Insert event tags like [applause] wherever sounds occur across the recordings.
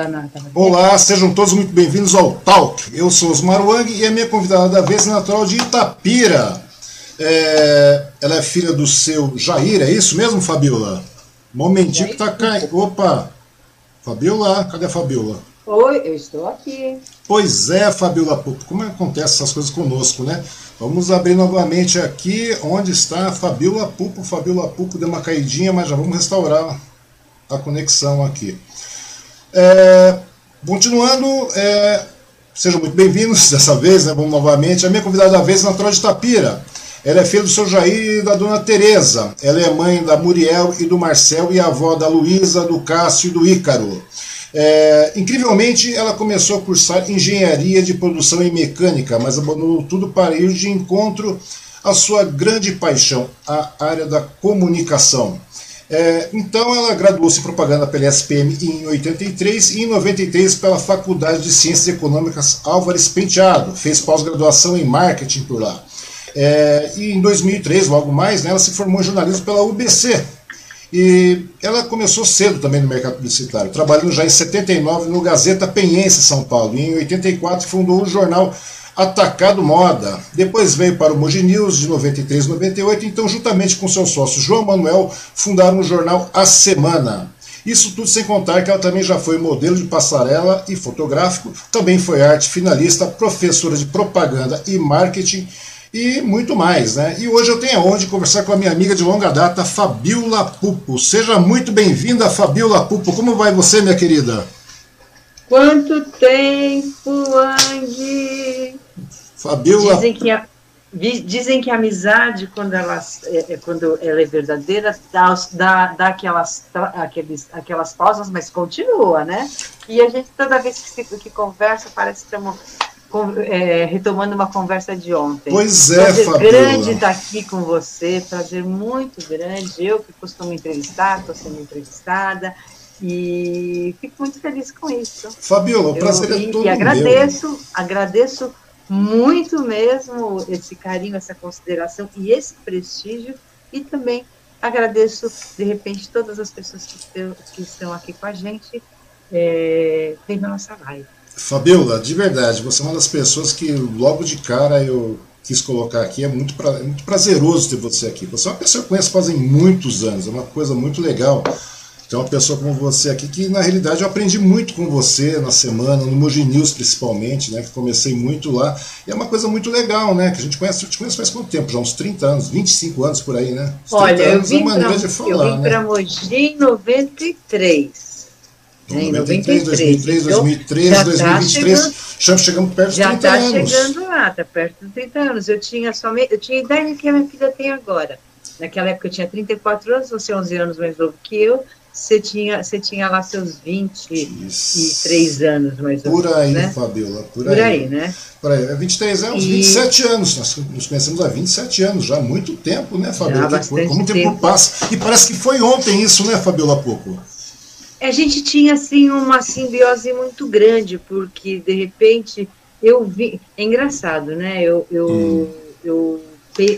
Tá na, tá Olá, sejam todos muito bem-vindos ao Talk. Eu sou Osmar Wang e a minha convidada da vez é natural de Itapira. É, ela é filha do seu Jair, é isso mesmo, Fabiola? Momentinho que tá caindo. Opa! Fabiola, cadê a Fabiola? Oi, eu estou aqui. Pois é, Fabiola como acontece essas coisas conosco, né? Vamos abrir novamente aqui onde está a Fabiola Pupo. Fabiola Pupo deu uma caidinha, mas já vamos restaurar a conexão aqui. É, continuando, é, sejam muito bem-vindos [laughs] dessa vez, né, vamos novamente. A minha convidada da vez é natural de Tapira. Ela é filha do seu Jair e da dona Tereza. Ela é mãe da Muriel e do Marcel e avó da Luísa, do Cássio e do Ícaro. É, incrivelmente, ela começou a cursar engenharia de produção e mecânica, mas abandonou tudo para ir de encontro à sua grande paixão, a área da comunicação. É, então ela graduou-se em propaganda pela SPM em 83 e em 93 pela Faculdade de Ciências Econômicas Álvares Penteado. Fez pós-graduação em marketing por lá. É, e em 2003, logo mais, né, ela se formou em jornalismo pela UBC. E ela começou cedo também no mercado publicitário, trabalhando já em 79 no Gazeta Penhense São Paulo. E em 84 fundou o jornal Atacado Moda. Depois veio para o Mogi News de 93 e 98, então juntamente com seu sócio João Manuel fundaram o jornal A Semana. Isso tudo sem contar que ela também já foi modelo de passarela e fotográfico, também foi arte finalista, professora de propaganda e marketing e muito mais, né? E hoje eu tenho a honra de conversar com a minha amiga de longa data, Fabiola Pupo. Seja muito bem-vinda, Fabiola Pupo. Como vai você, minha querida? Quanto tempo, Andy? Fabiola. Dizem que a, dizem que a amizade, quando ela, é, é, quando ela é verdadeira, dá, dá, dá aquelas, aqueles, aquelas pausas, mas continua, né? E a gente, toda vez que, se, que conversa, parece que estamos é, retomando uma conversa de ontem. Pois é, prazer Fabiola. grande estar aqui com você, prazer muito grande. Eu que costumo entrevistar, estou sendo entrevistada. E fico muito feliz com isso. Fabiola, o prazer é todo E agradeço, meu. agradeço muito mesmo esse carinho, essa consideração e esse prestígio. E também agradeço, de repente, todas as pessoas que estão, que estão aqui com a gente é, vendo a nossa live. Fabiola, de verdade, você é uma das pessoas que logo de cara eu quis colocar aqui. É muito, pra, é muito prazeroso ter você aqui. Você é uma pessoa que eu conheço fazem muitos anos, é uma coisa muito legal. Tem uma pessoa como você aqui que, na realidade, eu aprendi muito com você na semana, no Mogi News principalmente, né? Que comecei muito lá. E é uma coisa muito legal, né? Que a gente conhece, te conhece faz quanto tempo? Já uns 30 anos, 25 anos por aí, né? Uns Olha, eu vim para né? Mogi em 93. Em 93, 2003, 2013, 2023, já chegamos perto dos 30 tá anos. Já está chegando lá, está perto dos 30 anos. Eu tinha somente, eu tinha a idade que a minha filha tem agora. Naquela época eu tinha 34 anos, você 11 anos mais novo que eu. Você tinha, você tinha lá seus 23 anos, mais ou menos. Por aí, né? Fabiola, por, por aí. aí. né? Por aí. 23 anos, e... 27 anos. Nós nos conhecemos há 27 anos, já há muito tempo, né, Fabiola? Já, Como o tempo passa. E parece que foi ontem isso, né, Fabiola Pouco? a gente tinha assim uma simbiose muito grande, porque de repente eu vi. É engraçado, né? Eu, eu, hum. eu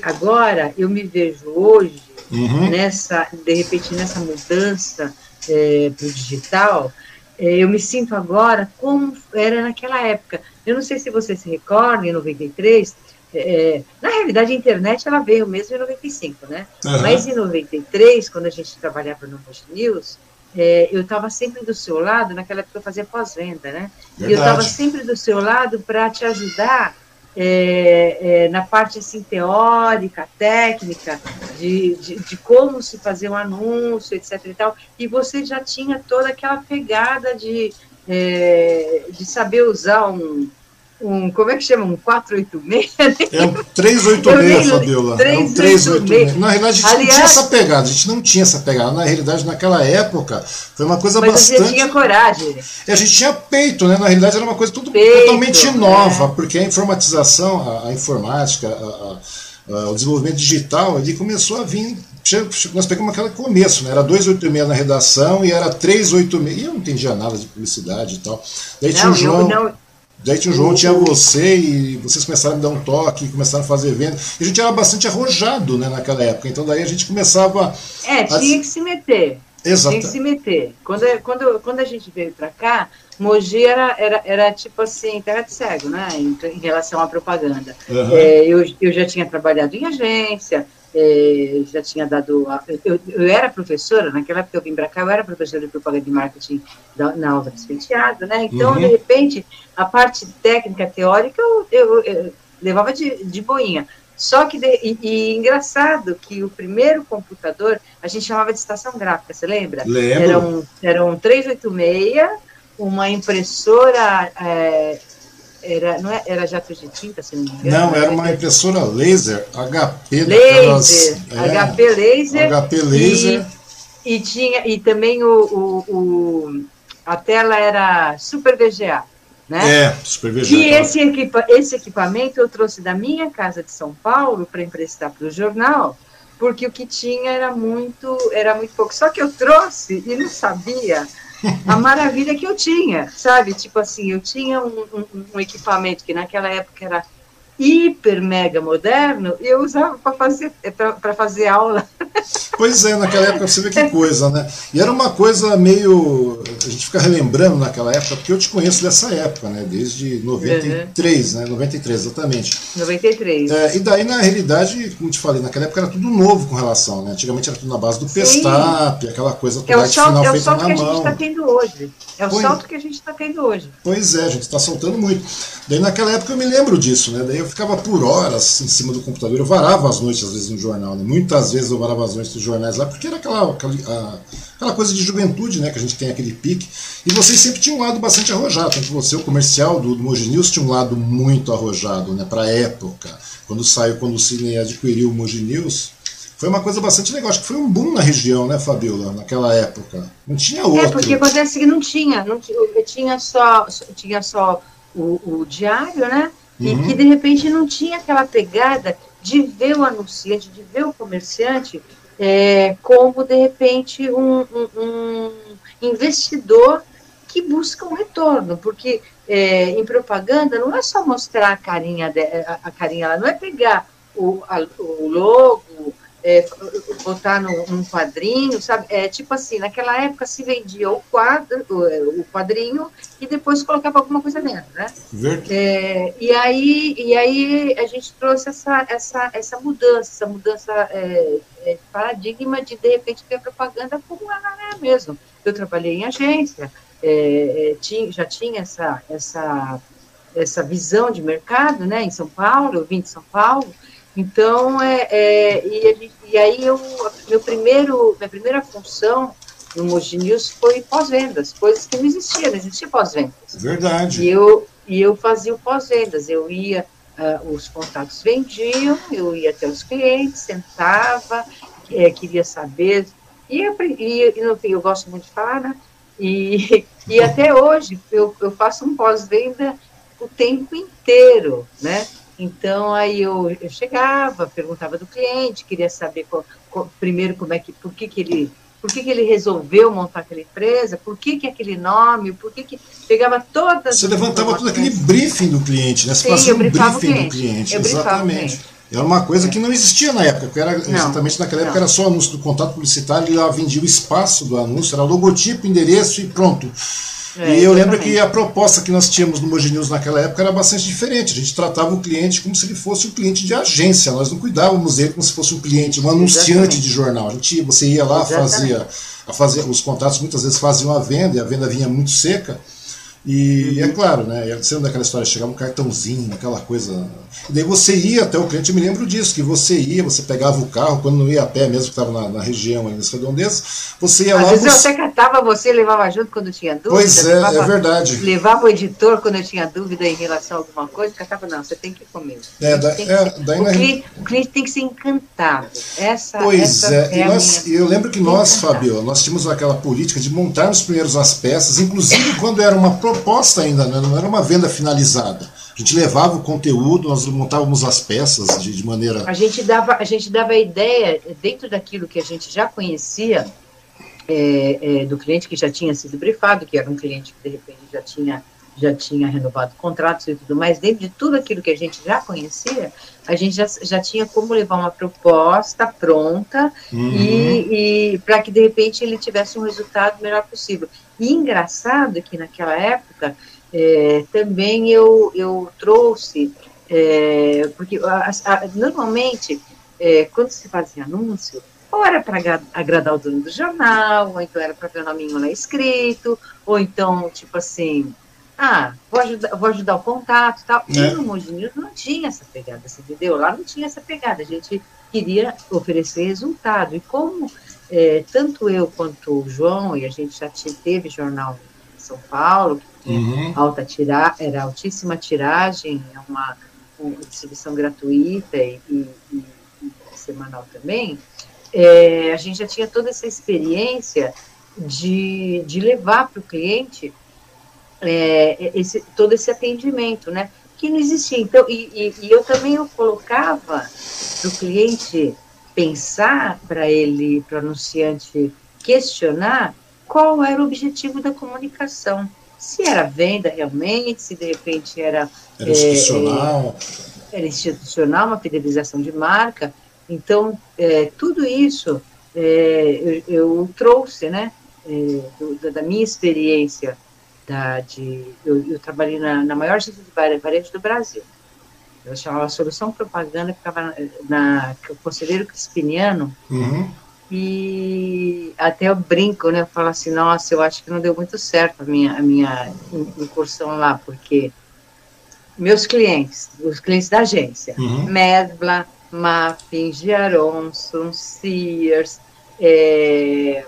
agora eu me vejo hoje uhum. nessa, de repente, nessa mudança é, para o digital. É, eu me sinto agora como era naquela época. Eu não sei se você se recorda, em 93, é, na realidade, a internet ela veio mesmo em 95, né? Uhum. Mas em 93, quando a gente trabalhava no Most News, é, eu estava sempre do seu lado, naquela época eu fazia pós-venda, né? Verdade. E eu estava sempre do seu lado para te ajudar é, é, na parte assim, teórica, técnica, de, de, de, como se fazer um anúncio, etc. E, tal, e você já tinha toda aquela pegada de, é, de saber usar um, um, como é que chama? Um 486? É um 386, Fabiola. 386. É um 386. Na realidade, a gente Aliás, não tinha essa pegada, a gente não tinha essa pegada. Na realidade, naquela época, foi uma coisa mas bastante. Você tinha coragem. E a gente tinha peito, né? Na realidade, era uma coisa tudo peito, totalmente nova, é. porque a informatização, a, a informática, a, a, o desenvolvimento digital, ele começou a vir nós pegamos aquele começo, né? Era 286 na redação e era 386. E eu não entendia nada de publicidade e tal. Daí não, tinha o João. Não, Daí tinha o João, tinha você, e vocês começaram a dar um toque, começaram a fazer evento. E a gente era bastante arrojado né, naquela época. Então daí a gente começava. É, tinha a... que se meter. Exato. Tinha que se meter. Quando, quando, quando a gente veio para cá, Mogi era, era, era tipo assim, terra de cego, né, em, em relação à propaganda. Uhum. É, eu, eu já tinha trabalhado em agência, é, já tinha dado. Eu, eu, era professora, naquela época eu vim para cá, eu era professora de propaganda e marketing da, na Alva Despenteado, né? Então, uhum. de repente, a parte técnica, teórica, eu, eu, eu levava de, de boinha. Só que, de, e, e, engraçado que o primeiro computador a gente chamava de estação gráfica, você lembra? Lembro. Era um, era um 386, uma impressora é, era, não é, era jato de tinta, se não me engano? Não, era uma impressora laser, HP. Laser, daquelas, HP é, laser. HP laser. E, e, tinha, e também o, o, o, a tela era Super VGA. Né? É, Super VGA. E esse, equipa, esse equipamento eu trouxe da minha casa de São Paulo para emprestar para o jornal, porque o que tinha era muito, era muito pouco. Só que eu trouxe e não sabia a maravilha que eu tinha, sabe? Tipo assim, eu tinha um, um, um equipamento que naquela época era hiper mega moderno e eu usava para fazer para fazer aula. [laughs] Pois é, naquela época você vê que coisa, né? E era uma coisa meio a gente fica relembrando naquela época, porque eu te conheço dessa época, né? Desde 93, uhum. né? 93 exatamente. 93. É, e daí na realidade, como te falei, naquela época era tudo novo com relação, né? Antigamente era tudo na base do Pestap, aquela coisa toda é o salto, final é o feita salto na que mão. a gente está tendo hoje. É o pois, salto que a gente está tendo hoje. Pois é, a gente está saltando muito. Daí naquela época eu me lembro disso, né? Daí eu ficava por horas em cima do computador. Eu varava as noites, às vezes, no jornal. Né? Muitas vezes eu varava as noites dos jornais lá, porque era aquela, aquela, aquela, coisa de juventude, né? Que a gente tem aquele pique. E vocês sempre tinham um lado bastante arrojado. Tanto você, o comercial do, do Mogi News, tinha um lado muito arrojado, né? Pra época. Quando saiu, quando o Cine adquiriu o Mogi News, foi uma coisa bastante legal. Acho que foi um boom na região, né, Fabiola, naquela época. Não tinha outro. É, porque acontece que não tinha. Não tinha só, tinha só o, o diário, né? E uhum. que de repente não tinha aquela pegada de ver o anunciante, de ver o comerciante é, como de repente um, um, um, investidor que busca um retorno, porque é, em propaganda não é só mostrar a carinha, de, a, a carinha, ela não é pegar o, a, o logo, é, botar no, num quadrinho, sabe? É tipo assim, naquela época se vendia o quadro, o, o quadrinho e depois colocava alguma coisa dentro, né? É, e aí e aí a gente trouxe essa essa essa mudança, essa mudança é, é, paradigma de de repente ter propaganda como ela é mesmo. Eu trabalhei em agência, é, é, tinha, já tinha essa essa essa visão de mercado, né? Em São Paulo, eu vim de São Paulo então, é, é e, gente, e, aí eu, meu primeiro, minha primeira função no Mogi News foi pós-vendas, coisas que não existiam, não existia pós-vendas. Verdade. E eu, e eu fazia o pós-vendas, eu ia, uh, os contatos vendiam, eu ia até os clientes, sentava, é, queria saber, e, e, e no fim, eu gosto muito de falar, né? E, e até hoje eu, eu faço um pós-venda o tempo inteiro, né? Então aí eu, eu chegava, perguntava do cliente, queria saber qual, qual, primeiro como é que, por que, que ele por que, que ele resolveu montar aquela empresa, por que, que aquele nome, por que, que pegava todas Você levantava todo aquele briefing do cliente, né? Você Sim, fazia um briefing cliente. do cliente, eu exatamente. Era uma coisa que não existia na época, era, exatamente naquela época não. era só anúncio do contato publicitário, ele vendia o espaço do anúncio, era logotipo, endereço e pronto. É, e eu lembro que a proposta que nós tínhamos no Mogi News naquela época era bastante diferente. A gente tratava o cliente como se ele fosse um cliente de agência. Nós não cuidávamos dele como se fosse um cliente, um anunciante Exatamente. de jornal. A gente, você ia lá, fazia, fazia os contratos, muitas vezes faziam a venda e a venda vinha muito seca. E é claro, né? Sendo daquela história, chegava um cartãozinho, aquela coisa. E daí você ia até o cliente, eu me lembro disso, que você ia, você pegava o carro, quando não ia a pé mesmo, que estava na, na, região ali nas redondezas, você ia Às lá. Às vezes você... eu até catava você levava junto quando tinha dúvida. Pois é, levava, é verdade. Levava o editor quando eu tinha dúvida em relação a alguma coisa, catava, não, você tem que ir comigo. É, da, que... é, daí o, cliente, o, cliente, tem que ser encantado. Essa, pois essa é, é nós, eu lembro que nós, Fabio, nós tínhamos aquela política de montarmos primeiros as peças, inclusive quando era uma proposta ainda né? não era uma venda finalizada. A gente levava o conteúdo, nós montávamos as peças de, de maneira. A gente dava a gente dava a ideia dentro daquilo que a gente já conhecia é, é, do cliente que já tinha sido brifado, que era um cliente que de repente já tinha já tinha renovado contratos e tudo mais, dentro de tudo aquilo que a gente já conhecia, a gente já, já tinha como levar uma proposta pronta uhum. e, e para que de repente ele tivesse um resultado melhor possível. E engraçado que naquela época é, também eu, eu trouxe, é, porque a, a, normalmente é, quando se fazia anúncio, ou era para agradar o dono do jornal, ou então era para ver o nominho lá escrito, ou então, tipo assim, ah, vou ajudar, vou ajudar o contato e tal. É. E no Mogi News não tinha essa pegada, você entendeu? Lá não tinha essa pegada, a gente queria oferecer resultado. E como é, tanto eu quanto o João, e a gente já teve jornal em São Paulo, que uhum. alta tira, era altíssima tiragem, é uma, uma distribuição gratuita e, e, e, e semanal também, é, a gente já tinha toda essa experiência de, de levar para o cliente é, esse, todo esse atendimento, né? Que não existia. Então, e, e, e eu também eu colocava para o cliente pensar, para ele, para o anunciante questionar qual era o objetivo da comunicação. Se era venda realmente, se de repente era. Era institucional. É, era institucional, uma fidelização de marca. Então, é, tudo isso é, eu, eu, trouxe, né, é, do, da minha experiência da, de, eu, eu trabalhei na, na, maior agência de varejo do Brasil. Eu chamava Solução Propaganda, ficava na, na Conselheiro Crispiniano, uhum. e até eu brinco, né, eu falo assim, nossa, eu acho que não deu muito certo a minha, a minha incursão lá, porque meus clientes, os clientes da agência, uhum. Medbla, Mapping, Giaronson, Sears, é,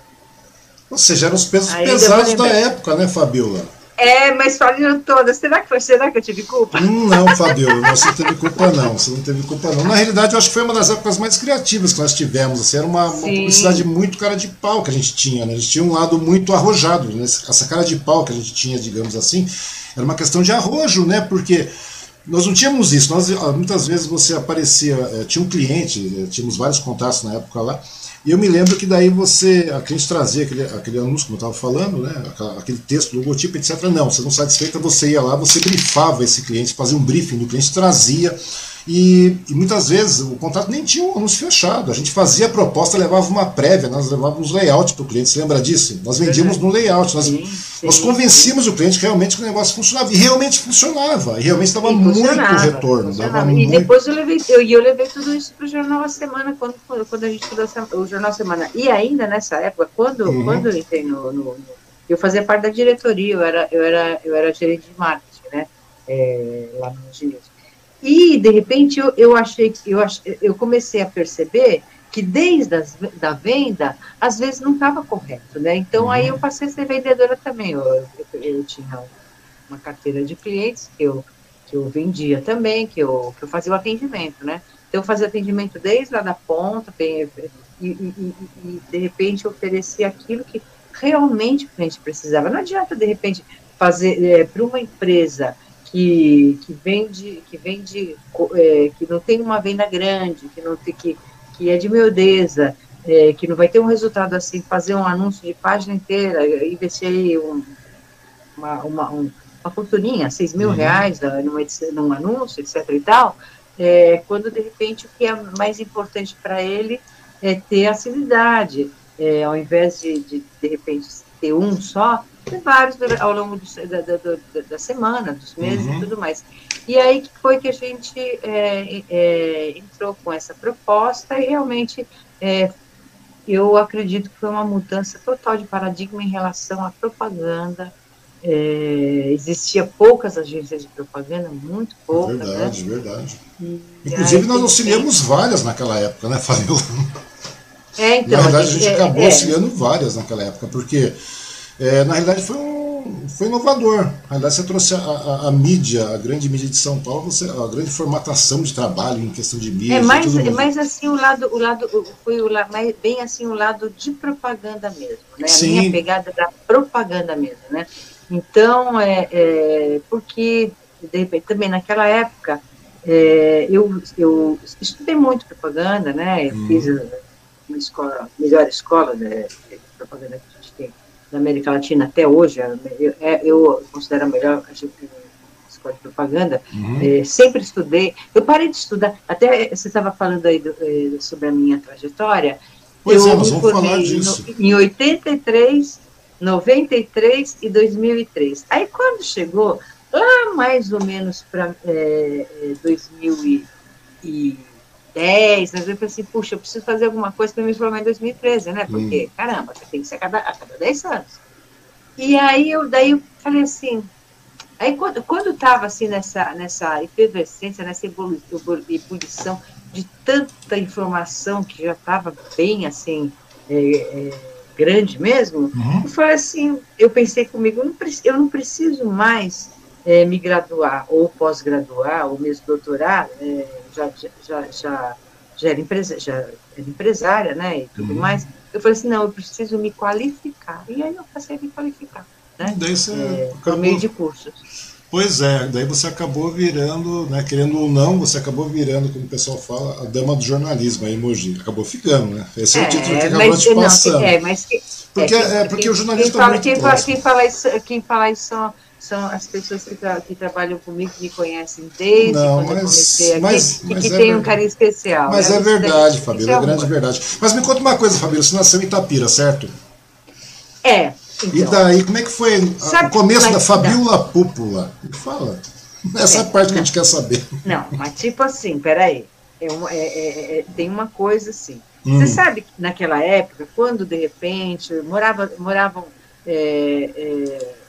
ou seja, eram os pesos Ainda pesados da época, né, Fabiola? É, mas faliram todas. Será que foi? Será que eu tive culpa? Hum, não, Fabiola, você não teve culpa não. Você não teve culpa não. Na realidade, eu acho que foi uma das épocas mais criativas que nós tivemos. Assim, era uma, uma publicidade muito cara de pau que a gente tinha, né? A gente tinha um lado muito arrojado, né? Essa cara de pau que a gente tinha, digamos assim, era uma questão de arrojo, né? Porque nós não tínhamos isso. Nós, muitas vezes você aparecia, eh, tinha um cliente, eh, tínhamos vários contatos na época lá, e eu me lembro que daí você, a cliente trazia aquele, aquele anúncio, como eu estava falando, né, aquele texto, logotipo, etc. Não, você não satisfeita, você ia lá, você brifava esse cliente, fazia um briefing do cliente, trazia e, e, muitas vezes o contrato nem tinha um anúncio fechado. A gente fazia a proposta, levava uma prévia, nós levávamos layout para o cliente. Você lembra disso? Nós vendíamos no layout. Nós, sim, sim, nós convencíamos sim. o cliente que realmente que o negócio funcionava. E realmente funcionava. E realmente estava muito retorno. Dava e muito... depois eu levei, eu, eu levei tudo isso para o Jornal A Semana, quando, quando a gente estudou o Jornal A Semana. E ainda nessa época, quando, uhum. quando eu entrei no, no, Eu fazia parte da diretoria, eu era, eu era, eu era gerente de marketing, né? É, lá no Ginásio. E, de repente, eu, eu achei eu, eu comecei a perceber que desde as, da venda, às vezes não estava correto, né? Então, uhum. aí eu passei a ser vendedora também. Eu, eu, eu, tinha uma carteira de clientes que eu, que eu vendia também, que eu, que eu fazia o atendimento, né? Então, eu fazia atendimento desde lá da ponta, e, e, e, e de repente, oferecia aquilo que realmente o cliente precisava. Não adianta, de repente, fazer é, para uma empresa que, que vende, que vende, é, que não tem uma venda grande, que não tem, que, que é de miudeza, é, que não vai ter um resultado assim, fazer um anúncio de página inteira, investir aí um, uma, uma, um, uma fortuninha, 6 mil uhum. reais ah, numa, num anúncio, etc e tal, é, quando de repente o que é mais importante para ele é ter assiduidade, é, ao invés de, de, de repente, ter um só, tem vários ao longo do, da, da, da, semana, dos meses uhum. e tudo mais. E aí que foi que a gente é, é, entrou com essa proposta e realmente é, eu acredito que foi uma mudança total de paradigma em relação à propaganda. É, existia poucas agências de propaganda, muito poucas. Verdade, né? verdade. E Inclusive nós auxiliamos várias naquela época, né, [laughs] Fabiola? É, então, Na verdade, a gente, a gente acabou é, é. auxiliando várias naquela época, porque é, na realidade foi, um, foi inovador. Na realidade você trouxe a, a, a, mídia, a grande mídia de São Paulo, você, a grande formatação de trabalho em questão de mídia. É mais, é mais assim o lado, o lado foi o lado, bem assim o lado de propaganda mesmo, né? Sim. A minha pegada da propaganda mesmo, né? Então, é, é porque de repente, também naquela época é, eu, eu estudei muito propaganda, né? Eu hum. fiz uma escola, melhor escola de propaganda que a da América Latina até hoje, eu, é, eu considero a melhor escola de propaganda, uhum. é, sempre estudei. Eu parei de estudar, até você estava falando aí do, é, sobre a minha trajetória. Pois eu é, nós vamos falar disso. No, em 83, 93 e 2003. Aí quando chegou, lá mais ou menos para é, 2010, é, eu falei assim, puxa, eu preciso fazer alguma coisa para me formar em 2013, né? Porque, hum. caramba, você tem que ser a cada, a cada 10 anos. E aí eu daí eu falei assim, aí quando, quando estava assim nessa, nessa efervescência, nessa ebulição de tanta informação que já estava bem assim, é, é, grande mesmo, uhum. eu falei assim, eu pensei comigo, eu não, eu não preciso mais é, me graduar, ou pós-graduar, ou mesmo doutorar, é, já, já, já, já, era empresa, já era empresária, né, e tudo uhum. mais, eu falei assim, não, eu preciso me qualificar, e aí eu passei a me qualificar, né, daí você é, acabou... meio de cursos. Pois é, daí você acabou virando, né, querendo ou não, você acabou virando, como o pessoal fala, a dama do jornalismo, a emoji. Acabou ficando, né? Esse é, é o título que acabou te passando. É, mas que, porque, é, é, porque o jornalismo quem, fala, quem, quem, fala isso, quem fala isso são as pessoas que, tra que trabalham comigo, que me conhecem desde não, quando mas, eu comecei aqui mas, e que é têm um carinho especial. Mas é, é verdade, Fabíola, é, é grande verdade. Mas me conta uma coisa, Fabíola, você nasceu em Itapira, certo? É. Então. E daí, como é que foi Sabe, o começo da Fabíola Púpula? Fala. [laughs] Essa é a parte que a gente quer saber. Não, mas tipo assim, peraí. É uma, é, é, é, tem uma coisa assim. Hum. Você sabe que naquela época, quando de repente morava, moravam é, é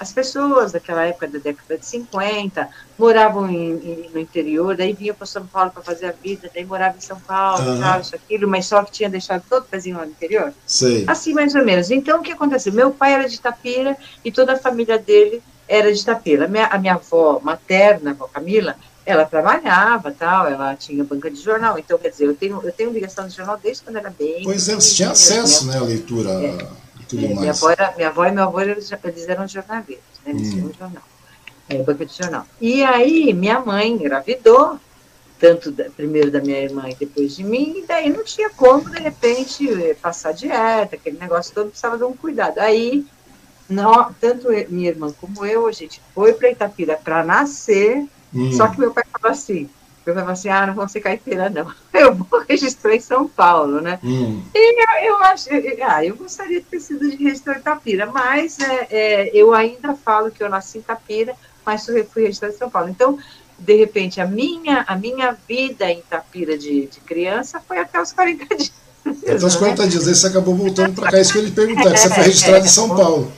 as pessoas daquela época da década de 50 moravam em, em, no interior, daí vinham para São Paulo para fazer a vida, daí morava em São Paulo, uhum. tal, isso, aquilo, mas só que tinha deixado todo o pezinho lá no interior. Sei. Assim, mais ou menos. Então, o que aconteceu? Meu pai era de Itapira e toda a família dele era de Itapira. A minha, a minha avó materna, a avó Camila, ela trabalhava, tal, ela tinha banca de jornal. Então, quer dizer, eu tenho, eu tenho ligação de jornal desde quando era bem. Pois é, você tinha acesso, né, à leitura. É tudo é, mais. Minha avó, era, minha avó e meu avô eles, eles eram jornaleiros, né? Eles hum. jornal, é, banca de jornal. E aí minha mãe engravidou, tanto da, primeiro da minha irmã e depois de mim, e daí não tinha como, de repente, passar dieta, aquele negócio todo, precisava de um cuidado. Aí, não, tanto minha irmã como eu, a gente foi para Itapira para nascer, hum. só que meu pai falou assim, eu falava assim, ah, não vou ser caipira, não. [laughs] Eu vou registrar em São Paulo, né? Hum. E eu, eu acho, ah, eu gostaria de ter sido de registrar em Tapira, mas é, é, eu ainda falo que eu nasci em Tapira, mas fui registrada em São Paulo. Então, de repente, a minha, a minha vida em Tapira de, de criança foi até os 40 dias. Até os 40 dias, aí você acabou voltando para cá, isso que ele perguntar, que você [laughs] foi registrado em São Paulo.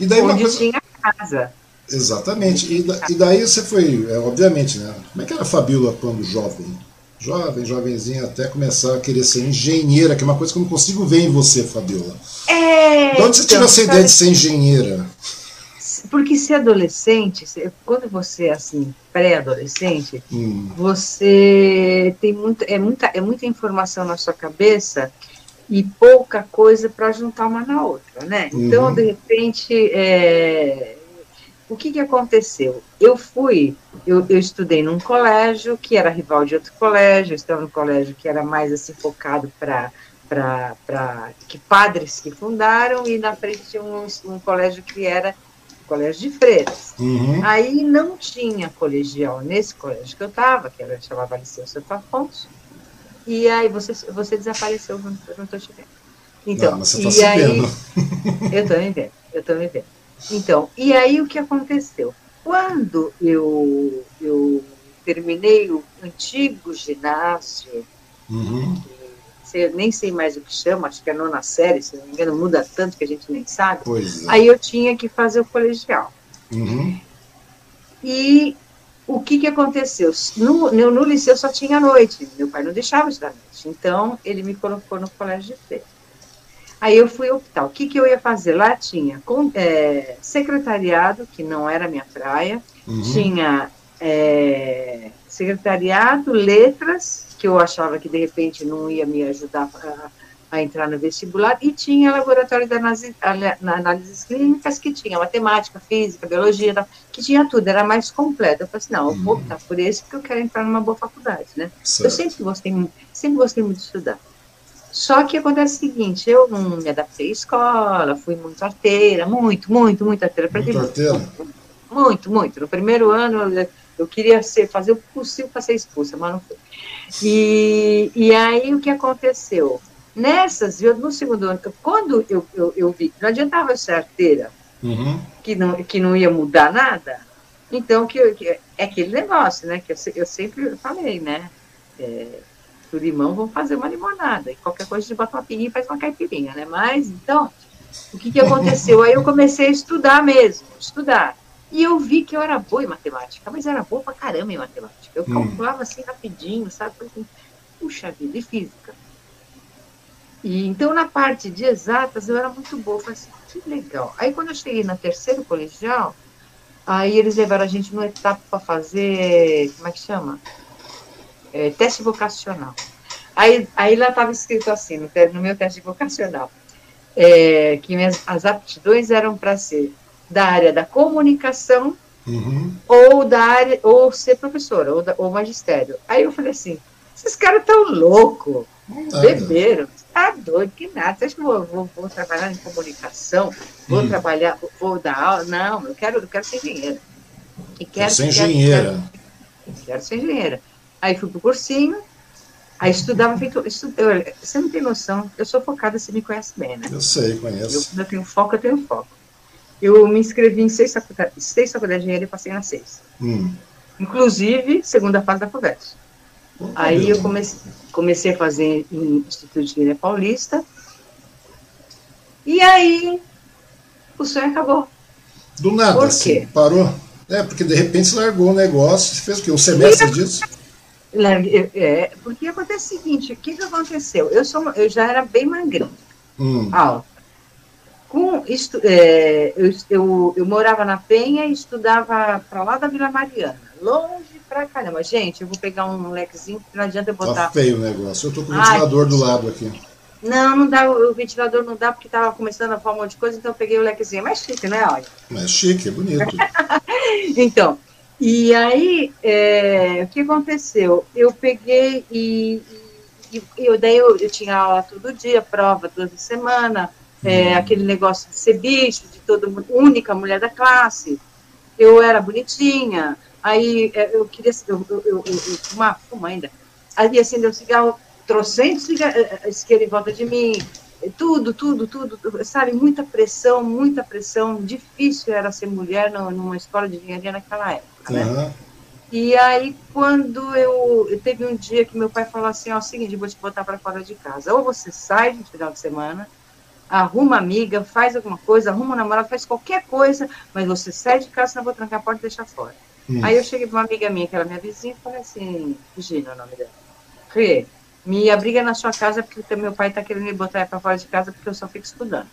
E daí Onde uma coisa... tinha casa. Exatamente. E, da, e, daí você foi, é, obviamente, né? Como é que era a Fabíola quando jovem? Jovem, jovenzinha, até começar a querer ser engenheira, que é uma coisa que eu não consigo ver em você, Fabíola. É, de onde você então, tirou essa ideia de ser engenheira? Porque ser adolescente, quando você é assim, pré-adolescente, hum. você tem muito, é, muita, é muita informação na sua cabeça e pouca coisa para juntar uma na outra, né? Então, uhum. de repente, é, o que, que aconteceu? Eu fui, eu, eu, estudei num colégio que era rival de outro colégio, eu estava num colégio que era mais assim focado para para que padres que fundaram e na frente tinha um, um colégio que era colégio de freiras. Uhum. Aí não tinha colegial nesse colégio que eu estava, que era chamava Liceu Santo Afonso. E aí você você desapareceu, não estou te vendo. Então, não, você tá e aí [laughs] eu estou me vendo, eu estou me vendo. Então, e aí o que aconteceu? Quando eu, eu terminei o antigo ginásio, uhum. eu nem sei mais o que chama, acho que é nona série, se não me engano, muda tanto que a gente nem sabe. É. Aí eu tinha que fazer o colegial. Uhum. E o que, que aconteceu? No, no, no liceu só tinha noite, meu pai não deixava estudar noite, então ele me colocou no colégio de feira. Aí eu fui optar. O que, que eu ia fazer? Lá tinha com, é, secretariado, que não era minha praia, uhum. tinha é, secretariado, letras, que eu achava que de repente não ia me ajudar a, a entrar no vestibular, e tinha laboratório de análise, análises clínicas, que tinha matemática, física, biologia, que tinha tudo, era mais completo. Eu falei assim, não, eu vou uhum. optar por esse, porque eu quero entrar numa boa faculdade, né? Certo. Eu sempre gostei, sempre gostei muito de estudar. Só que acontece o seguinte, eu não me adaptei à escola, fui muito arteira, muito, muito, muito arteira. Muito arteira? Muito, muito. No primeiro ano eu queria ser, fazer o possível para ser expulsa, mas não foi. E, e aí o que aconteceu? Nessas, no segundo ano, quando eu, eu, eu vi, não adiantava eu ser arteira, uhum. que, não, que não ia mudar nada, então que, que é aquele negócio, né? Que eu, eu sempre falei, né? É, o limão, vamos fazer uma limonada. E qualquer coisa a gente bota uma pinguinha e faz uma caipirinha, né? Mas, então, o que, que aconteceu? Aí eu comecei a estudar mesmo, estudar. E eu vi que eu era boa em matemática, mas era boa pra caramba em matemática. Eu hum. calculava assim rapidinho, sabe? Assim, Puxa vida, e física. E, então, na parte de exatas, eu era muito boa. Eu falei assim, que legal. Aí, quando eu cheguei na terceiro colegial, aí eles levaram a gente numa etapa para fazer, como é que chama? É, teste vocacional. Aí, aí lá estava escrito assim, no, no, meu teste vocacional, é, que minhas, as aptidões eram para ser da área da comunicação uhum. ou da área, ou ser professora, ou, da, ou magistério. Aí eu falei assim, esses caras estão loucos, beberam, tá doido, que nada, você acha que eu vou, vou, vou trabalhar em comunicação, vou hum. trabalhar, vou dar aula, não, eu quero, eu quero ser engenheira. E quero, ser engenheira. Quero, quero ser engenheira. Aí fui pro cursinho, aí estudava feito. Estu, eu, você não tem noção, eu sou focada, você me conhece bem, né? Eu sei, conheço. Eu, eu tenho foco, eu tenho foco. Eu me inscrevi em seis faculdades, seis faculdades de engenharia e passei na seis. Hum. Inclusive, segunda fase da FUVEST. aí eu comecei, comecei a fazer em Instituto de Engenharia Paulista. E aí, o sonho acabou. Do nada, Por quê? Assim, parou? É, porque de repente você largou o negócio, fez o quê? Um semestre disso? É, porque acontece o seguinte, o que, que aconteceu? Eu, sou, eu já era bem magrinha, hum. alta. Com, isto, é, eu, eu, eu, morava na Penha e estudava para lá da Vila Mariana, longe pra caramba. Gente, eu vou pegar um lequezinho, não adianta eu tá botar... Tá feio o negócio, eu tô com o ventilador Ai, do lado aqui. Não, não dá, o ventilador não dá porque estava começando a falar um monte de coisa, então eu peguei o lequezinho. É mais chique, né, olha? Mais chique, é bonito. [laughs] então, e aí, é, o que aconteceu? Eu peguei e, e, e daí eu, eu, tinha aula todo dia, prova toda semana, é, uhum. aquele negócio de ser bicho, de todo única mulher da classe. Eu era bonitinha, aí é, eu queria, eu, eu, eu, eu fumava, fumo ainda, aí acendeu o cigarro, trocentos isqueiro em volta de mim, tudo, tudo, tudo, sabe, muita pressão, muita pressão, difícil era ser mulher numa escola de engenharia naquela época, né? Uhum. E aí, quando eu, teve um dia que meu pai falou assim, ó, é o seguinte, vou te botar para fora de casa, ou você sai no final de semana, arruma amiga, faz alguma coisa, arruma um namorado, faz qualquer coisa, mas você sai de casa, senão eu vou trancar a porta e deixar fora. Hum. Aí eu cheguei para uma amiga minha, que era minha vizinha, e falei assim, Regina, o nome dela, Rê, me abriga na sua casa porque meu pai está querendo me botar para fora de casa porque eu só fico estudando.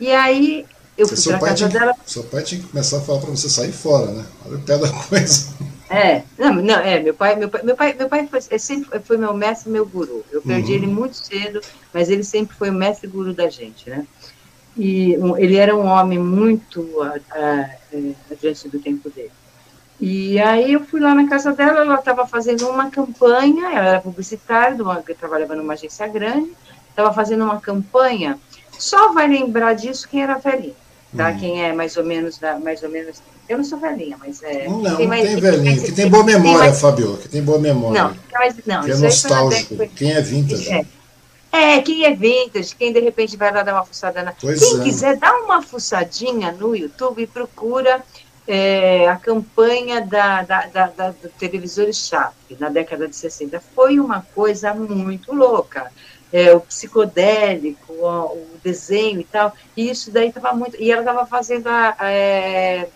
E aí eu fui para casa que, dela. Seu pai tinha que começar a falar para você sair fora, né? Olha o pé da [laughs] coisa. É, não, não, é, meu pai, meu pai, meu pai, meu pai foi, é sempre foi meu mestre, meu guru. Eu perdi uhum. ele muito cedo, mas ele sempre foi o mestre guru da gente, né? E um, ele era um homem muito uh, uh, adiante do tempo dele. E aí eu fui lá na casa dela, ela estava fazendo uma campanha, ela era publicitária, uma, trabalhava numa agência grande, estava fazendo uma campanha, só vai lembrar disso quem era velhinha, tá? Hum. Quem é mais ou menos, da, mais ou menos, eu não sou velhinha, mas é... Não, tem, mais, tem velhinho, que tem boa memória, mais, Fabio, que tem boa memória. Não, mas, não que é nostálgico, quem é vintage. É. É, quem é vintage, quem de repente vai lá dar uma fuçada na. Pois quem é. quiser, dá uma fuçadinha no YouTube e procura é, a campanha da, da, da, da, do televisor Chape, na década de 60, foi uma coisa muito louca. É, o psicodélico, o, o, desenho e tal, e isso daí estava muito. E ela estava fazendo a, a é,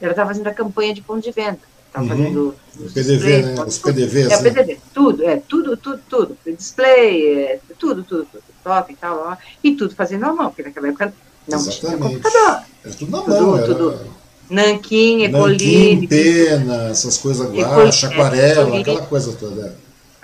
ela estava fazendo a campanha de ponto de venda. Estava uhum. fazendo os PDV, displays, né? Os PDVs. É, né? PDV, tudo, é, tudo, tudo, tudo. Display, é, tudo, tudo, tudo, top e tal, ó, e tudo fazendo à mão, porque naquela época não Exatamente. tinha computador. Era tudo na mão, tudo, era... tudo Nanquim, Ecoline. Pena, essas coisas guache, aquarela, é, aquela coisa toda. É.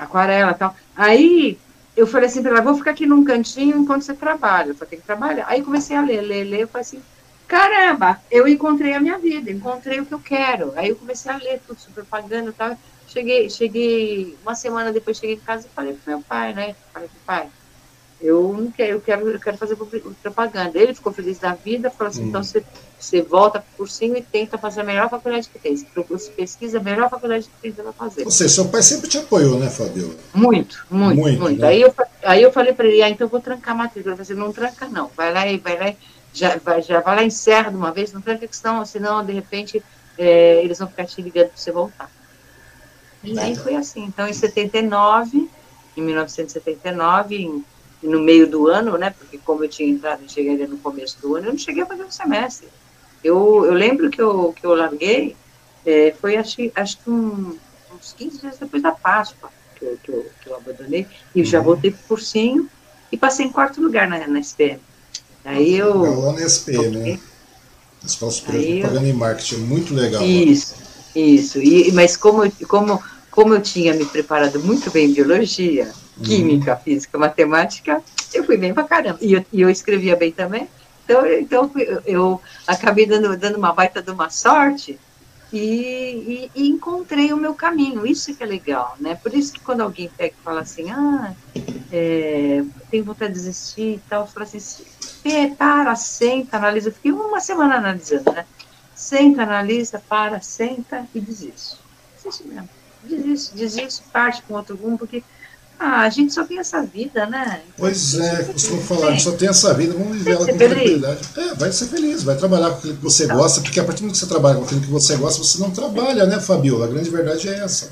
Aquarela e tal. Aí eu falei assim para ela, vou ficar aqui num cantinho enquanto você trabalha, só tem que trabalhar. Aí comecei a ler, ler, ler, eu falei assim, caramba, eu encontrei a minha vida, encontrei o que eu quero. Aí eu comecei a ler tudo sobre propaganda e tal. Cheguei, cheguei, uma semana depois cheguei em casa e falei pro meu pai, né? Falei pro pai, eu não quero, eu quero, eu quero fazer propaganda. Ele ficou feliz da vida, falou assim, então você, você volta por cima e tenta fazer a melhor faculdade que tem. Você pesquisa a melhor faculdade que tem para fazer. Ou seja, seu pai sempre te apoiou, né, Fabio? Muito, muito, muito. muito. Né? Aí, eu, aí eu falei para ele, ah, então eu vou trancar a matrícula. Ele falou assim, não tranca não, vai lá e vai lá já vai, já vai lá e encerra de uma vez, não tranca, senão, senão de repente é, eles vão ficar te ligando para você voltar. E aí foi assim. Então, em 79, em 1979, em no meio do ano, né? Porque como eu tinha entrado, e cheguei no começo do ano, eu não cheguei a fazer um semestre. Eu, eu lembro que eu, que eu larguei, é, foi acho, acho que um, uns 15 dias depois da Páscoa que eu, que eu, que eu abandonei, e uhum. já voltei para o cursinho e passei em quarto lugar na, na SPM. Aí eu. Lá na SPM, né? Escola Superior de Propaganda eu... e Marketing, muito legal. Isso, isso. E, mas como, como, como eu tinha me preparado muito bem em biologia, química, uhum. física, matemática, eu fui bem pra caramba. E eu, e eu escrevia bem também. Então, então eu, eu acabei dando, dando uma baita de uma sorte e, e, e, encontrei o meu caminho. Isso que é legal, né? Por isso que quando alguém pega e fala assim, ah, é, tenho vontade de desistir e tal, eu falo assim, para, senta, analisa. Eu fiquei uma semana analisando, né? Senta, analisa, para, senta e desiste. Desiste mesmo. Desiste, desiste, parte com outro rumo, porque ah, a gente só tem essa vida, né? Pois é, costumo falar, a gente só tem essa vida, vamos viver ela com tranquilidade. É, vai ser feliz, vai trabalhar com aquilo que você tá. gosta, porque a partir do momento que você trabalha com aquilo que você gosta, você não trabalha, né, Fabiola? A grande verdade é essa.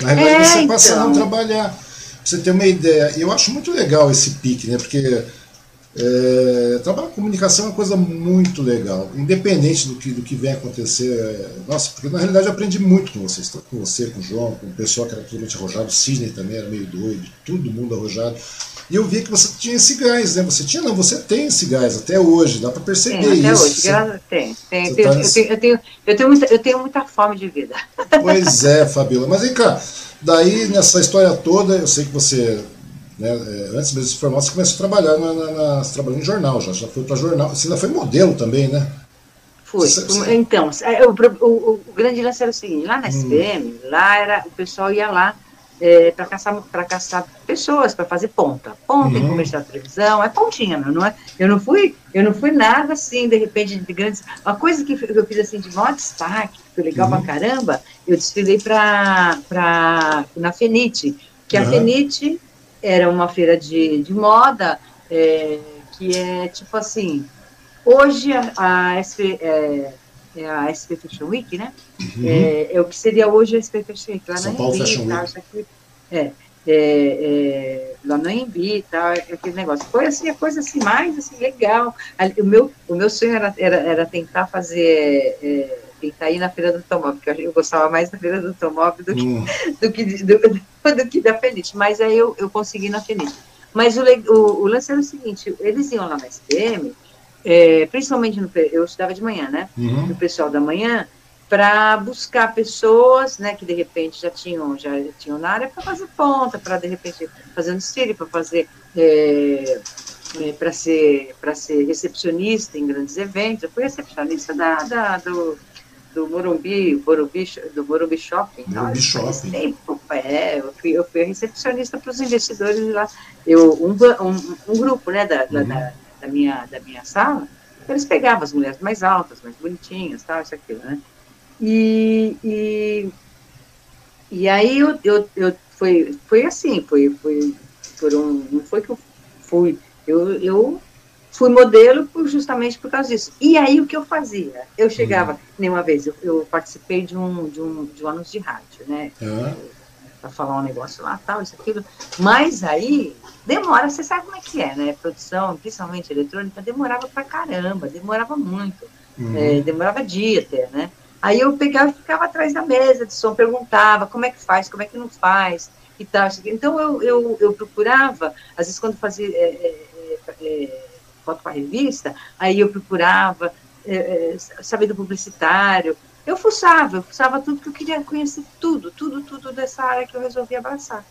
Na realidade, é, você passa então. a não então. trabalhar. Pra você ter uma ideia. E eu acho muito legal esse pique, né? Porque é, trabalhar com comunicação é uma coisa muito legal, independente do que, do que vem acontecer. É, nossa, porque na realidade eu aprendi muito com vocês, com você, com o João, com o pessoal que era totalmente arrojado, o Sidney também era meio doido, todo mundo arrojado. E eu vi que você tinha esse gás, né? Você tinha, não, você tem esse gás até hoje, dá para perceber tem, até isso. Hoje, você, tem, tem, tem, tá eu, tenho, eu, tenho, eu, tenho muita, eu tenho muita fome de vida. Pois é, Fabiola. Mas vem cá, daí nessa história toda, eu sei que você né? É, antes mesmo de se formar, você começou a trabalhar na, na, na você trabalhou em jornal, já, já foi para jornal. Você ainda foi modelo também, né? Foi. Você, então, é, o, o, o, grande lance era o seguinte, lá na SPM, hum. lá era, o pessoal ia lá é, para caçar, caçar pessoas, para fazer ponta. Ponta uhum. em comercial de televisão, é pontinha, meu, não é? Eu não fui, eu não fui nada assim, de repente, de grandes. Uma coisa que eu fiz assim de maior destaque, que foi legal uhum. pra caramba, eu desfilei pra, pra, na Fenite, que uhum. a Fenite era uma feira de, de moda, é, que é tipo assim, hoje a, a SP, é, é a SP Fashion Week, né? Uhum. É, é, o que seria hoje a SP Fashion Week, lá São na Paulo Fashion Week. Aqui, é, é, é, lá no Embi e tal, aquele negócio. Foi assim, a coisa assim, mais assim, legal. O meu, o meu sonho era, era, era tentar fazer tentar ir na feira do automóvel, porque eu gostava mais da feira do automóvel do que, hum. [laughs] do, que, do, [laughs] do, que da Fenite. Mas aí eu, eu consegui na Fenite. Mas o, o, o, lance era o seguinte, eles iam lá na SPM, é, principalmente no, eu estudava de manhã, né? Uhum. No pessoal da manhã, para buscar pessoas, né, que de repente já tinham, já tinham na área para fazer ponta, para de repente fazer um desfile, para fazer é, é, para ser para ser recepcionista em grandes eventos. Eu fui recepcionista da, da do do Morumbi, Morumbi do Morumbi Shopping. Morumbi Shopping. Tempo, é, eu fui, eu fui recepcionista para os investidores lá. Eu, um, um, um grupo né, da, uhum. da, da, minha, da minha sala, eles pegavam as mulheres mais altas, mais bonitinhas, tal, isso, aquilo, né? E, e, e aí eu, eu, eu foi, foi assim, foi, foi, foram, não foi que eu fui, eu, eu fui modelo por, justamente por causa disso. E aí o que eu fazia? Eu chegava, uhum. nenhuma vez, eu, eu, participei de um, de um, de um anúncio de rádio, né? Uhum. Para falar um negócio lá, tal, isso, aquilo. Mas aí demora, você sabe como é que é, né? Produção, principalmente eletrônica, demorava pra caramba, demorava muito. Uhum. É, demorava dia até, né? Aí eu pegava e ficava atrás da mesa de som, perguntava como é que faz, como é que não faz e tal. Então eu, eu, eu procurava, às vezes quando fazia. É, é, é foto para revista, aí eu procurava é, é, saber do publicitário. Eu fuçava, eu fuçava tudo que eu queria conhecer, tudo, tudo, tudo dessa área que eu resolvi abraçar.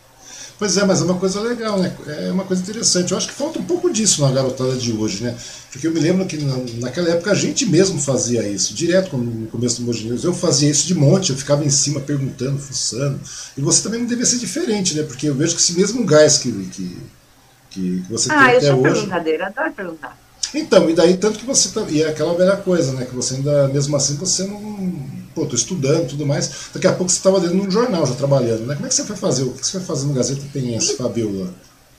Pois é, mas é uma coisa legal, né? É uma coisa interessante. Eu acho que falta um pouco disso na garotada de hoje, né? Porque eu me lembro que na, naquela época a gente mesmo fazia isso, direto no começo do News. Eu fazia isso de monte, eu ficava em cima perguntando, fuçando. E você também não devia ser diferente, né? Porque eu vejo que esse mesmo gás que, que que, que você ah, tem eu até sou hoje. perguntadeira, adoro perguntar. Então, e daí tanto que você tá, e é aquela velha coisa, né, que você ainda mesmo assim você não, pô, tô estudando, tudo mais. Daqui a pouco você estava dentro de um jornal já trabalhando, né? Como é que você foi fazer? O que você foi fazer no Gazeta Penhense, Fabiola?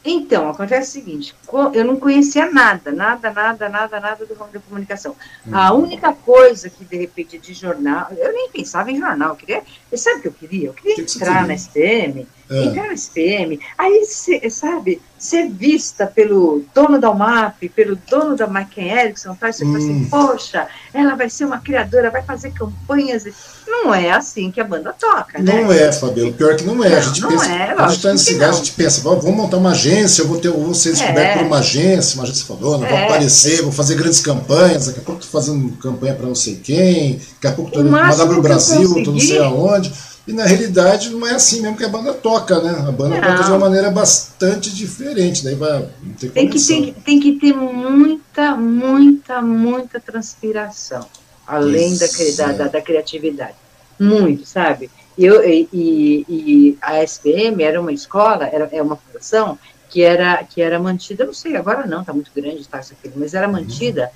Então, acontece o seguinte, eu não conhecia nada, nada, nada, nada, nada do ramo da comunicação. Uhum. A única coisa que, de repente, de jornal, eu nem pensava em jornal, eu queria, sabe o que eu queria? Eu queria que entrar na SPM, é. entrar na SPM, aí, cê, sabe, ser vista pelo dono da UMAP, pelo dono da Michael Erickson, tá? você hum. fala assim, hum. poxa, ela vai ser uma criadora, vai fazer campanhas. Não é assim que a banda toca, né? Não é, Fabiola, pior que não é. Não, a gente não pensa, é, a gente está nesse lugar, a gente pensa, vamos montar uma agência, eu vou, ter, eu vou ser descoberto é. por uma agência, uma agência fodona, é. vou aparecer, vou fazer grandes campanhas, daqui a pouco estou fazendo campanha para não sei quem, daqui a pouco estou mandando para o Brasil, estou não sei aonde. E na realidade não é assim mesmo que a banda toca, né? A banda não. toca de uma maneira bastante diferente, daí vai ter tem que, tem, tem que ter muita, muita, muita transpiração, além da, da, da, da, criatividade. Muito, sabe? Eu, e, e, a SPM era uma escola, era, é uma fundação que era, que era mantida, não sei, agora não, está muito grande, está isso aqui, mas era mantida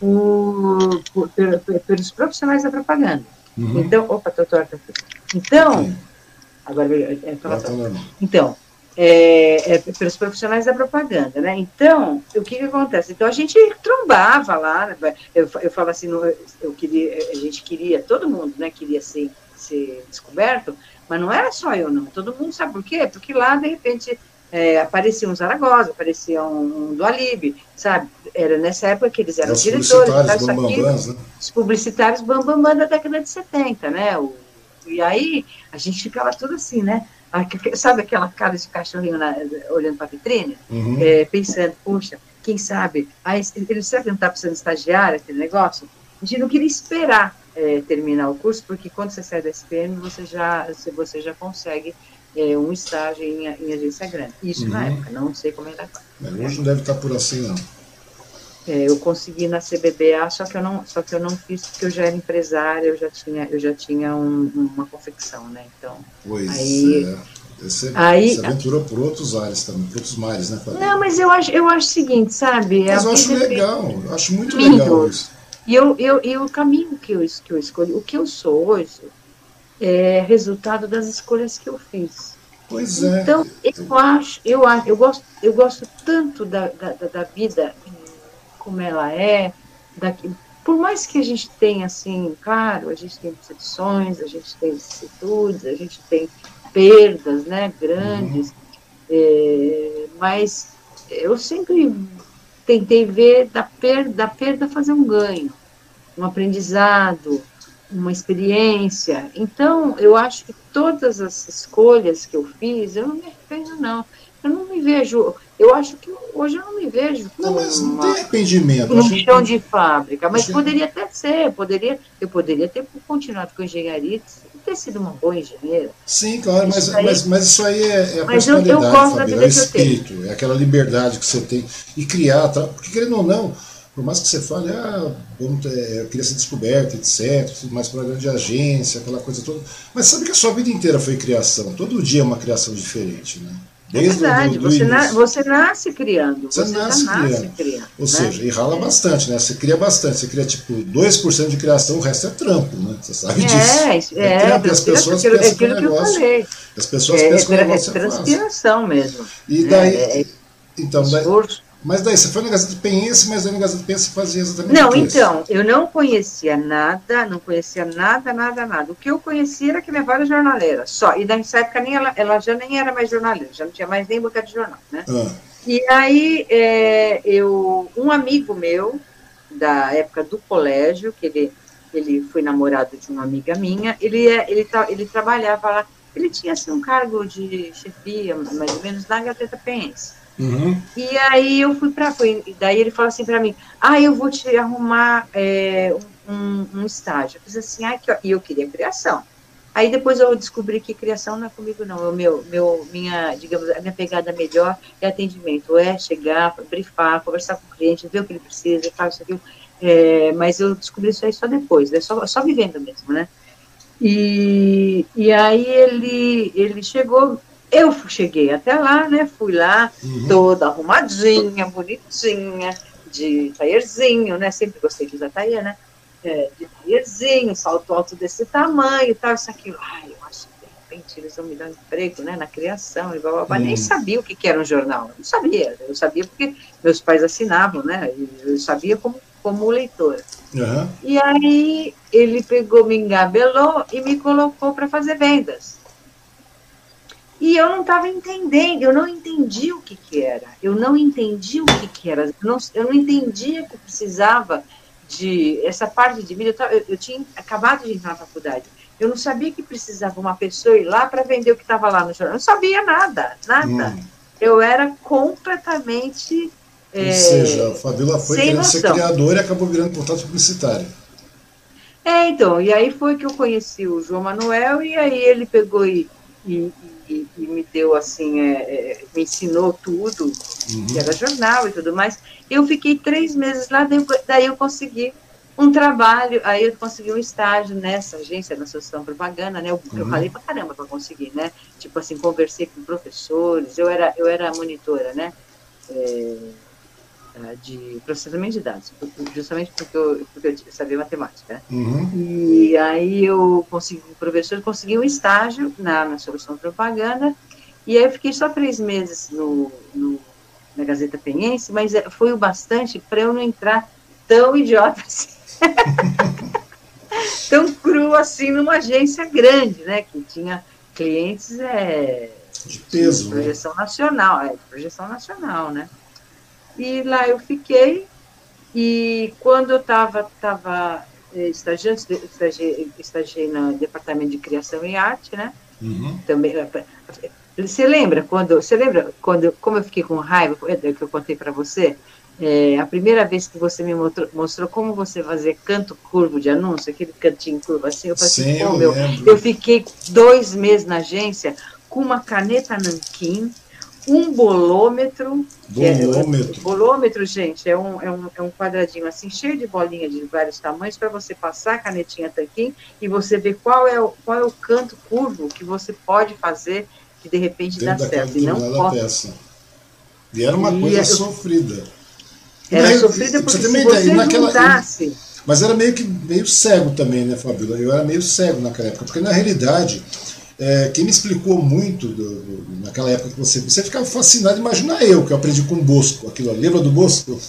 uhum. por, por, pelos profissionais da propaganda. Uhum. Então, opa, tô torta. Então, agora é, é, tá então, é, é, pelos profissionais da propaganda, né? Então, o que, que acontece? Então a gente trombava lá, né? eu, eu falo assim, eu queria, a gente queria, todo mundo, né, queria ser, ser descoberto, mas não era só eu, não. Todo mundo sabe por quê? Porque lá, de repente, é, aparecia um Zaragoza, aparecia um do Alib, sabe? Era nessa época que eles eram os diretores, publicitários, bam, aqui, né? os publicitários bambam bam, bam, da década de 70, né? O, e aí a gente ficava tudo assim, né? Sabe aquela cara de cachorrinho na, olhando para a vitrine? Uhum. É, pensando, puxa, quem sabe? Aí, ele, será que não está precisando de estagiário, aquele negócio? A gente não queria esperar é, terminar o curso, porque quando você sai da SPM, você já, você já consegue é, um estágio em, em, agência grande. Isso uhum. na época, não sei como é agora. Hoje não deve estar por assim, não. É, eu consegui na CBBA, só que eu não, só que eu não fiz porque eu já era empresária, eu já tinha, eu já tinha um, uma confecção, né? Então. Pois aí, é. Você, aí, você aventurou por outros ares também, por outros mares, né, Fabio? Não, mas eu acho, eu acho o seguinte, sabe? Mas eu acho legal, eu acho muito legal isso. E eu, eu, e o caminho que eu, que eu escolhi, o que eu sou hoje, é resultado das escolhas que eu fiz. Pois é. Então, eu acho, eu acho, eu gosto, eu gosto tanto da, da, da vida como ela é, daqui, por mais que a gente tenha, assim, claro, a gente tem decepções, a gente tem vicissitudes, a gente tem perdas, né, grandes, uhum. é, mas eu sempre tentei ver da perda, da perda fazer um ganho, um aprendizado, uma experiência. Então, eu acho que todas as escolhas que eu fiz, eu não me arrependo, não. Eu não me vejo. Eu acho que hoje eu não me vejo. Não, mas não tem arrependimento. Um chão que... de fábrica. Mas poderia até ser. Poderia, eu poderia ter continuado com engenharia e ter sido uma boa engenheira. Sim, claro, mas, aí, mas, mas isso aí é, é a mas eu, eu gosto Fabio, é espírito, é aquela liberdade que você tem. E criar, tá? porque querendo ou não por mais que você fale, ah, vamos ter, eu queria ser descoberto, etc, tudo mais programa de agência, aquela coisa toda. Mas sabe que a sua vida inteira foi criação. Todo dia é uma criação diferente, né? É Desde é verdade, do, do você, na, você, nasce criando. Você, você nasce, criando. criando. Ou né? seja, e rala é. bastante, né? Você cria bastante. Você cria tipo 2% de criação, o resto é trampo, né? Você sabe é, disso. É, é, é as pessoas aquilo, pensam que o negócio. Que eu falei. As pessoas é, pensam que o negócio é, é transpiração mesmo. E daí. É, então, daí, mas daí, você foi na Gazeta Penhense, mas daí na Gazeta Penhense fazia exatamente Não, então, eu não conhecia nada, não conhecia nada, nada, nada. O que eu conhecia era que minha avó era jornaleira, só. E nessa época nem ela, ela já nem era mais jornaleira, já não tinha mais nem boca de jornal, né? Ah. E aí, é, eu, um amigo meu, da época do colégio, que ele, ele foi namorado de uma amiga minha, ele, é, ele, ele trabalhava lá, ele tinha assim, um cargo de chefia, mais ou menos, na Gazeta Penhense. Uhum. E aí eu fui para daí ele falou assim para mim, ah, eu vou te arrumar é, um, um, estágio. Eu fiz assim, ah, e eu queria criação. Aí depois eu descobri que criação não é comigo não, o meu, meu, minha, digamos, a minha pegada melhor é atendimento, é chegar, brifar, conversar com o cliente, ver o que ele precisa, tal, isso aqui. É, mas eu descobri isso aí só depois, né, só, só vivendo mesmo, né? E, e aí ele, ele chegou, Eu cheguei até lá, né? Fui lá, uhum. toda arrumadinha, bonitinha, de taierzinho, né? Sempre gostei de usar taier, né? É, de taierzinho, salto alto desse tamanho e tal, isso aqui. Ai, eu acho que de repente eles vão me dar um emprego, né? Na criação, igual Mas nem uhum. sabia o que, que era um jornal. Não sabia. Eu sabia porque meus pais assinavam, né? Eu sabia como, como leitora. Uhum. E aí ele pegou, me engabelou e me colocou para fazer vendas. E eu não estava entendendo, eu não entendi o que, que era, eu não entendi o que, que era, eu não, eu não entendia que precisava de essa parte de mídia. Eu, eu, eu, tinha acabado de entrar na faculdade, eu não sabia que precisava uma pessoa ir lá para vender o que estava lá no jornal, eu não sabia nada, nada. Hum. Eu era completamente. Ou é, seja, a Fabiola foi querendo noção. ser criadora e acabou virando contato publicitário. É, então, e aí foi que eu conheci o João Manuel, e aí ele pegou e, e, e, e me deu assim, é, é, me ensinou tudo, uhum. que era jornal e tudo mais. Eu fiquei três meses lá, daí, daí eu consegui um trabalho, aí eu consegui um estágio nessa agência da Associação Propaganda, né? Eu, uhum. eu falei pra caramba para conseguir, né? Tipo assim, conversei com professores, eu era, eu era monitora, né? É, Tá, de processamento de dados, justamente porque eu, porque eu sabia matemática. Né? Uhum. E aí eu consegui, o professor conseguiu um estágio na, na solução de propaganda, e aí eu fiquei só três meses no, no na Gazeta Penhense, mas é, foi o bastante para eu não entrar tão idiota assim. [laughs] tão cru assim numa agência grande, né? Que tinha clientes é, de peso. De projeção né? nacional, é, de projeção nacional, né? E lá eu fiquei, e quando eu estava tava, eh, estagiando, estagiei, estagiei no departamento de criação e arte, né? Uhum. Também, eh, você lembra quando, você lembra quando, como eu fiquei com raiva, que eu contei para você? É, a primeira vez que você me mostrou, mostrou, como você fazer canto curvo de anúncio, aquele cantinho curvo assim, eu falei assim, Sim, eu, eu fiquei dois meses na agência com uma caneta nanquim, um bolômetro. Bolômetro. É, bolômetro, gente, é um, é, um, é um quadradinho assim, cheio de bolinha de vários tamanhos, para você passar a canetinha tanquinho e você ver qual é, o, qual é o canto curvo que você pode fazer que de repente Dentro dá certo. E não pode. Peça. E era uma e coisa eu, sofrida. Era Mas, sofrida porque você se você naquela, juntasse... Mas era meio que meio cego também, né, Fabíola? Eu era meio cego naquela época, porque na realidade é, quem me explicou muito do, do, naquela época que você. Você ficava fascinado, imagina eu, que eu aprendi com o Bosco, aquilo ali. Lembra do Bosco?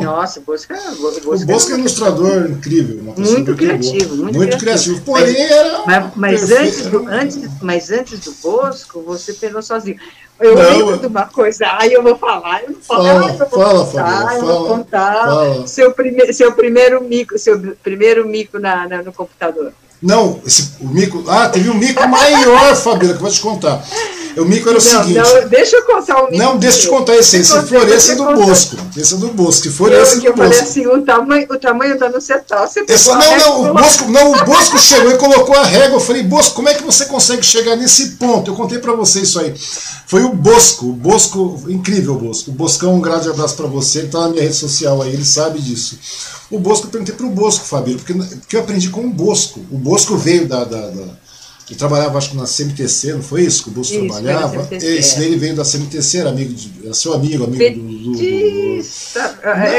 Nossa, o Bosco é. O Bosco, é um ilustrador incrível. muito criativo, muito, muito criativo. criativo. Porém, mas, era. Mas, mas antes do, antes, mas antes do Bosco, você pegou sozinho. Eu não, lembro de uma coisa, aí eu vou falar, eu vou falar, fala, eu vou fala, contar, fala, eu vou contar fala. Seu, prime, seu primeiro mico, seu primeiro mico na, na no computador. Não, esse, o mico. Ah, teve um mico maior, Fabíola, que eu vou te contar. O mico era o não, seguinte. Não, deixa eu contar o mico. Não, deixa eu te contar esse. Esse é do contar. Bosco. Esse é do Bosco. Que floresce do eu Bosco. Eu falei assim: o tamanho, o tamanho tá no setal. Você não, não, o Bosco, não, o Bosco chegou e colocou a régua. Eu falei, Bosco, como é que você consegue chegar nesse ponto? Eu contei para você isso aí. Foi o Bosco. O Bosco, incrível, Bosco. O Boscão, um grande abraço para você. Ele tá na minha rede social aí, ele sabe disso. O Bosco, eu perguntei para o Bosco, Fabíola, porque, porque eu aprendi com o Bosco. O Bosco veio da, da, da ele trabalhava, acho que na CMTC, não foi isso que o Bosco isso, trabalhava? Esse daí ele veio da CMTC, era, amigo de, era seu amigo, amigo do. do, do, do...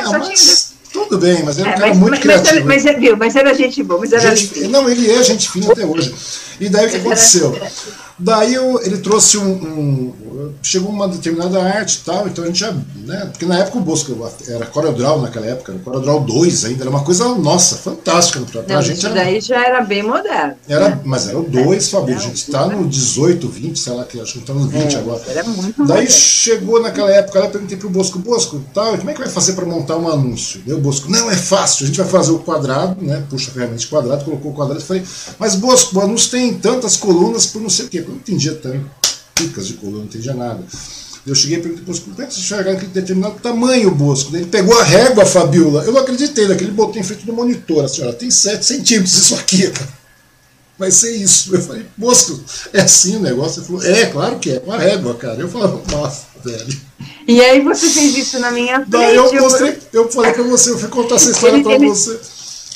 Não, mas, tudo bem, mas era um é, cara mas, muito mas, criativo. Mas, mas, viu, mas era gente boa, mas era gente, Não, ele é gente fina até hoje. E daí o que aconteceu? Daí eu, ele trouxe um, um, Chegou uma determinada arte e tal, então a gente já. Né, porque na época o Bosco era CorelDRAW naquela época, era CorelDRAW 2 ainda, era uma coisa, nossa, fantástica. Pra, pra Não, gente isso era, daí já era bem moderno. Era, né? Mas era o 2, é, Fabio. A gente está no 18, 20, sei lá, que acho que está no 20 é, agora. Era muito Daí moderno. chegou naquela época, eu perguntei pro Bosco, Bosco, tal, como é que vai fazer para montar um anúncio? Daí o Bosco, não, é fácil, a gente vai fazer o quadrado, né? Puxa a ferramenta de quadrado, colocou o quadrado e falei, mas Bosco, o anúncio tem tantas colunas por não sei o quê. Eu não entendia tanto picas de coluna, não entendia nada. Eu cheguei e perguntei para o como é que você enxergar aquele determinado tamanho, Bosco? Ele pegou a régua, Fabiola. Eu não acreditei naquele, ele botou em frente do monitor. A senhora tem 7 centímetros isso aqui, Vai ser isso. Eu falei, Bosco, é assim o negócio? Ele falou, é, claro que é, com a régua, cara. Eu falei, nossa, velho. E aí você fez isso na minha frente. Daí eu mostrei, eu falei para você, eu fui contar essa história para você.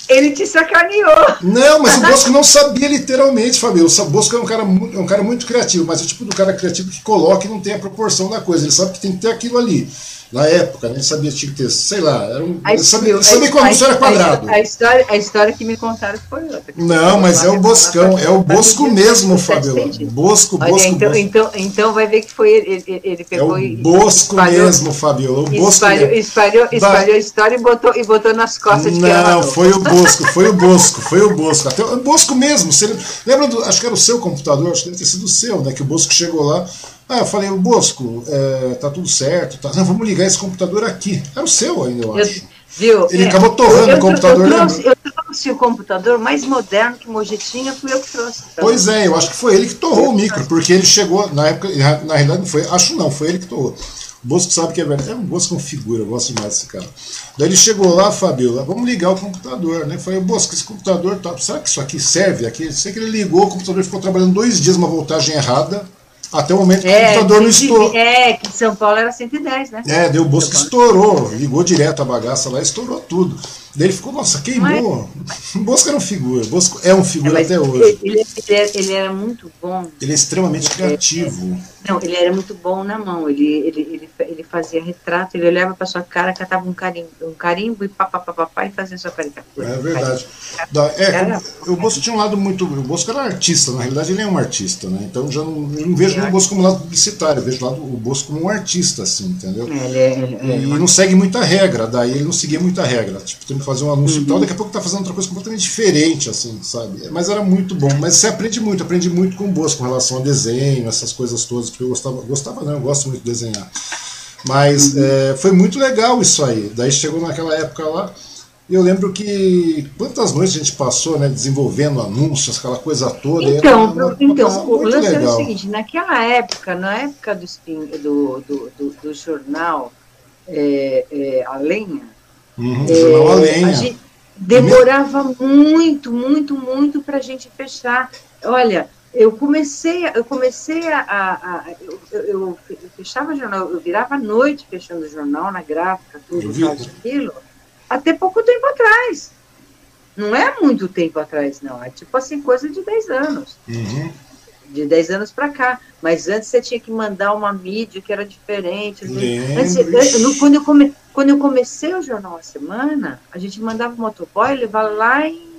Ele te sacaneou. Não, mas o Bosco não sabia literalmente, Fabio. O Bosco é um cara, é um cara muito criativo, mas é o tipo do cara criativo que coloca e não tem a proporção da coisa. Ele sabe que tem que ter aquilo ali na época? Ele sabia tinha que ter, sei lá, era um, ele sabia, ele sabia que o anúncio era quadrado. A, a, história, a história que me contaram foi outra. Não, mas é o Boscão, é o Bosco mesmo, Fabiola. Bosco, Bosco, Olha, então, Bosco. Então, então vai ver que foi ele, ele, ele pegou é o Bosco espalhou, mesmo, Fabiola. O Bosco espalhou, espalhou, espalhou a história e botou, e botou nas costas de Não, foi o [laughs] Bosco, foi o Bosco, foi o Bosco. Até o Bosco mesmo. Você lembra do, acho que era o seu computador, acho que deve ter sido o seu, né? Que o Bosco chegou lá. Ah, eu falei, o Bosco, é, tá tudo certo. Tá, não, vamos ligar esse computador aqui. Era o seu ainda, eu acho. viu? Ele é, acabou torrando eu, o computador. Eu trouxe, eu trouxe, o computador mais moderno que o Moji tinha, fui eu que trouxe. Então. Pois é, eu acho que foi ele que torrou o micro, porque ele chegou, na época, na realidade não foi, acho não, foi ele que torrou. O Bosco sabe que é verdade. É um Bosco com figura, eu gosto demais desse cara. Daí ele chegou lá, Fabio, vamos ligar o computador, né? Falei, Bosco, esse computador, tá, será que isso aqui serve aqui? Sei que ele ligou, o computador ficou trabalhando dois dias, uma voltagem errada. Até o momento que é, o computador não estourou. É, que São Paulo era 110, né? É, deu o Bosco estourou, ligou direto a bagaça lá, estourou tudo. Daí ele ficou, nossa, queimou. Mas, [laughs] o Bosco era um figura, o Bosco é um figura é, até hoje. Ele, ele, ele, era muito bom. Ele é extremamente criativo. Não, ele era muito bom na mão. Ele, ele, ele, ele fazia retrato, ele olhava para sua cara, catava um carimbo, um carimbo e papapá e fazia sua caricatura. É verdade. Da, é, o, o Bosco tinha um lado muito. O Bosco era artista, na realidade ele é um artista, né? Então já não, eu não vejo o Bosco como lado publicitário, eu vejo o, lado, o Bosco como um artista, assim, entendeu? É, ele, é, ele, e não segue muita regra, daí ele não seguia muita regra. Tipo, tem fazer um anúncio uhum. e tal, daqui a pouco tá fazendo outra coisa completamente diferente, assim, sabe? Mas era muito bom. Mas você aprende muito, aprende muito com o Bosco com relação a desenho, essas coisas todas, porque eu gostava, gostava não, eu gosto muito de desenhar. Mas uhum. é, foi muito legal isso aí. Daí chegou naquela época lá, e eu lembro que quantas noites a gente passou, né, desenvolvendo anúncios, aquela coisa toda. Então, uma, uma então o lance legal. era o seguinte, naquela época, na época do, do, do, do, do jornal é, é, A Lenha, uhum, é, A Lenha. A gente demorava muito, muito, muito para a gente fechar. Olha, eu comecei, eu comecei a, a, a eu, eu, eu, fechava jornal, eu virava à noite fechando o jornal na gráfica, tudo aquilo, até pouco tempo atrás. Não é muito tempo atrás, não. É tipo assim, coisa de 10 anos. Uhum. De 10 anos para cá. Mas antes você tinha que mandar uma mídia que era diferente. Antes, eu, quando, eu come, quando eu comecei o Jornal a Semana, a gente mandava o motoboy levar lá em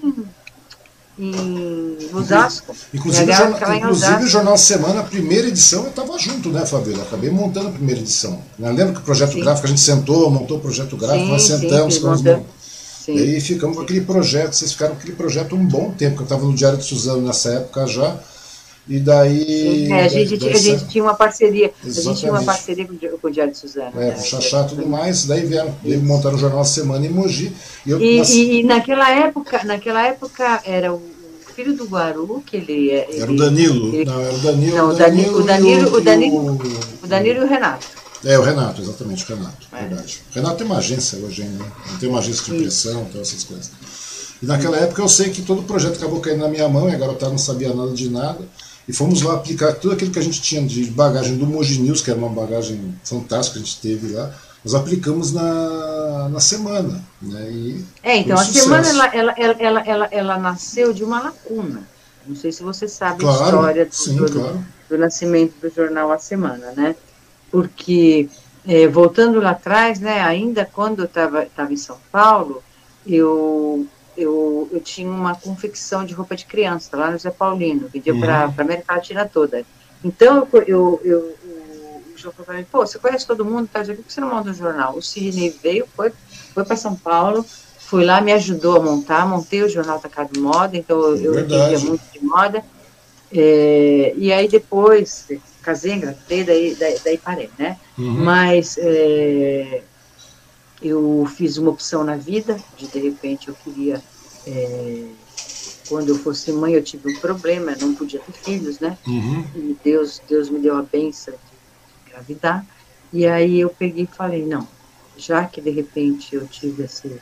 em Osasco. Inclusive, o jornal, inclusive o jornal Semana, a primeira edição, eu estava junto, né, Fabíola? Acabei montando a primeira edição. Eu lembro que o projeto sim. gráfico, a gente sentou, montou o projeto gráfico, sim, nós sentamos, sim, ficamos, sim. e aí ficamos com aquele projeto, vocês ficaram com aquele projeto um bom tempo, eu estava no Diário de Suzano nessa época já. E daí. É, a, gente, daí, a gente tinha uma parceria. Exatamente. A gente tinha uma parceria com, o Diário de Suzano. É, né? com o Xaxá e tudo mais. Daí vieram, veio montar o Jornal Semana em Mogi. E, eu, e, nas... e, naquela época, naquela época era o filho do Guaru, que ele é. Era o Danilo. Ele, não, era o Danilo. Não, o Danilo, o Danilo, o, Danilo, o Danilo e o Renato. É, o Renato, exatamente, o Renato, é. verdade. O Renato tem uma agência hoje ainda, né? Não tem uma agência de impressão, então essas coisas. E naquela época eu sei que todo o projeto acabou caindo na minha mão e agora tá, não sabia nada de nada. E fomos lá aplicar tudo aquilo que a gente tinha de bagagem do Moji News, que era uma bagagem fantástica que a gente teve lá nós aplicamos na, na semana. Né? E é, então a sucesso. semana ela, ela, ela, ela, ela, nasceu de uma lacuna. Não sei se você sabe claro, a história do, sim, do, claro. do, nascimento do jornal A Semana, né? Porque, é, voltando lá atrás, né, ainda quando eu estava em São Paulo, eu, eu, eu tinha uma confecção de roupa de criança lá no Zé Paulino, vendia uhum. para a América Latina toda. Então, eu, eu, eu João falou para mim, pô, você conhece todo mundo, tá? por que você não monta um jornal? O Sidney veio, foi, foi para São Paulo, fui lá, me ajudou a montar, montei o jornal Tacado Moda, então eu entendia muito de moda. É, e aí depois, casei, engravidei, daí, daí, daí parei, né? Uhum. Mas é, eu fiz uma opção na vida, de de repente eu queria... É, quando eu fosse mãe, eu tive um problema, não podia ter filhos, né? Uhum. E Deus, Deus me deu a benção engravidar. E aí eu peguei e falei, não, já que de repente eu tive esse,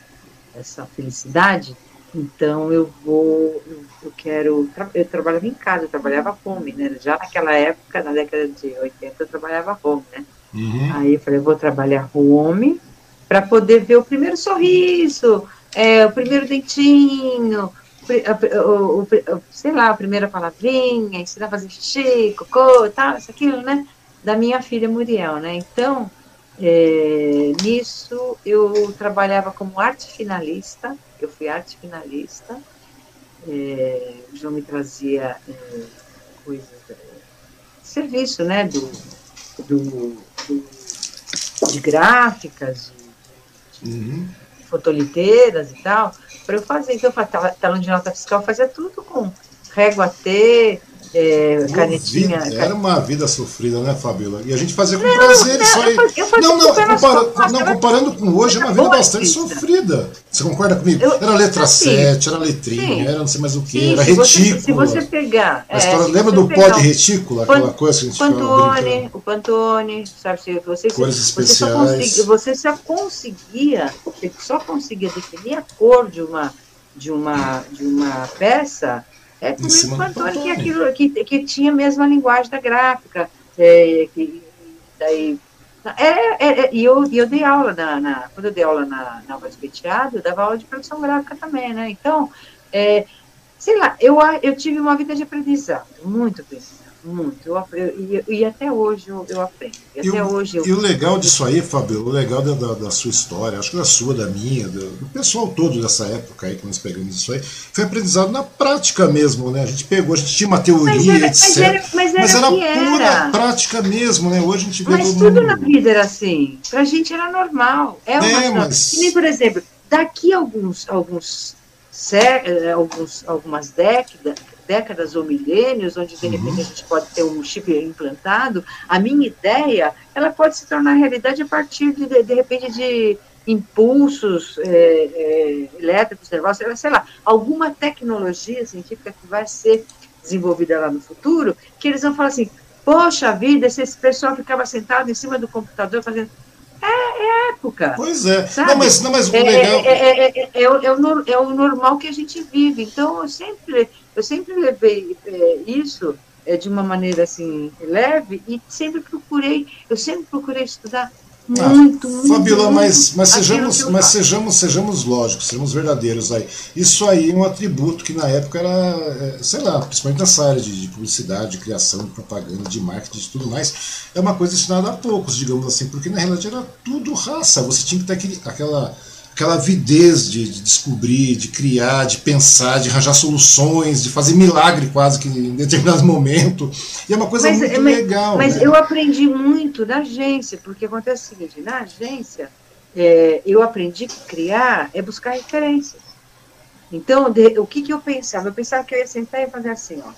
essa felicidade, então eu vou, eu, eu quero, eu trabalhava em casa, eu trabalhava home, né? Já naquela época, na década de 80, eu trabalhava home, né? Uhum. Aí eu falei, eu vou trabalhar home para poder ver o primeiro sorriso é, o primeiro dentinho, o, o, o, sei lá, a primeira palavrinha, ensinar a fazer xixi, cocô, tal, isso, aquilo, né? Da minha filha Muriel, né? Então, é, nisso eu trabalhava como arte finalista, eu fui arte finalista, é, o João me trazia é, coisas, é, serviço, né? Do, do, do de gráficas, uhum. fotoliteiras e tal, para eu fazer. Então, eu fazia, talão de nota fiscal, fazia tudo com régua T, é, canetinha. Vida, era uma vida sofrida, né, Fabiola? E a gente fazia com não, prazer não, isso aí. Eu fazia, não, não, compara, não, comparando com hoje, é uma vida bastante sofrida. Você concorda comigo? Eu, era letra assim, 7, era letrinha, sim, era não sei mais o que, sim, era se retícula. Se você pegar. É, história, lembra do pó de retícula, aquela coisa que a gente Pantone, o Pantone, sabe? Se você, Cores você especiais. Só conseguia, você só conseguia, você só conseguia definir a cor de uma, de uma, de uma peça é por isso Pantone que, aquilo, que, que tinha a mesma linguagem da gráfica. É, que, daí, é, é, é, e eu, eu dei aula, na, na, quando eu dei aula na, na Voz Peteado, eu dava aula de produção gráfica também, né? Então, é, sei lá, eu, eu tive uma vida de aprendizado, muito aprendizado muito. Eu, eu, e, até hoje eu, eu aprendo. E, até o, hoje eu... e o legal disso aí, Fábio, o legal da, da, da, sua história, acho que da sua, da minha, do, do, pessoal todo dessa época aí que nós pegamos isso aí, foi aprendizado na prática mesmo, né? A gente pegou, a gente tinha uma teoria, mas era, etc. Mas era, mas era, mas era pura era. prática mesmo, né? Hoje a gente vê Mas tudo mundo... na vida era assim. Pra gente era normal. É, uma é mas... nem, por exemplo, daqui a alguns, alguns, eh, alguns algumas décadas décadas ou milênios, onde de repente uhum. a gente pode ter um chip implantado, a minha ideia, ela pode se tornar realidade a partir de, de, de repente, de impulsos é, é, elétricos, nervosos, sei lá, alguma tecnologia científica que vai ser desenvolvida lá no futuro, que eles vão falar assim, poxa vida, se esse pessoal ficava sentado em cima do computador fazendo é, é época. Pois é. Sabe? Não, mas, não, mas o legal. É, é, é, é, o, é, o, normal que a gente vive. Então, eu sempre, eu sempre levei isso de uma maneira assim leve e sempre procurei, eu sempre procurei estudar muito, ah, muito. Fabiola, mas, mas, sejamos, mas sejamos, sejamos lógicos, sejamos verdadeiros aí. Isso aí é um atributo que na época era, é, sei lá, principalmente nessa área de, de publicidade, de criação, de propaganda, de marketing e tudo mais, é uma coisa ensinada a poucos, digamos assim, porque na realidade era tudo raça. Você tinha que ter aquele, aquela aquela avidez de, de, descobrir, de criar, de pensar, de arranjar soluções, de fazer milagre quase que em determinado [laughs] momento. E é uma coisa mas, muito mas, legal. Mas né? eu aprendi muito na agência, porque acontece o seguinte, na agência é, eu aprendi que criar é buscar referências. Então, de, o que, que eu pensava? Eu pensava que eu ia sentar e fazer assim, ó.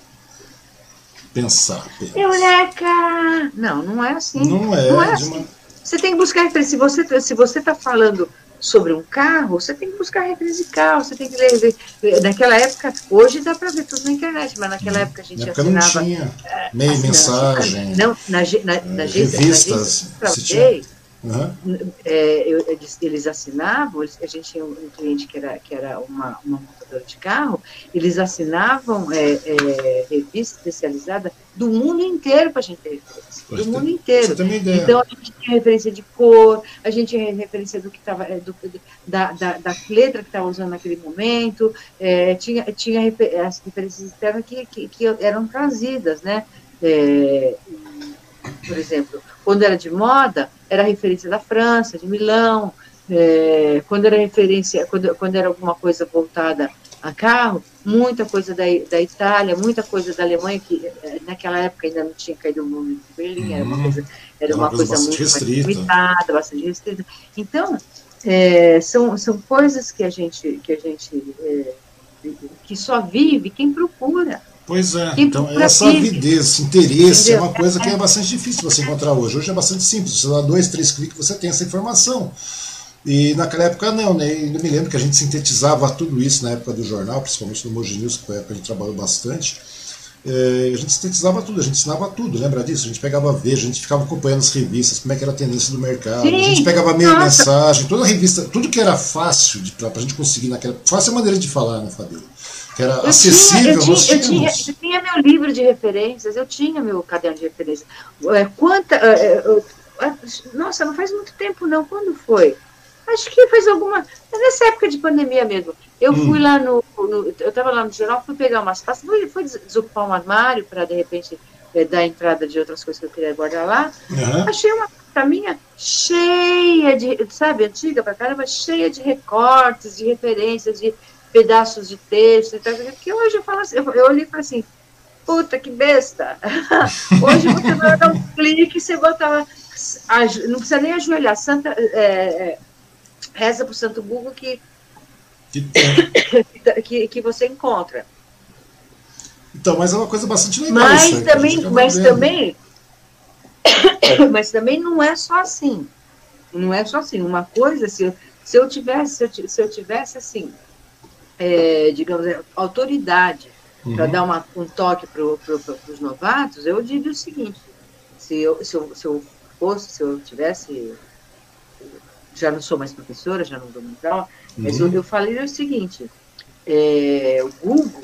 Pensar. Eureka! Não, não é assim. Não é. Não é assim. Uma... Você tem que buscar referência. Se você está se você tá falando sobre um carro, você tem que buscar referência de carro, você tem que ler. Naquela época, hoje dá para ver tudo na internet, mas naquela hum, época a gente época assinava. Não tinha meio mensagem. Não, na, na, na, revistas. Na Uhum. É, eu, eles assinavam, a gente tinha um cliente que era, que era uma, uma de carro, eles assinavam é, é, revista especializada do mundo inteiro para a gente ter referência, do mundo inteiro. Então a gente tinha referência de cor, a gente tinha referência do que estava, é, da, da, da, letra que estava usando naquele momento, é, tinha, tinha as referências externas que, que, que eram trazidas, né? É, por exemplo, quando era de moda, era referência da França, de Milão, é, quando era referência, quando, quando era alguma coisa voltada a carro, muita coisa da, da Itália, muita coisa da Alemanha, que é, naquela época ainda não tinha caído o mundo de Berlim, era uma uhum. coisa, era uma, coisa, coisa muito restrita. limitada, bastante restrita. Então, é, são, são coisas que a gente, que a gente é, que só vive quem procura. Pois é, então essa avidez, esse interesse Entendeu? é uma coisa que é bastante difícil você encontrar hoje. Hoje é bastante simples, você dá dois, três cliques você tem essa informação. E naquela época não, né? Ainda me lembro que a gente sintetizava tudo isso na época do jornal, principalmente no Moji News, que foi a época que a gente trabalhou bastante. É, a gente sintetizava tudo, a gente ensinava tudo, lembra disso? A gente pegava veja, a gente ficava acompanhando as revistas, como é que era a tendência do mercado, Sim. a gente pegava meia mensagem, toda a revista, tudo que era fácil para a gente conseguir naquela. Fácil é a maneira de falar, né, Fabíola? que era eu acessível. Tinha, eu, tinha, eu, tinha, eu, tinha, meu livro de referências, eu tinha meu caderno de referências. É, quanta, é, é, nossa, não faz muito tempo não. Quando foi? Acho que faz alguma. Nessa época de pandemia mesmo. Eu hum. fui lá no, no Eu estava lá no jornal, fui pegar umas pastas, fui, fui desocupar um armário para, de repente, é, dar entrada de outras coisas que eu queria guardar lá. Uhum. Achei uma caminha cheia de. Sabe, antiga pra caramba, cheia de recortes, de referências, de pedaços de texto e tal. Que hoje eu falo assim, eu, eu olhei e falei assim. Puta que besta! [laughs] Hoje você vai dar um clique e você bota lá. Não precisa nem ajoelhar. Santa, é, é, reza para o Santo Google que, que, [coughs] que, que você encontra. Então, mas é uma coisa bastante legal. Mas aí, também, mas também, [coughs] mas também não é só assim. Não é só assim. Uma coisa, se eu, se eu tivesse, se eu, se eu tivesse assim, é, digamos, é, autoridade uhum. para dar uma, um toque para pro, pro, os novatos, eu diria o seguinte: se eu, se eu, se eu fosse, se eu tivesse já não sou mais professora, já não dou mais aula, uhum. mas eu, eu falei o seguinte, é, o Google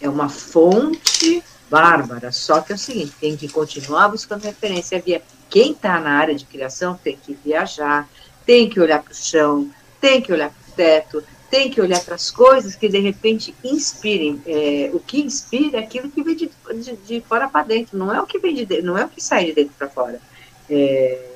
é uma fonte bárbara, só que é o seguinte, tem que continuar buscando referência via quem está na área de criação tem que viajar, tem que olhar para o chão, tem que olhar para o teto, tem que olhar para as coisas que de repente inspirem. É, o que inspira é aquilo que vem de, de, de fora para dentro, não é o que vem de dentro, não é o que sai de dentro para fora. É,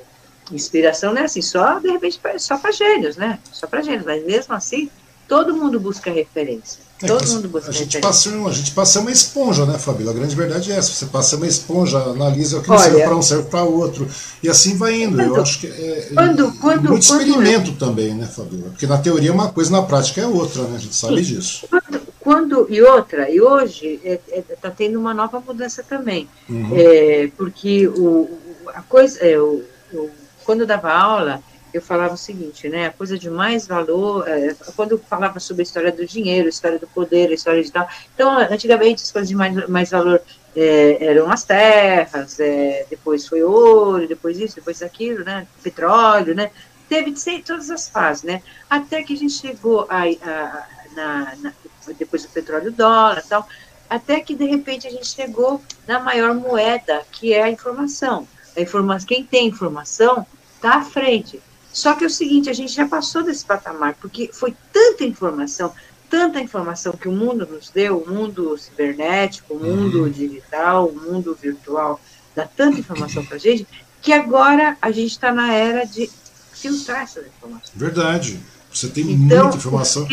inspiração não é assim, só de repente só para gênios, né? Só para gênios, mas mesmo assim, todo mundo busca referência. É, todo mundo busca a gente, passa, a gente passa uma esponja, né, Fabíola? A grande verdade é essa. Você passa uma esponja, analisa o que serve para um, serve para outro. E assim vai indo. Quando, Eu acho que é, quando, quando, muito experimento também, né, Fabíola? Porque na teoria é uma coisa, na prática é outra, né? A gente sabe Sim. disso. Quando, quando, e outra, e hoje está é, é, tá tendo uma nova mudança também. Uhum. É, porque o, a coisa. É, o, o quando eu dava aula, eu falava o seguinte, né, a coisa de mais valor, é, quando eu falava sobre a história do dinheiro, a história do poder, a história de tal, então, antigamente, as coisas de mais, mais valor é, eram as terras, é, depois foi ouro, depois isso, depois aquilo, né, petróleo, né, teve de todas as fases, né, até que a gente chegou a, a na, na, depois do petróleo dólar tal, até que de repente a gente chegou na maior moeda, que é a informação. A informação quem tem informação está à frente. Só que é o seguinte, a gente já passou desse patamar, porque foi tanta informação, tanta informação que o mundo nos deu, o mundo cibernético, o mundo uhum. digital, o mundo virtual, dá tanta informação para a gente, que agora a gente está na era de filtrar essa informação. Verdade. Você tem então, muita informação.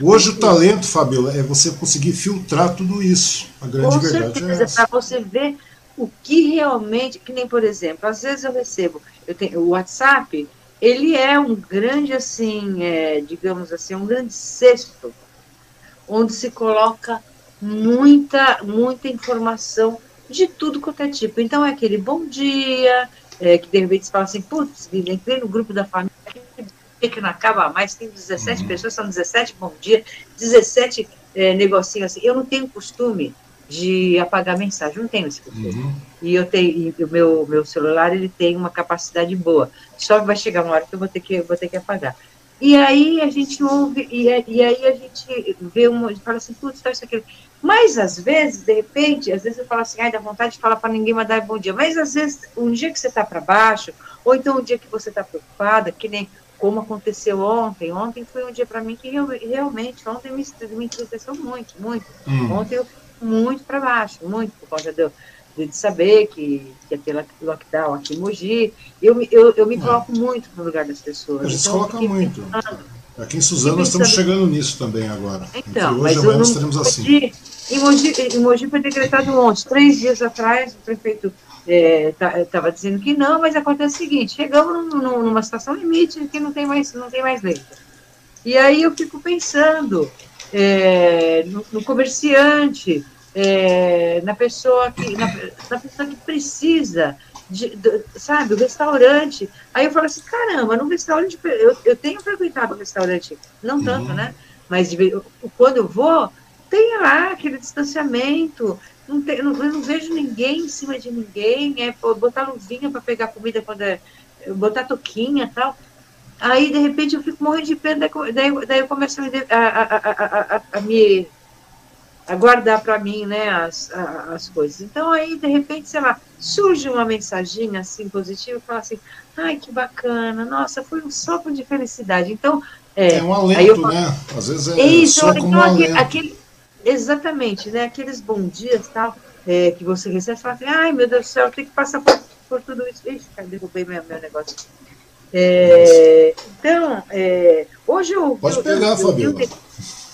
Hoje o talento, Fabiola, é você conseguir filtrar tudo isso. A grande Com verdade certeza, é essa. Para você ver o que realmente, que nem por exemplo, às vezes eu recebo, eu tenho o WhatsApp, ele é um grande assim, é, digamos assim, um grande cesto onde se coloca muita, muita informação de tudo quanto é tipo. Então é aquele bom dia, é, que de repente você fala assim, putz, entrei no grupo da família que não acaba mais, tem 17 uhum. pessoas, são 17 bom dia, 17 é, negocinhos assim. Eu não tenho costume de apagar mensagem, não tenho esse costume. Uhum. E eu tenho, e o meu, meu celular ele tem uma capacidade boa. Só que vai chegar uma hora que eu vou ter que, vou ter que apagar. E aí a gente ouve, e, e aí a gente vê uma, fala assim, putz, tá isso aqui. Mas às vezes, de repente, às vezes eu falo assim, ai, dá vontade de falar para ninguém mandar bom dia. Mas às vezes, um dia que você está para baixo, ou então um dia que você está preocupada, que nem como aconteceu ontem. Ontem foi um dia para mim que realmente, ontem me, me entristeceu muito, muito. Hum. Ontem eu muito para baixo, muito por conta do, de saber que, que ia ter lockdown aqui em Mogi. Eu, eu, eu me coloco muito no lugar das pessoas. A gente então, coloca muito. Pensando, aqui em Suzano nós estamos chegando nisso também agora. Então, Entre hoje mas amanhã estaremos assim. Em Mogi, em Mogi foi decretado ontem, três dias atrás, o prefeito estava é, dizendo que não, mas acontece o seguinte, chegamos num, numa situação limite que não tem mais, não tem mais leito. E aí eu fico pensando, é, no, no, comerciante, é, na pessoa que na, na, pessoa que precisa, de, de, sabe, o restaurante. Aí eu falo assim, caramba, no restaurante eu, eu tenho frequentado o restaurante, não tanto, uhum. né? Mas de, quando eu vou, tem lá aquele distanciamento. Não tem, não, eu não vejo ninguém em cima de ninguém, é botar luvinha para pegar comida quando é, botar toquinha tal. Aí, de repente, eu fico morrendo de pena, daí, daí eu começo a me, a, a, a, me a guardar para mim, né, as, as coisas. Então, aí, de repente, sei lá, surge uma mensagem assim positiva e fala assim, ai, que bacana, nossa, foi um sopro de felicidade. Então, é, é um alento, eu, né? Às vezes é isso, só então, um aquele, aquele, exatamente, né, aqueles bons dias, tal, é, que você recebe, fala assim, ai, meu Deus do céu, eu tenho que passar por, por tudo isso. Ixi, cara, derrubei meu, meu negócio. É, então, é, hoje eu... Pode pegar, Fabiola.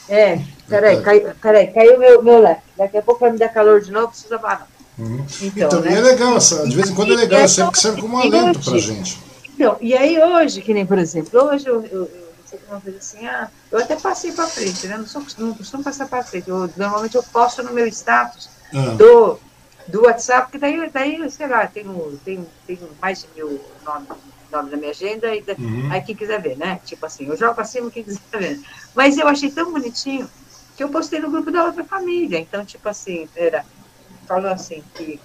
É, peraí, cai, peraí, caiu meu, meu leque. Daqui a pouco vai me dar calor de novo, precisa parar. Uhum. Então, então né? é legal, essa, de vez em quando é legal, sempre que serve como um alento para gente. Então, e aí hoje, que nem, por exemplo, hoje eu, eu, eu uma coisa assim, ah, eu até passei para frente, né? Não, sou, não costumo passar para frente. Eu, normalmente eu posto no meu status ah. do, do WhatsApp, que daí, daí, sei lá, tenho, tenho, tenho mais de mil nomes nome da minha agenda, e uhum. aí quem quiser ver, né? Tipo assim, eu jogo pra cima quem quiser [laughs] ver. Mas eu achei tão bonitinho que eu postei no grupo da outra família. Então, tipo assim, era, falou assim que.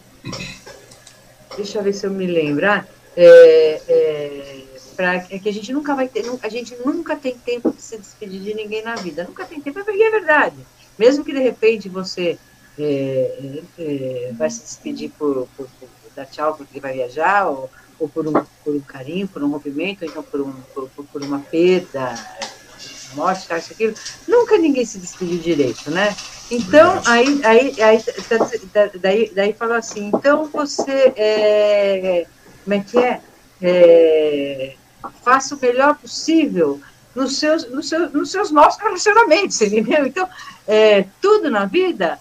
Deixa eu ver se eu me lembro. Ah, é, é, pra, é que a gente nunca vai ter, a gente nunca tem tempo de se despedir de ninguém na vida. Nunca tem tempo, e é verdade. Mesmo que de repente você é, é, vai se despedir por, por, por, dar tchau porque vai viajar, ou ou por um, por um carinho, por um rompimento, ou então por, um, por, por uma perda, morte, isso, aquilo. Nunca ninguém se despediu direito, né? Então, aí, aí, aí tá, tá, daí, daí falou assim, então você, é, como é que é? é? Faça o melhor possível nos seus, nos seus, nos seus nossos relacionamentos, [laughs] entendeu? Então, é, tudo na vida,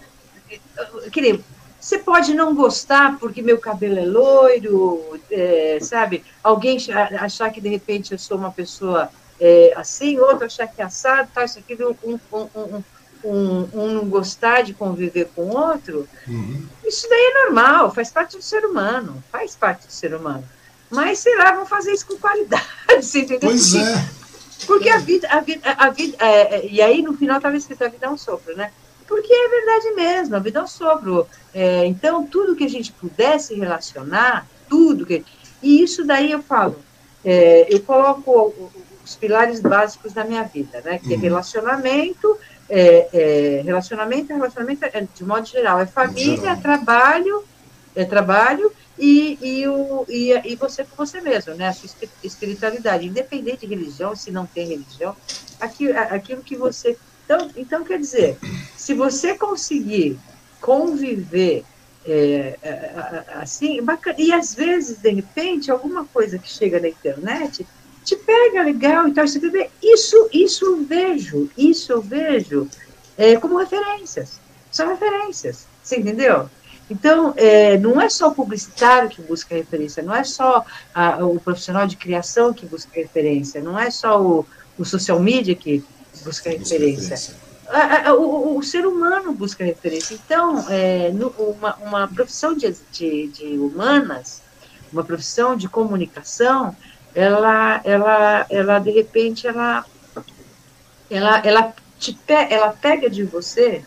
que nem, você pode não gostar porque meu cabelo é loiro, é, sabe? Alguém achar que de repente eu sou uma pessoa é, assim, outro achar que é assado, tal, isso aqui, um, um, um, um, não gostar de conviver com outro. Uhum. Isso daí é normal, faz parte do ser humano, faz parte do ser humano. Mas, sei lá, vamos fazer isso com qualidade, [laughs] você entendeu? Pois porque, é. Porque a vida, a vida, a vida é, é e aí no final estava escrito a vida é um sopro, né? Porque é verdade mesmo, a vida é um sopro. É, então, tudo que a gente pudesse relacionar, tudo que. E isso daí eu falo, é, eu coloco os pilares básicos da minha vida, né? Que é uhum. relacionamento, é, é, relacionamento, relacionamento é, de modo geral, é família, trabalho, é trabalho e, e, o, e, e você com você mesmo, né? A sua espiritualidade, independente de religião, se não tem religião, aquilo, aquilo que você então, então, quer dizer, se você conseguir conviver é, é, assim, bacana, e às vezes, de repente, alguma coisa que chega na internet te pega legal e tal, isso, isso eu vejo, isso eu vejo é, como referências, são referências, você entendeu? Então, é, não é só o publicitário que busca referência, não é só a, o profissional de criação que busca referência, não é só o, o social media que busca referência. A, o, o, ser humano busca referência. Então, é, no, uma, uma profissão de, de, de, humanas, uma profissão de comunicação, ela, ela, ela de repente, ela, ela, ela, te pe, ela pega de você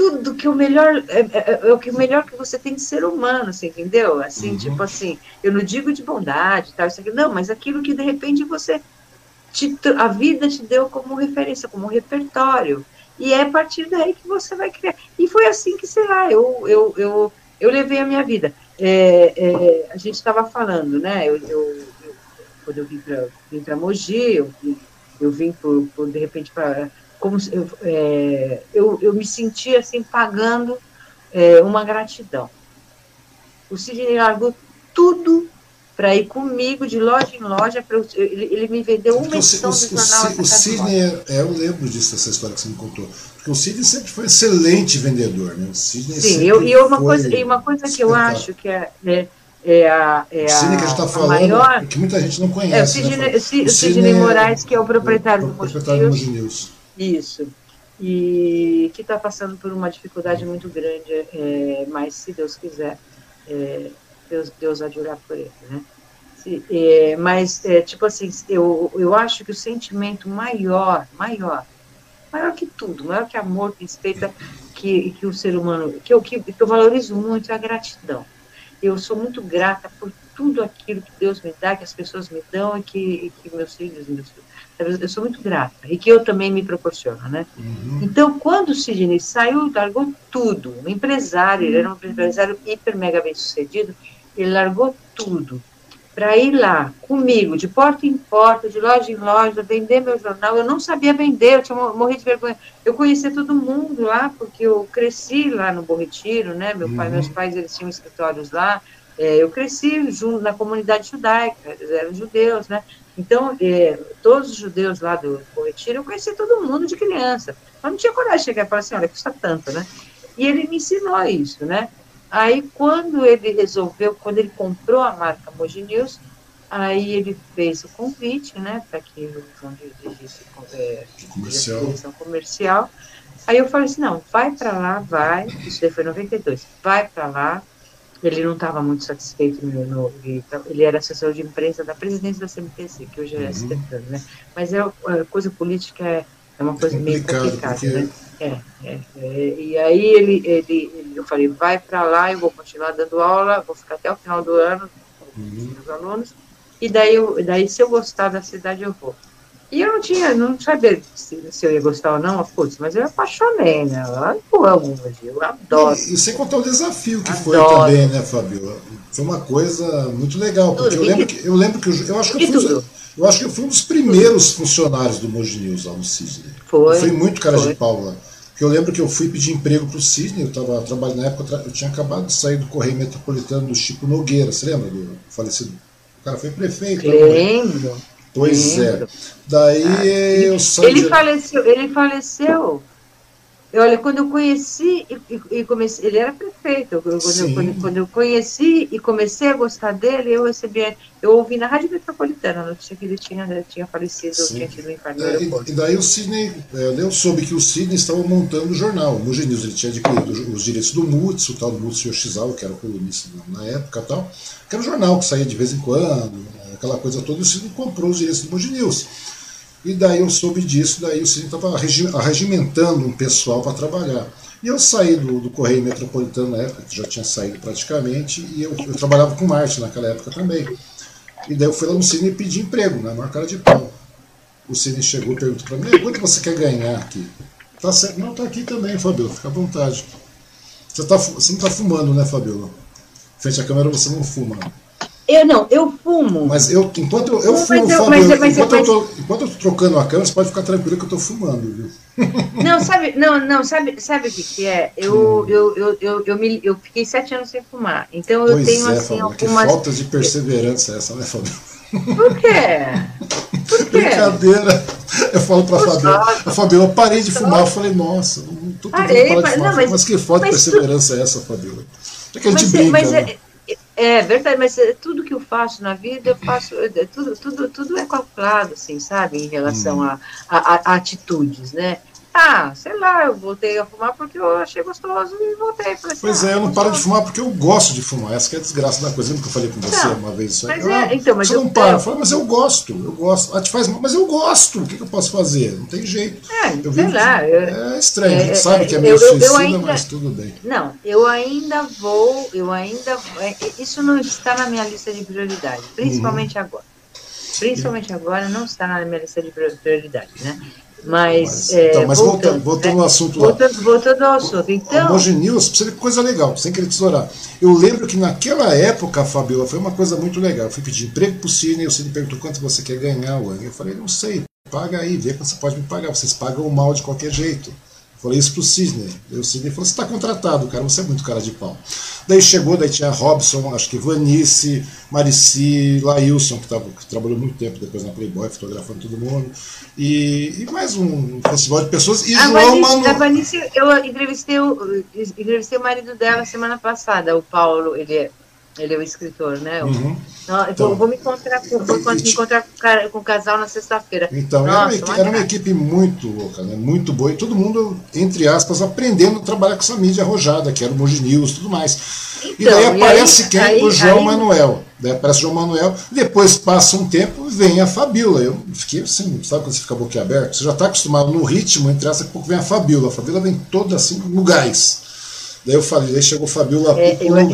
tudo que o melhor é, é, é, o que o melhor que você tem de ser humano, você entendeu? Assim, uhum. tipo assim, eu não digo de bondade, tal, isso aqui, não, mas aquilo que de repente você te, a vida te deu como referência, como repertório. E é a partir daí que você vai criar. E foi assim que, sei lá, eu, eu, eu, eu levei a minha vida. É, é, a gente estava falando, né? Eu, eu, eu, quando eu vim para Mogi, eu, eu vim por, por de repente para. Como eu, é, eu, eu me senti assim pagando é, uma gratidão. O Sidney largou tudo para ir comigo de loja em loja. Eu, ele, ele, me vendeu uma edição o, do jornal. O, o Sidney, é, é, eu lembro disso, essa história que você me contou. Porque o Sidney sempre foi excelente vendedor. Né? O Sidney Sim, eu, e uma coisa, e uma coisa que eu acho que é, é, é a, é Sidney que a gente está falando, maior, que muita gente não conhece. É, o Sidney, né? o Sidney, Sidney Moraes, que é o proprietário, o, do, proprietário do News. Isso. E que está passando por uma dificuldade muito grande, é, mas se Deus quiser, é, Deus, Deus há de olhar por ele, né? É, mas, é, tipo assim, eu, eu acho que o sentimento maior, maior, maior que tudo, maior que amor, que respeita, que, que o ser humano, que eu, que, que eu valorizo muito é a gratidão. Eu sou muito grata por tudo aquilo que Deus me dá, que as pessoas me dão e que, e que meus filhos, meus filhos, eu sou muito grata, e que eu também me proporciono, né? Uhum. Então, quando o Sidney saiu, largou tudo, um empresário, ele era um empresário hiper mega bem sucedido, ele largou tudo para ir lá comigo, de porta em porta, de loja em loja, vender meu jornal. Eu não sabia vender, eu tinha morrido de vergonha. Eu conhecia todo mundo lá, porque eu cresci lá no Bom Retiro, né? Meu pai, uhum. meus pais, eles tinham escritórios lá. É, eu cresci junto na comunidade judaica, eles eram judeus, né? Então, é, todos os judeus lá do Bom Retiro, eu conhecia todo mundo de criança. Mas não tinha coragem de chegar e falar assim, olha, custa tanto, né? E ele me ensinou isso, né? Aí, quando ele resolveu, quando ele comprou a marca Moji News, aí ele fez o convite, né, para que eles vão dirigisse é, comercial. comercial. Aí eu falei assim, não, vai para lá, vai, isso daí foi em 92, vai para lá. Ele não estava muito satisfeito, no, no, ele era assessor de imprensa da presidência da CMTC, que hoje é uhum. secretário, né? Mas é, a coisa política é, é uma coisa é meio complicada, porque... né? É, é, é, e aí ele, ele, eu falei, vai para lá, eu vou continuar dando aula, vou ficar até o final do ano com uhum. os alunos, e daí, eu, daí se eu gostar da cidade eu vou. E eu não tinha, não sabia se, se eu ia gostar ou não, putz, mas eu apaixonei, né? Eu amo eu adoro. E, e sem contar o desafio que adoro. foi também, né, Fabiola? Foi uma coisa muito legal, porque eu lembro que eu lembro que eu, eu acho que eu fui, eu acho que eu fui um dos primeiros funcionários do Moji News lá no Cisne. Foi. Eu fui muito cara foi. de pau lá. Porque eu lembro que eu fui pedir emprego para o Cisne, eu estava trabalhando na época, eu tinha acabado de sair do Correio Metropolitano do Chico Nogueira, você lembra do falecido? O cara foi prefeito. Lembro. Pois é. lembro. é. Daí ah, eu saí. Ele faleceu, ele faleceu Olha, quando eu conheci e, e, comecei, ele era prefeito. quando, eu, quando, quando, eu conheci e comecei a gostar dele, eu recebi, eu ouvi na Rádio Metropolitana a notícia que ele tinha, né, tinha falecido, Sim. tinha tido um infarto é, e, e, daí o Sidney, é, eu soube que o Sidney estava montando o jornal, o Mugen News, ele tinha adquirido os direitos do Mutz, o tal do Mutz Yoshizawa, que era o colunista na época tal, que era um jornal que saía de vez em quando, aquela coisa toda, e o Sidney comprou os direitos do Mugen News. E daí eu soube disso, daí o Cine estava arregimentando um pessoal para trabalhar. E eu saí do, do, Correio Metropolitano na época, que já tinha saído praticamente, e eu, eu trabalhava com marketing naquela época também. E daí eu fui lá no Cine e pedi emprego, na maior cara de pau. O Cine chegou e perguntou para mim, quanto você quer ganhar aqui? Tá certo. Não, tá aqui também, Fabiola, fica à vontade. Você, tá, você não está fumando, né, Fabiola? Frente à câmera você não fuma. Eu não, eu fumo. Mas eu, enquanto eu, eu fumo, mas eu, Fábio, mas, mas, enquanto, mas, eu tô, enquanto eu tô trocando a câmera, você pode ficar tranquilo que eu tô fumando, viu? [laughs] Não, sabe, não, não, sabe, sabe o que, que é? Eu, hum. eu, eu, eu, eu, me, eu fiquei sete anos sem fumar. Então eu pois tenho é, assim Fábio, algumas. Que falta de perseverança essa, né, Fábio? Por quê? Por quê? Brincadeira. Eu falo pra Fabiola, a Fabiola, eu parei de fumar. Eu falei, nossa, não tô tentando Parei, parar de fumar. Não, mas, mas que falta de perseverança tu... é essa, Fabiola? É que a gente mas, brinca. Mas, né? É verdade, mas é, tudo que eu faço na vida, eu faço, é, tudo, tudo, tudo é calculado, assim, sabe, em relação hum. a, a, a, atitudes, né? Ah, sei lá, eu voltei a fumar porque eu achei gostoso e voltei. Falei assim, pois é, eu não paro de fumar porque eu gosto de fumar. Essa é a desgraça da coisa. Lembra que eu falei com você não, uma vez? Mas é, ah, então, mas você eu, não para. Eu falo, mas eu gosto, eu gosto. Ah, te faz mal, mas eu gosto. O que, que eu posso fazer? Não tem jeito. É, eu sei lá. Eu, é estranho, é, a gente sabe que é meio eu, suicida, ainda, mas tudo bem. Não, eu ainda vou, eu ainda. É, isso não está na minha lista de prioridade, principalmente uhum. agora. Principalmente agora não está na minha lista de prioridade, né? Mas, mas, é, então, mas voltando, voltando, né? ao assunto voltando, lá. Voltando ao assunto. Então. News, você ver que coisa legal, sem querer tesourar. Eu lembro que naquela época, Fabiola, foi uma coisa muito legal. Eu fui pedir emprego pro Cine, o Cine perguntou quanto você quer ganhar, Wang. Eu falei, não sei, paga aí, vê quanto você pode me pagar. Vocês pagam mal de qualquer jeito. Falei isso pro Sidney. o Sidney falou: você está contratado, cara, você é muito cara de pau. Daí chegou, daí tinha Robson, acho que Vanice, Marici, Lailson, que, tava, que trabalhou muito tempo depois na Playboy, fotografando todo mundo. E, e mais um festival de pessoas. E a João Vanice, Manu... A Vanice, eu entrevistei o, entrevistei o marido dela semana passada, o Paulo, ele é ele é o escritor, né? Uhum. Não, eu então, vou, me encontrar, com, vou me encontrar com, o casal na sexta-feira. Então, Nossa, era, uma, era, uma, equipe muito louca, né? muito boa, e todo mundo, entre aspas, aprendendo a trabalhar com essa mídia arrojada, que era o Mogi News e tudo mais. Então, e daí aparece e aí, quem? Aí, o João aí, Manuel. Daí aparece o João Manuel, depois passa um tempo vem a Fabiola. Eu fiquei assim, sabe quando você fica boquiaberto? Você já está acostumado no ritmo, entre essa, daqui a pouco vem a Fabiola. A Fabiola vem toda assim no gás. Daí eu falei, daí chegou Fabiola é, eu, eu,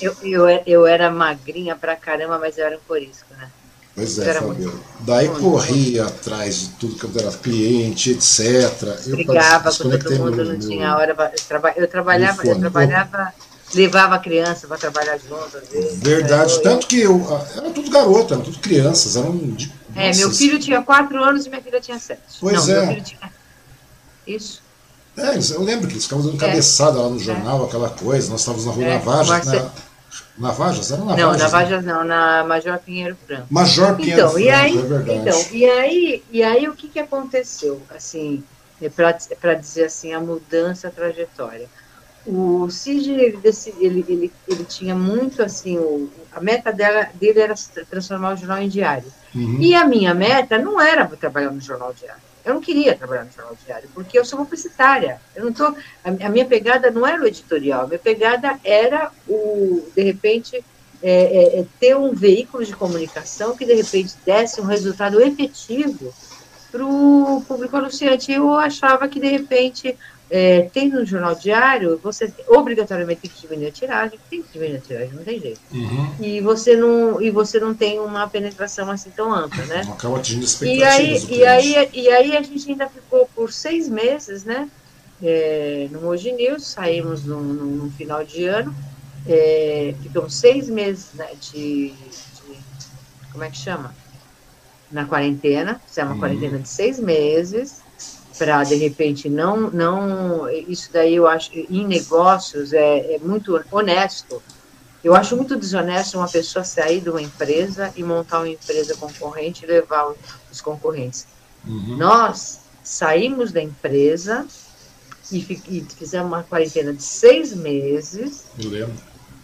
eu, eu, eu, era magrinha pra caramba, mas eu era um corisco, né? Pois é, Fabiola. Daí muito corria muito. atrás de tudo que era cliente, etc. Eu Brigava com todo mundo, não tinha hora. Eu, traba, eu trabalhava, eu trabalhava, levava a criança para trabalhar junto, às vezes. Verdade, eu, tanto que eu. Era tudo garoto, eram tudo crianças, eram. De, é, meu filho tinha quatro anos e minha filha tinha sete. Pois não, é. Meu tinha... Isso. É, eu lembro que eles ficavam dando é. cabeçada lá no é. jornal, aquela coisa. Nós estávamos na rua é. Navajas, Marce... na, Navajas? Era Navajas? Não, Navajas né? não, na Major Pinheiro Franco. Major Pinheiro então, Franco, e aí, é verdade. Então, e aí, e aí o que, que aconteceu? Assim, para dizer assim, a mudança, a trajetória. O Cid, ele, ele, ele, ele tinha muito assim, o, a meta dela, dele era transformar o jornal em diário. Uhum. E a minha meta não era trabalhar no jornal diário. Eu não queria trabalhar no jornal diário, porque eu sou publicitária. Eu não tô, a, a minha pegada não era o editorial, a minha pegada era o, de repente, é, é, é ter um veículo de comunicação que de repente desse um resultado efetivo para o público anunciante. Eu achava que de repente é, tendo um jornal diário, você obrigatoriamente tem que diminuir a tiragem, tem que diminuir a tiragem, não tem jeito. Uhum. E, você não, e você não tem uma penetração assim tão ampla, né? Acaba atingindo e aí, e, aí, e aí a gente ainda ficou por seis meses, né? É, no Moji News, saímos no, no, no final de ano, é, ficamos seis meses né, de, de, Como é que chama? Na quarentena, fizemos uma uhum. quarentena de seis meses para de repente não não isso daí eu acho em negócios é, é, muito honesto. Eu acho muito desonesto uma pessoa sair de uma empresa e montar uma empresa concorrente e levar os concorrentes. Uhum. nós saímos da empresa e, e, fizemos uma quarentena de seis meses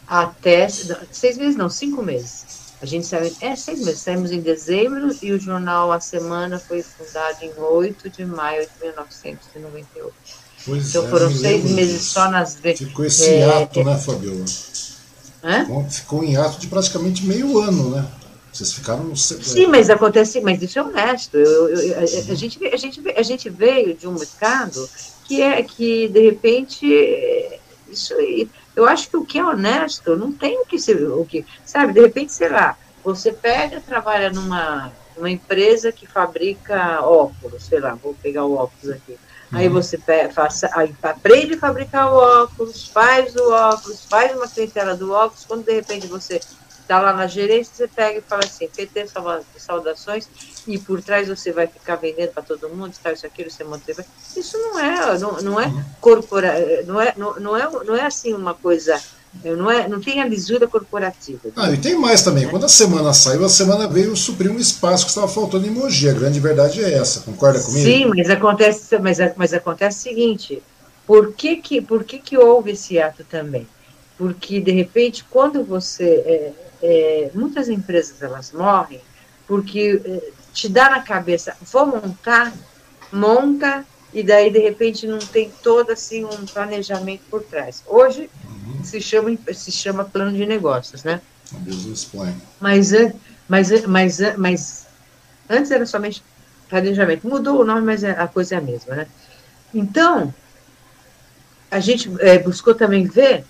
até seis meses não cinco meses a gente saiu, é seis meses, saímos em dezembro e o jornal A Semana foi fundado em 8 de maio de 1998. Pois então é, foram seis meses só nas Ficou esse é, ato, né, Fabiola? Ficou, ficou em ato de praticamente meio ano, né? Vocês ficaram no Sim, mas acontece, mas isso é honesto. Eu, eu, a, a, gente, a, gente, a gente veio de um mercado que é que, de repente, isso eu acho que o que é honesto não tem o que ser, o que, sabe, de repente, sei lá, você pega, trabalha numa uma empresa que fabrica óculos, sei lá, vou pegar o óculos aqui. Aí uhum. você pega, faça, aí aprende a fabricar o óculos, faz o óculos, faz uma clientela do óculos, quando de repente você está lá na gerência, você pega e fala assim, PT saudações, e por trás você vai ficar vendendo para todo mundo, tal, isso, aquilo, você manteve. Isso não é, não, não é corpora, não é, não, não é, não é assim uma coisa não, é, não tem a lisura corporativa. Ah, e tem mais também. Quando a semana saiu, a semana veio suprir um espaço que estava faltando em Mogi. A grande verdade é essa. Concorda comigo? Sim, mas acontece, mas, mas acontece o seguinte: por que, que, por que, que houve esse ato também? Porque, de repente, quando você. É, é, muitas empresas elas morrem porque é, te dá na cabeça, vou montar, monta, e daí de repente não tem todo assim um planejamento por trás. Hoje uhum. se chama se chama plano de negócios, né? Business plan. Mas mas mas mas antes era somente planejamento. Mudou o nome, mas é, a coisa é a mesma, né? Então a gente é, buscou também ver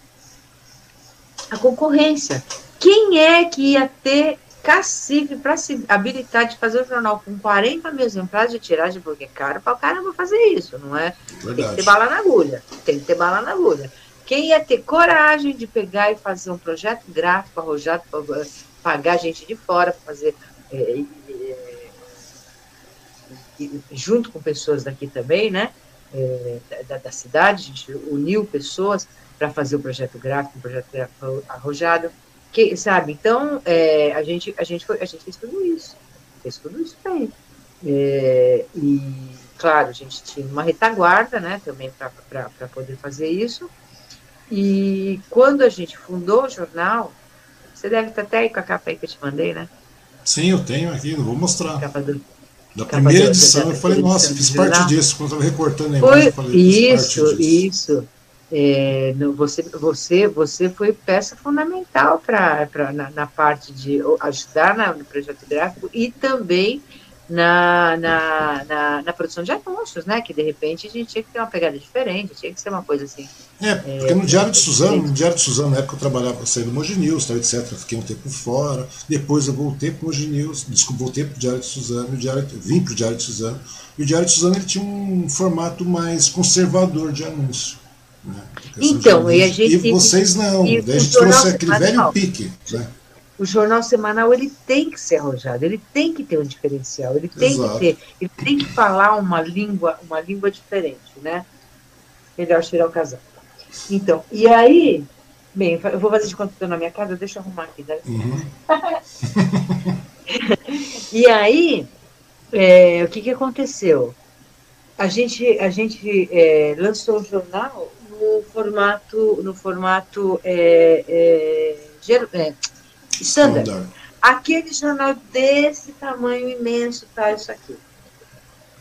a concorrência. Quem é que ia ter cacife para se habilitar de fazer o jornal com 40 mil exemplares de tiragem, porque é caro para o caramba fazer isso, não é? Verdade. Tem que ter bala na agulha, tem que ter bala na agulha. Quem ia ter coragem de pegar e fazer um projeto gráfico arrojado, para pagar gente de fora, para fazer. É, é, junto com pessoas daqui também, né? É, da, da, cidade, a gente uniu pessoas para fazer o projeto gráfico, o projeto gráfico arrojado que, sabe? Então, é, a, gente, a, gente foi, a gente fez tudo isso. Fez tudo isso aí. É, e, claro, a gente tinha uma retaguarda, né, também para poder fazer isso. E quando a gente fundou o jornal, você deve estar até aí com a capa aí que eu te mandei, né? Sim, eu tenho aqui, não vou mostrar. Capa do, da primeira edição, eu falei, nossa, fiz parte disso. Quando eu estava recortando a imagem, eu falei, isso, isso. É, você, você, você foi peça fundamental para na, na, parte de ajudar na, no projeto gráfico e também na, na, na, na, produção de anúncios, né? Que de repente a gente tinha que ter uma pegada diferente, tinha que ser uma coisa assim É, porque no Diário de Suzano, no Diário de Suzano, na época eu trabalhava, saí do Mogi News, etc. Fiquei um tempo fora. Depois eu voltei para o Mogi News, desculpa, voltei para o Diário de Suzano, o Diário, vim para o Diário de Suzano. E o Diário de Suzano ele tinha um formato mais conservador de anúncio. Né? Então, e a gente. E vocês não, e daí a gente trouxe aquele velho pique. Né? O jornal semanal ele tem que ser arrojado, ele tem que ter um diferencial, ele tem Exato. que ter, ele tem que falar uma língua, uma língua diferente, né? Melhor tirar o casaco. Então, e aí, bem, eu vou fazer de conta que estou na minha casa, deixa eu arrumar aqui. Né? Uhum. [laughs] e aí, é, o que, que aconteceu? A gente, a gente é, lançou o jornal no formato, no formato é, é, é standard. Aquele jornal desse tamanho imenso, tá, isso aqui.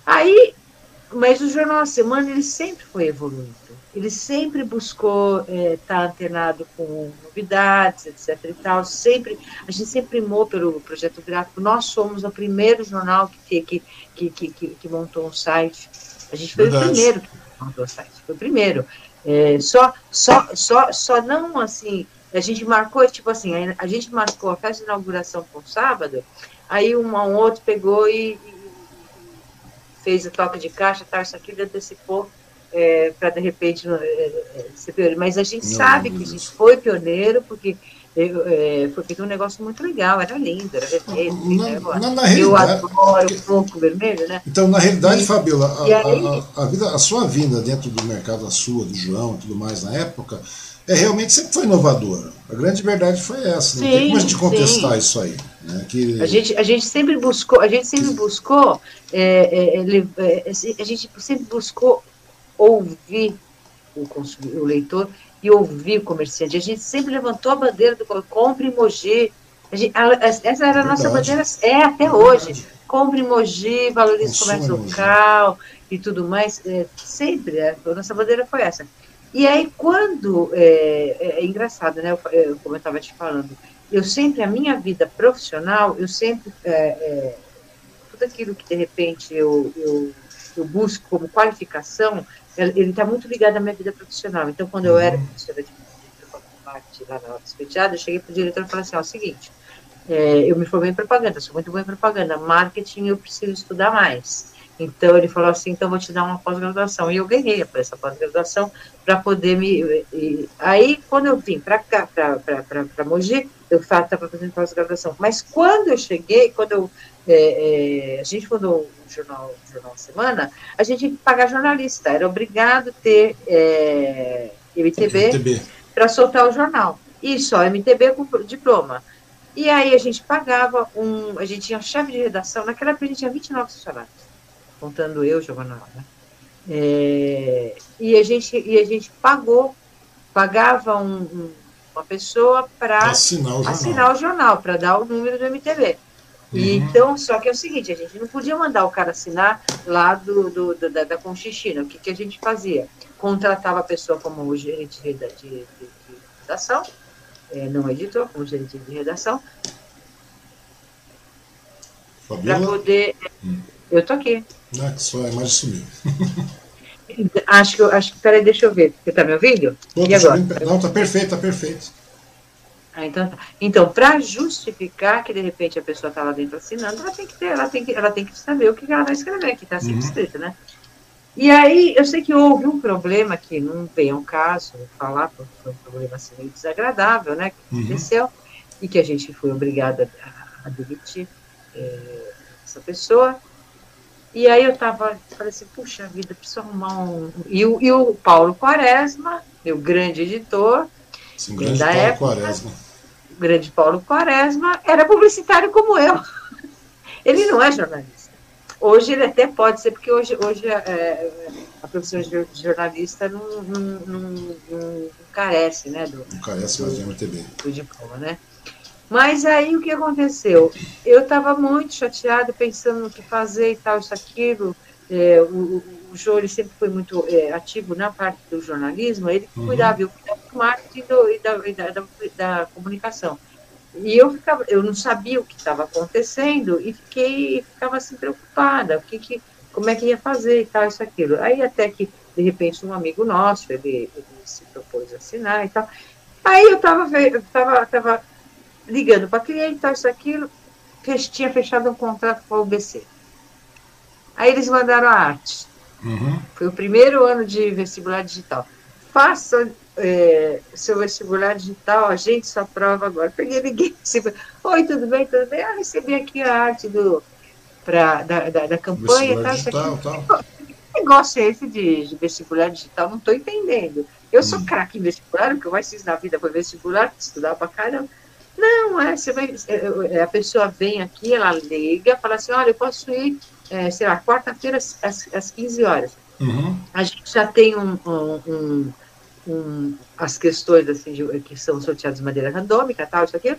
Aí, mas o Jornal da Semana, ele sempre foi evoluindo ele sempre buscou estar é, tá antenado com novidades, etc. e tal. Sempre, a gente sempre primou pelo projeto gráfico. Nós somos o primeiro jornal que, que, que, que, que montou um site. A gente foi Verdade. o primeiro que montou o site, foi o primeiro. É, só, só, só, só não assim. A gente marcou, tipo assim, a gente marcou a festa de inauguração para o sábado, aí um, um outro pegou e, e fez a toca de caixa, tá, isso aqui antecipou é, para de repente é, é, ser pioneiro. Mas a gente sabe que a gente foi pioneiro, porque é, foi feito um negócio muito legal, era lindo, era vermelho. Na, na, na eu adoro o pouco vermelho, né? Então, na realidade, e, Fabiola, a, aí, a, a, vida, a sua vinda dentro do mercado, a sua, do João e tudo mais na época, é realmente sempre foi inovadora. A grande verdade foi essa. Não sim, tem como a gente contestar sim. isso aí. Né? Que... A, gente, a gente sempre buscou, a gente sempre buscou, é, é, é, a gente sempre buscou ouvir o, o leitor e ouvir o comerciante. A gente sempre levantou a bandeira do compre Mogi. Gente, a, essa era a nossa bandeira, é até hoje. Compre Mogi, valorize o comércio local e tudo mais. É, sempre, a nossa bandeira foi essa. E aí, quando. É, é, é engraçado, né? Eu, como eu estava te falando, eu sempre, a minha vida profissional, eu sempre. É, é, tudo aquilo que de repente eu, eu, eu busco como qualificação, ele está muito ligado à minha vida profissional. Então, quando eu era uhum. professora de marketing lá na Alta Especiada, eu cheguei para o diretor e falei assim, ó, é o seguinte, é, eu me formei em propaganda, sou muito boa em propaganda, marketing eu preciso estudar mais. Então, ele falou assim, então vou te dar uma pós-graduação. E eu ganhei essa pós-graduação para poder me... E, aí, quando eu vim para cá, para Mogi, eu estava fazendo pós-graduação. Mas quando eu cheguei, quando eu, é, é, a gente fundou o jornal, o jornal Semana, a gente tinha que pagar jornalista, era obrigado a ter é, MTB, MTB. para soltar o jornal. E só MTB com diploma. E aí a gente pagava um. A gente tinha chave de redação, naquela época a gente tinha 29 funcionários, contando eu, Giovanna. Né? É, e, a gente, e a gente pagou, pagava um, um, uma pessoa para assinar assinar o jornal para dar o número do MTB. Uhum. então, só que é o seguinte, a gente não podia mandar o cara assinar lá do, do, do da, da Conchichina. O que, que a gente fazia? Contratava a pessoa como gerente de, de, de, de redação, é, não editor, como gerente de redação, para poder. Hum. Eu tô aqui. Ah, que sua imagem sumiu. acho que, acho que, peraí, deixa eu ver. Você tá me ouvindo? Pô, e agora? Não, tá perfeito, tá perfeito. Ah, então, tá. então para justificar que de repente a pessoa está lá dentro assinando, ela tem que ter, ela tem que, ela tem que saber o que ela vai escrever, que está sempre uhum. escrito, né? E aí, eu sei que houve um problema que não vem ao caso falar, porque foi um problema assim, meio desagradável, né, que uhum. aconteceu, e que a gente foi obrigada a, a demitir é, essa pessoa. E aí eu tava, falei assim, puxa vida, preciso arrumar um... E o, e o Paulo Quaresma, meu grande editor, Sim, grande da Paulo época, Quaresma grande Paulo Quaresma, era publicitário como eu. Ele não é jornalista. Hoje ele até pode ser, porque hoje, hoje é, a profissão de jornalista não, não, não, não carece, né? Do, não carece mais de MTB. Do diploma, né? Mas aí o que aconteceu? Eu estava muito chateada, pensando no que fazer e tal, isso, aquilo. É, o, o Jô ele sempre foi muito é, ativo na parte do jornalismo, ele uhum. cuidava, eu cuidava do marketing do, e, da, e da, da, da, comunicação. E eu ficava, eu não sabia o que estava acontecendo e fiquei, ficava assim preocupada, o que, que, como é que ia fazer e tal, isso, aquilo. Aí até que de repente, um amigo nosso, ele, ele se propôs a assinar e tal. Aí eu estava tava, tava ligando para cliente, tal, isso, aquilo, tinha fechado um contrato com a UBC. Aí eles mandaram a arte. Uhum. Foi o primeiro ano de vestibular digital. Faça é, seu vestibular digital, a gente só prova agora. Peguei ninguém. [laughs] Oi, tudo bem? Tudo bem? Ah, recebi aqui a arte do, pra, da, da, da campanha. Tá, digital, tal. Que negócio é esse de, de vestibular digital? Não estou entendendo. Eu sou hum. craque em vestibular, o que eu mais fiz na vida foi vestibular, estudar para caramba. Não, é, você vai, é, é, a pessoa vem aqui, ela liga, fala assim, olha, eu posso ir, é, sei lá, quarta-feira às, às 15 horas. Uhum. A gente já tem um, um, um, um, as questões assim, de, que são sorteadas de maneira randômica, tal, isso aqui.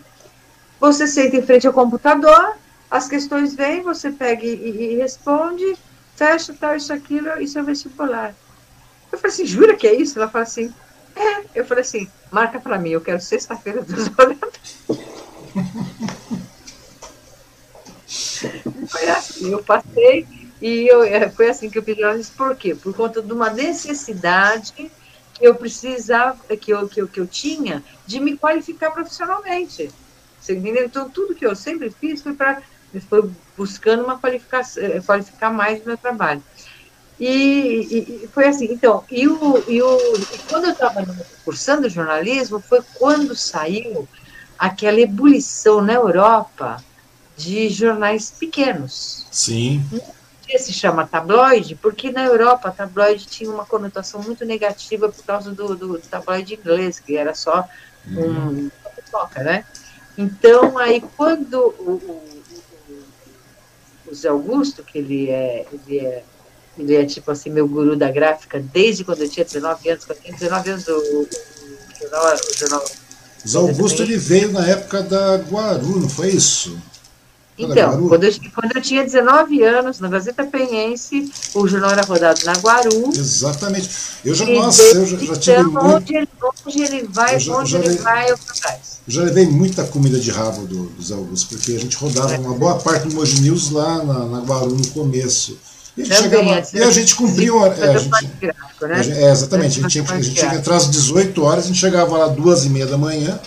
Você senta em frente ao computador, as questões vêm, você pega e, e responde, fecha, tal, isso, aquilo, isso é vestibular. Eu falei assim, jura que é isso? Ela fala assim, é. Eu falei assim, marca para mim, eu quero sexta-feira duas horas. [laughs] foi assim, eu passei e eu, é, foi assim que eu pedi isso. Por quê? Por conta de uma necessidade que eu precisava, que eu, que eu, que eu tinha de me qualificar profissionalmente. Você entendeu? Então, tudo que eu sempre fiz foi para foi buscando uma qualificação, eh, qualificar mais o meu trabalho. E, e, foi assim, então, e, o, e, o, e quando eu estava cursando jornalismo, foi quando saiu aquela ebulição na Europa de jornais pequenos. Sim. Que se chama tabloide, porque na Europa tabloide tinha uma conotação muito negativa por causa do, do, tabloide inglês, que era só um uhum. toca, né? Então, aí quando o, o, o Zé Augusto, que ele é, ele é ele é tipo assim, meu guru da gráfica, desde quando eu tinha 19 anos, quando eu tinha 19 anos, o, o, jornal. O jornal Zé Augusto ele veio na época da Guaru, não foi isso? Então, quando eu, quando eu, tinha 19 anos, na Gazeta Penhense, o jornal era rodado na Guaru. Exatamente. Eu já, nossa, eu já, já tive então, muito... Onde ele, onde ele vai, já, onde ele vai, eu atrás. Eu já levei muita comida de rabo do, do Zé Augusto, porque a gente rodava é. uma boa parte do Moji News lá na, na Guaru no começo. E, chegava, e a gente cumpria uma. É, a gente, gráfico, né? é, exatamente. A gente, tinha, a gente tinha que entrar às 18 horas, a gente chegava lá duas e meia da manhã.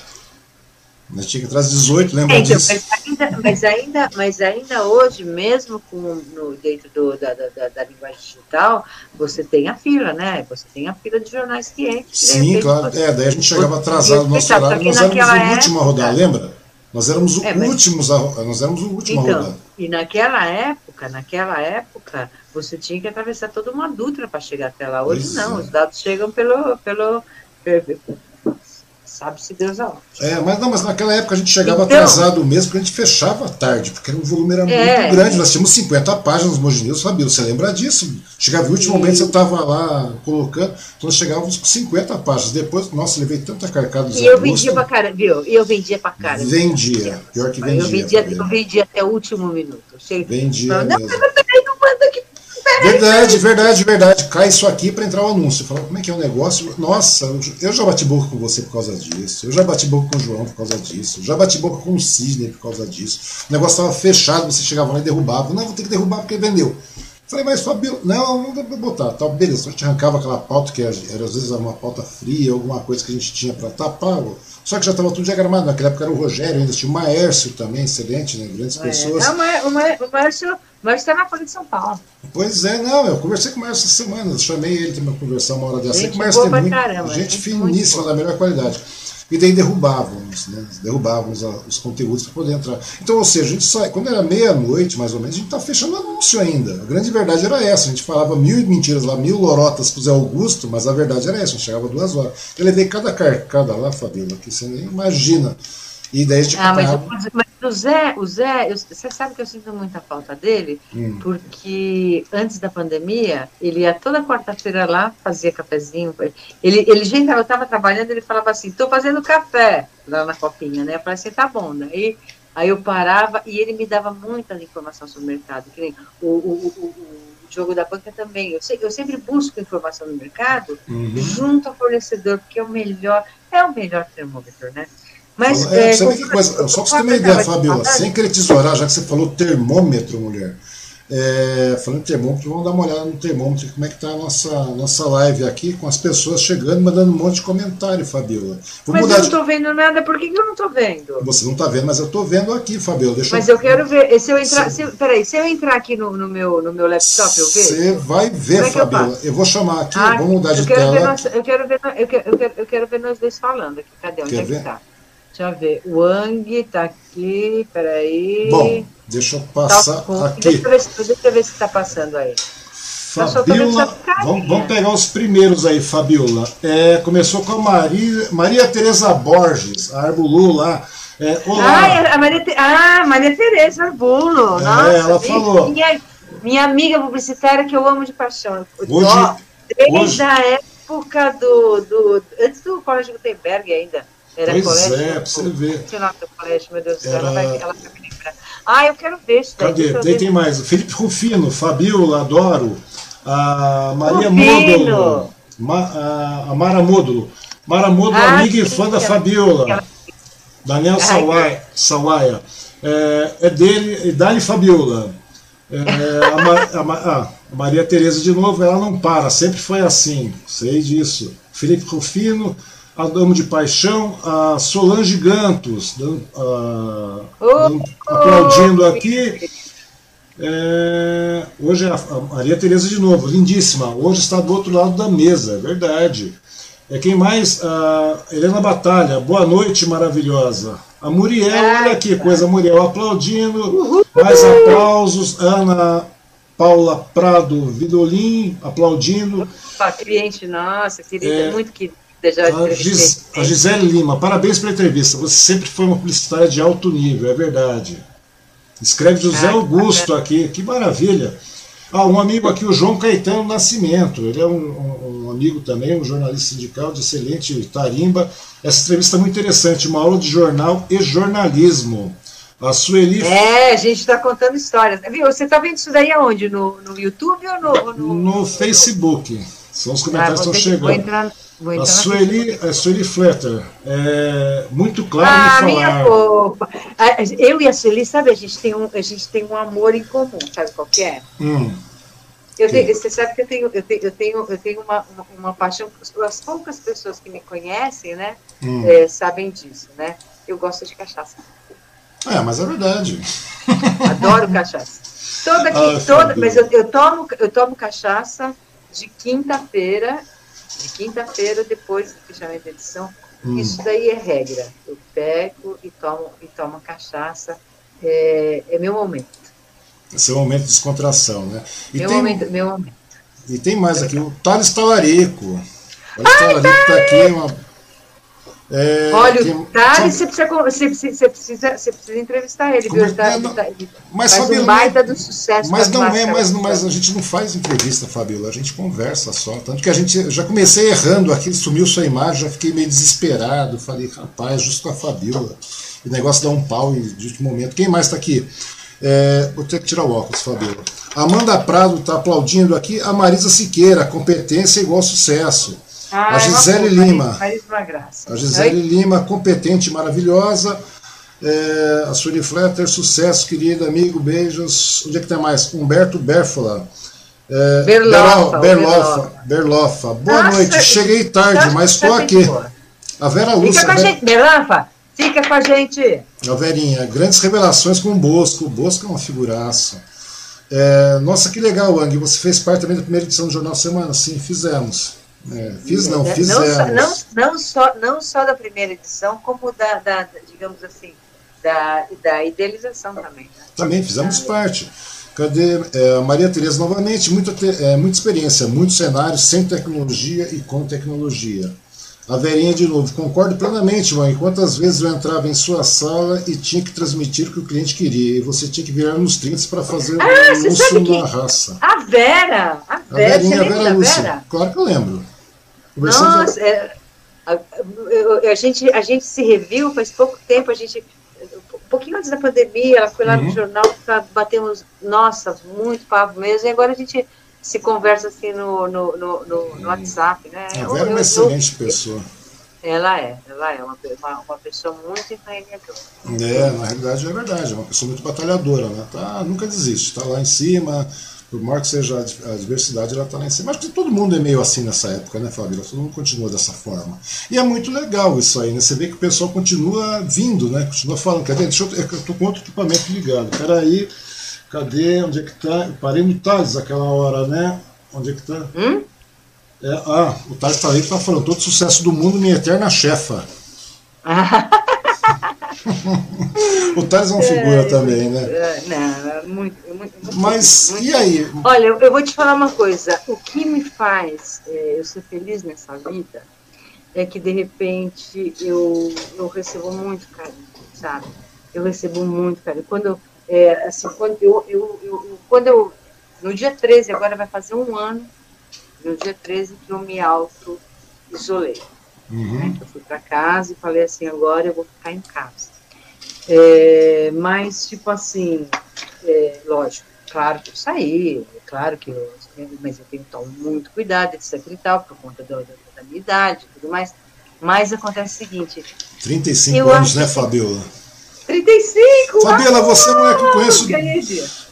Gente tinha que às 18, lembra é, então, disso? Mas ainda, mas ainda, mas ainda hoje, mesmo com, no, dentro do, da, da, da, linguagem digital, você tem a fila, né? Você tem a fila de jornais que entram. Sim, claro. Você, é, daí a gente chegava atrasado no nosso horário, nós éramos o último a rodar, lembra? Nós éramos o é, últimos a, nós éramos o último então, a rodar. E naquela época, naquela época, você tinha que atravessar toda uma dutra para chegar até lá. Hoje pois não, é. os dados chegam pelo, pelo, sabe-se Deus aonde. É, mas não, mas naquela época a gente chegava então, atrasado mesmo, porque a gente fechava tarde, porque o volume era é, muito grande. Nós tínhamos 50 páginas no Mogi News, você lembra disso? Chegava no último momento, você estava lá colocando, então nós chegávamos com 50 páginas. Depois, nossa, levei tanta carcada E eu vendia pra cara, viu? E eu vendia pra cara. Vendia, pior que vendia. Eu vendia, eu vendia até o último minuto. Cheguei, vendia. Não, mesmo. não, não aqui Verdade, verdade, verdade. Cai isso aqui para entrar o anúncio. Fala, como é que é o negócio? Nossa, eu já bati boca com você por causa disso. Eu já bati boca com o João por causa disso. Eu já bati boca com o Cisne por causa disso. O negócio estava fechado, você chegava lá e derrubava. Não, vou ter que derrubar porque vendeu. Falei, mas Fabio, não, não dá pra botar. Tá, beleza, a gente arrancava aquela pauta que era, às vezes uma pauta fria, alguma coisa que a gente tinha para tapar. Só que já estava tudo diagramado. Naquela época era o Rogério, ainda tinha o Maércio também, excelente, né? Grandes é, pessoas. Não, o Maércio mas está na Folha de São Paulo. Pois é, não, eu conversei com o Márcio essa semana, chamei ele para conversar uma hora dessa. Gente, Márcio tem muito, caramba, gente, gente finíssima, da melhor qualidade. E daí derrubávamos, né? Derrubávamos os conteúdos para poder entrar. Então, ou seja, a gente sai, quando era meia-noite, mais ou menos, a gente está fechando anúncio ainda. A grande verdade era essa. A gente falava mil mentiras lá, mil lorotas para o Zé Augusto, mas a verdade era essa, a gente chegava duas horas. Eu levei cada carcada lá, Fabíola, que você nem imagina. E daí gente ah, mas, mas, o Zé, o Zé eu, você sabe que eu sinto muita falta dele, hum. porque antes da pandemia, ele ia toda quarta-feira lá, fazia cafezinho. Ele, ele gente, eu estava trabalhando, ele falava assim, estou fazendo café lá na copinha, né? Eu falei assim, tá bom. Daí aí eu parava e ele me dava muita informação sobre o mercado, que o, o, o, o jogo da banca também. Eu, sei, eu sempre busco informação no mercado uhum. junto ao fornecedor, porque é o melhor, é o melhor termômetro, né? Mas, é, é, sabe que coisa, só para você ter uma ideia, Fabiola, sem querer tesourar, já que você falou termômetro, mulher, É, falando em termômetro, vamos dar uma olhada no termômetro, como é que está a nossa, nossa live aqui, com as pessoas chegando, mandando um monte de comentário, Fabiola. Vou mas eu não estou de... vendo nada, por que, que eu não estou vendo? Você não está vendo, mas eu estou vendo aqui, Fabiola. Deixa mas eu... eu quero ver, se eu entrar, se... Se, peraí, se eu entrar aqui no, no, meu, no meu laptop, eu vejo? Você vai ver, é Fabiola. Eu, eu, vou chamar aqui, ah, vamos mudar de tela. Nós, eu, quero ver, eu, quero, eu, quero, eu quero ver nós dois falando aqui, cadê? Onde Quer é ver? que está? Deixa eu ver, o Wang está aqui, peraí... Bom, Deixa eu passar tá aqui. Deixa eu ver, deixa eu ver se está passando aí. Tá Fabiola, vamos, vamos, pegar os primeiros aí, Fabiola. É, começou com a Maria, Maria Tereza Borges, a Arbulu lá. É, olá. Ah, a Maria, ah, Maria Tereza Arbulo. É, Nossa, ela falou. Minha, minha amiga publicitária que eu amo de paixão. Hoje, desde hoje... a época do, do. Antes do Colégio Gutenberg ainda. Era pois colégio, é, pra você ver. Não do colégio, meu Deus do céu, ela vai, ela vai me lembrar. Ah, eu quero ver isso daí. Cadê? Daí tem mais. Felipe Rufino, Fabiola, adoro. A Maria Módulo. Ma, a Mara Módulo. Mara Módulo, ah, amiga sim, e fã da Fabiola. Daniel Sawaia. Sawaia. É, é dele, e Dali Fabiola. É, a, a, a, a, Maria Tereza de novo, ela não para, sempre foi assim, sei disso. Felipe Rufino, a Dama de Paixão, a Solange Gantos, a, oh, aplaudindo aqui. É, hoje é a, Maria Tereza de novo, lindíssima. Hoje está do outro lado da mesa, é verdade. É quem mais? A Helena Batalha, boa noite, maravilhosa. A Muriel, olha aqui, coisa Muriel aplaudindo. Mais aplausos. Ana Paula Prado Vidolin aplaudindo. Opa, cliente nossa, querida, é, muito querida já a, Gis, a Gisele Lima, parabéns pela entrevista. Você sempre foi uma publicitária de alto nível, é verdade. Escreve José ah, Augusto aqui, que maravilha. Ah, um amigo aqui, o João Caetano Nascimento. Ele é um, um, um, amigo também, um jornalista sindical de excelente tarimba. Essa entrevista é muito interessante, uma aula de jornal e jornalismo. A Sueli. É, a gente está contando histórias. Viu? Você está vendo isso daí aonde? No, no YouTube ou no. No, no Facebook. São os comentários ah, que estão chegando. Vou a Sueli, a Sueli Fletter, é muito claro ah, em falar. Minha fofa. Eu e a Sueli, sabe, a gente tem um, a gente tem um amor em comum, sabe qual que é? Hum. Eu tenho, você sabe que eu tenho, eu tenho, eu tenho, eu tenho uma, uma, uma paixão, as poucas pessoas que me conhecem, né, hum. é, sabem disso, né? Eu gosto de cachaça. É, mas é verdade. Adoro cachaça. Toda, [laughs] ah, toda, mas eu, eu, tomo, eu tomo cachaça de quinta-feira de quinta-feira, depois do fechamento da edição. Hum. Isso daí é regra. Eu pego e tomo, e tomo cachaça. É, é meu momento. Esse é o momento de descontração, né? E meu, tem, momento, meu momento. E tem mais aqui, o Thales Talarico. O Thales Talarico está aqui, uma é, Olha, o Thales, você, precisa, você, precisa, você, precisa, entrevistar ele, viu? Ele tá, ele tá, ele mas, faz Fabiola, um baita do sucesso. Mas não é, mas, mas a gente não faz entrevista, Fabiola, a gente conversa só. Tanto que a gente, já comecei errando aqui, sumiu sua imagem, já fiquei meio desesperado. Falei, rapaz, justo com a Fabiola. O negócio dá um pau de último momento. Quem mais está aqui? É, vou ter que tirar o óculos, Fabiola. Amanda Prado está aplaudindo aqui. A Marisa Siqueira, competência igual sucesso. Ah, a Gisele Lima. A Gisele Oi? Lima, competente, maravilhosa. É, a Sueli Fletter, sucesso, querida amigo, beijos. Onde é que tem mais? Humberto Berfola. É, Berlofa, Berlofa, Berlofa. Boa Nossa, noite, cheguei tarde, mas estou aqui. A Vera Lúcia. Fica com a gente, Berlofa, fica com a gente. A Verinha, grandes revelações com o Bosco. O Bosco é uma figuraça. É, nossa, que legal, Ang. Você fez parte também da primeira edição do Jornal Semana? Sim, fizemos. É, fiz não, fizemos. Não, não, não, só, não só da primeira edição, como da, da digamos assim, da, da idealização também. Né? Também fizemos parte. Cadê? É, Maria Tereza novamente, muita, é, muita experiência, muitos cenários, sem tecnologia e com tecnologia. A Verinha de novo, concordo plenamente, mãe. Quantas vezes eu entrava em sua sala e tinha que transmitir o que o cliente queria, e você tinha que virar nos 30 para fazer ah, o anúncio na raça. A Vera, a Vera, a Verinha, a Vera Lúcia. Vera? Claro que eu lembro. Nossa, é, a, a, a, gente, a gente se reviu faz pouco tempo, a gente, um pouquinho antes da pandemia, ela foi lá uhum. no jornal, tá, batemos, nossa, muito papo mesmo, e agora a gente se conversa assim no, no, no, no, no WhatsApp, né? A Vera é uma excelente pessoa. Ela é, ela é uma, uma, uma pessoa muito empreendedora. É, na realidade é verdade, é uma pessoa muito batalhadora, né? Tá, nunca desiste, tá lá em cima, por maior que seja a diversidade, ela está lá em cima. Acho que todo mundo é meio assim nessa época, né, Fabíola? Todo mundo continua dessa forma. E é muito legal isso aí, né? Você vê que o pessoal continua vindo, né? Continua falando. Ver? Deixa eu, eu tô com outro equipamento ligado. Peraí, cadê? Onde é que tá? Eu parei no Thales aquela hora, né? Onde é que tá? Hum? É, ah, o Thales tá aí que tá falando, todo sucesso do mundo, minha eterna chefa. [laughs] [laughs] o Thales é uma figura é, também, né? É, não, é muito, muito, muito Mas muito, e aí? Olha, eu vou te falar uma coisa. O que me faz é, eu ser feliz nessa vida é que de repente eu, eu recebo muito carinho, sabe? Eu recebo muito carinho. Quando, é, assim, quando eu, eu, eu, quando eu. No dia 13, agora vai fazer um ano no dia 13 que eu me auto-isolei. Uhum. Né? Eu fui para casa e falei assim, agora eu vou ficar em casa. É, mas, tipo assim, é, lógico, claro que eu saí, é claro que eu, mas eu tenho que tomar muito cuidado, etc e tal, por conta do, da minha idade e tudo mais. Mas acontece o seguinte... 35 anos, né, Fabiola? 35! Fabiola, você não é que eu conheço...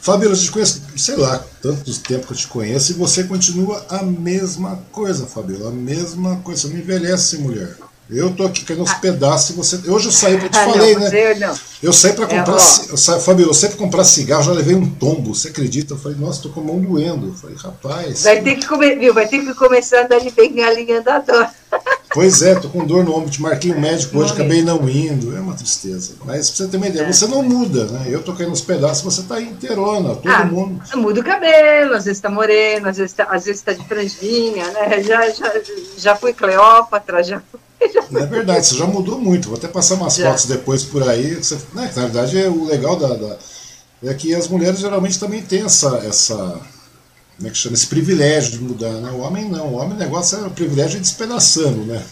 Fabiola, eu te conheço, sei lá, tanto tempo que eu te conheço, e você continua a mesma coisa, Fabiola, a mesma coisa. Você não envelhece, mulher. Eu tô aqui caindo aos ah. pedaços você. Hoje eu saí, eu te ah, falei, não, né? Eu, não. eu saí para é, comprar. É, eu saí, Fabiola, eu para comprar cigarro, já levei um tombo, você acredita? Eu falei, nossa, tô com a mão doendo. Eu falei, rapaz. Vai ter que, comer, viu? Vai ter que começar a andar de bengalinha andador. [laughs] Pois é, tô com dor no ombro, te marquei um médico hoje, acabei não indo. É uma tristeza. Mas pra você ter uma ideia, é. você não muda, né? Eu tô caindo nos pedaços, você tá inteirona, todo ah, mundo. Muda o cabelo, às vezes tá moreno, às vezes tá, às vezes tá de franjinha, né? Já, já, já fui Cleópatra, já [laughs] É verdade, você já mudou muito. Vou até passar umas já. fotos depois por aí. Você, né, na verdade, é o legal da, da, é que as mulheres geralmente também têm essa, essa como é que chama? Esse privilégio de mudar, né? O homem não. O homem o negócio é o privilégio de despedaçando, né?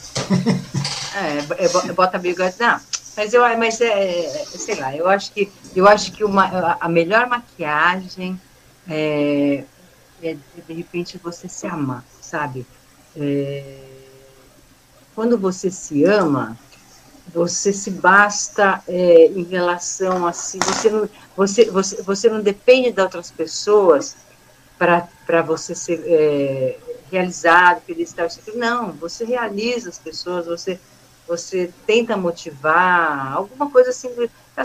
é, é, bota bigode. Não, mas eu mas é, é, sei lá, eu acho que eu acho que uma, a melhor maquiagem é, é de repente você se amar, sabe? É, quando você se ama, você se basta é, em relação assim, você não, você, você, você não depende de outras pessoas para você ser é, realizado, feliz, tal, não, você realiza as pessoas, você, você tenta motivar, alguma coisa assim,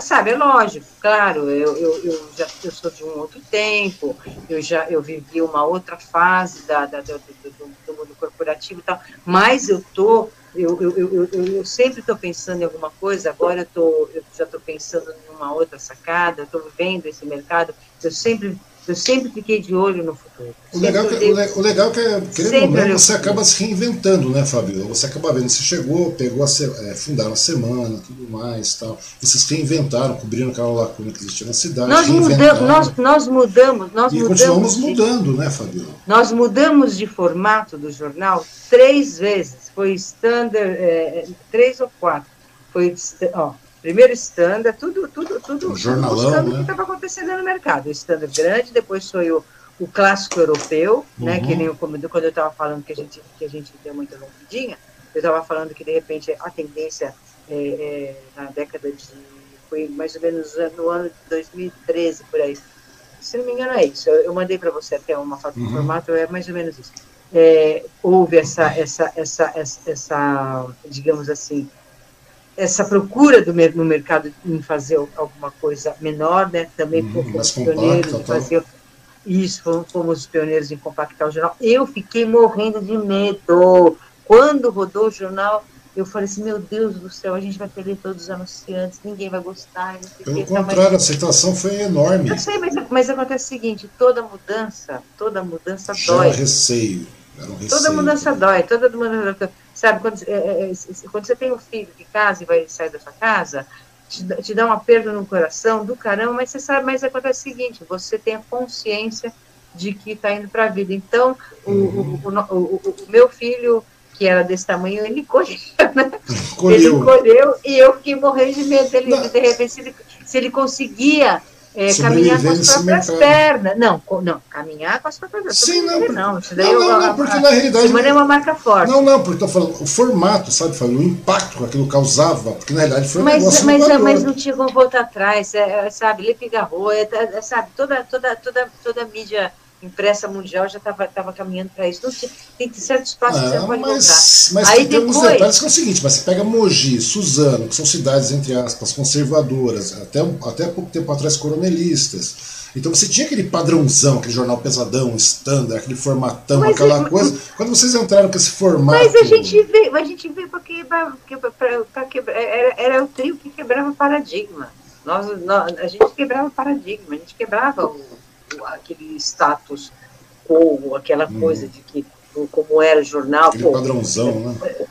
sabe, é lógico, claro, eu, eu, eu, já eu sou de um outro tempo, eu já eu vivi uma outra fase da, da do, do, do, mundo corporativo e tal, mas eu tô eu, eu, eu, eu, eu sempre estou pensando em alguma coisa, agora eu, tô, eu já estou pensando em uma outra sacada, estou vendo esse mercado, eu sempre eu sempre fiquei de olho no futuro. O legal, que, o legal que, é, querendo ou não, você acaba se reinventando, né, Fabio? Você acaba vendo, você chegou, pegou a, é, fundaram a semana, tudo mais tal. Vocês reinventaram, cobriram aquela lacuna que existia na cidade. Nós mudamos, nós, nós mudamos, nós e mudamos. continuamos mudando, né, Fabio? Nós mudamos de formato do jornal três vezes. Foi standard, é, três ou quatro. Foi, ó, Primeiro standard, tudo, tudo, tudo, um jornalão, buscando né? o que estava acontecendo no mercado. O standard grande, depois foi o, o clássico europeu, uhum. né? Que nem o, quando eu estava falando que a gente que a gente deu muita rompidinha, eu estava falando que de repente a tendência é, é, na década de foi mais ou menos no ano de 2013 por aí. Se não me engano é isso. Eu, eu mandei para você até uma foto uhum. formato, é mais ou menos isso. É, houve essa, essa, essa, essa, essa, digamos assim, essa procura do, no mercado em fazer alguma coisa menor, né? Também hum, fomos pioneiros em fazer isso, fomos, fomos os pioneiros em compactar o jornal. Eu fiquei morrendo de medo. Quando rodou o jornal, eu falei assim, meu Deus do céu, a gente vai perder todos os anunciantes, ninguém vai gostar. Pelo que, contrário, a aceitação foi enorme. Eu sei, mas, mas acontece o seguinte, toda mudança, toda mudança dói. receio. Era um receio. Toda mudança dói, toda mudança Sabe, quando, é, é, é quando você tem um filho que casa e vai sair da sua casa, te, te dá uma perda no coração do caramba, mas você sabe, mas acontece o seguinte, você tem a consciência de que está indo para a vida. Então, o, uhum. o, o, o, meu filho, que era desse tamanho, ele colheu, né? [laughs] Colheu. Ele colheu e eu fiquei morrendo de medo dele, de repente, se ele, se ele conseguia é, caminhar com as próprias pernas. Não, não, caminhar com as próprias pernas. Sim, não, porque, não, isso daí não, não, não, porque na realidade. Semana é uma marca forte. Não, não, porque estou falando, o formato, sabe, o impacto que aquilo causava, porque na realidade foi um mas, negócio mas, mas não tinha como voltar atrás, é, é sabe, Le Figaro, é, é, sabe, toda, toda, toda, toda a mídia impressa mundial já estava tava caminhando para isso. Não tem certos passos que você não pode mas, voltar. Mas Aí tem depois... uns detalhes que é o seguinte, mas você pega Mogi, Suzano, que são cidades, entre aspas, conservadoras, até, até pouco tempo atrás coronelistas. Então você tinha aquele padrãozão, aquele jornal pesadão, standard, aquele formatão, mas aquela é, coisa. Quando vocês entraram com esse formato. Mas a gente veio, a gente veio para quebrar, para quebrar era, era o trio que quebrava paradigma. Nós, nós, a gente quebrava paradigma, a gente quebrava o, aquele status quo, aquela hum. coisa de que como era o jornal. Aquele pô, padrãozão, né?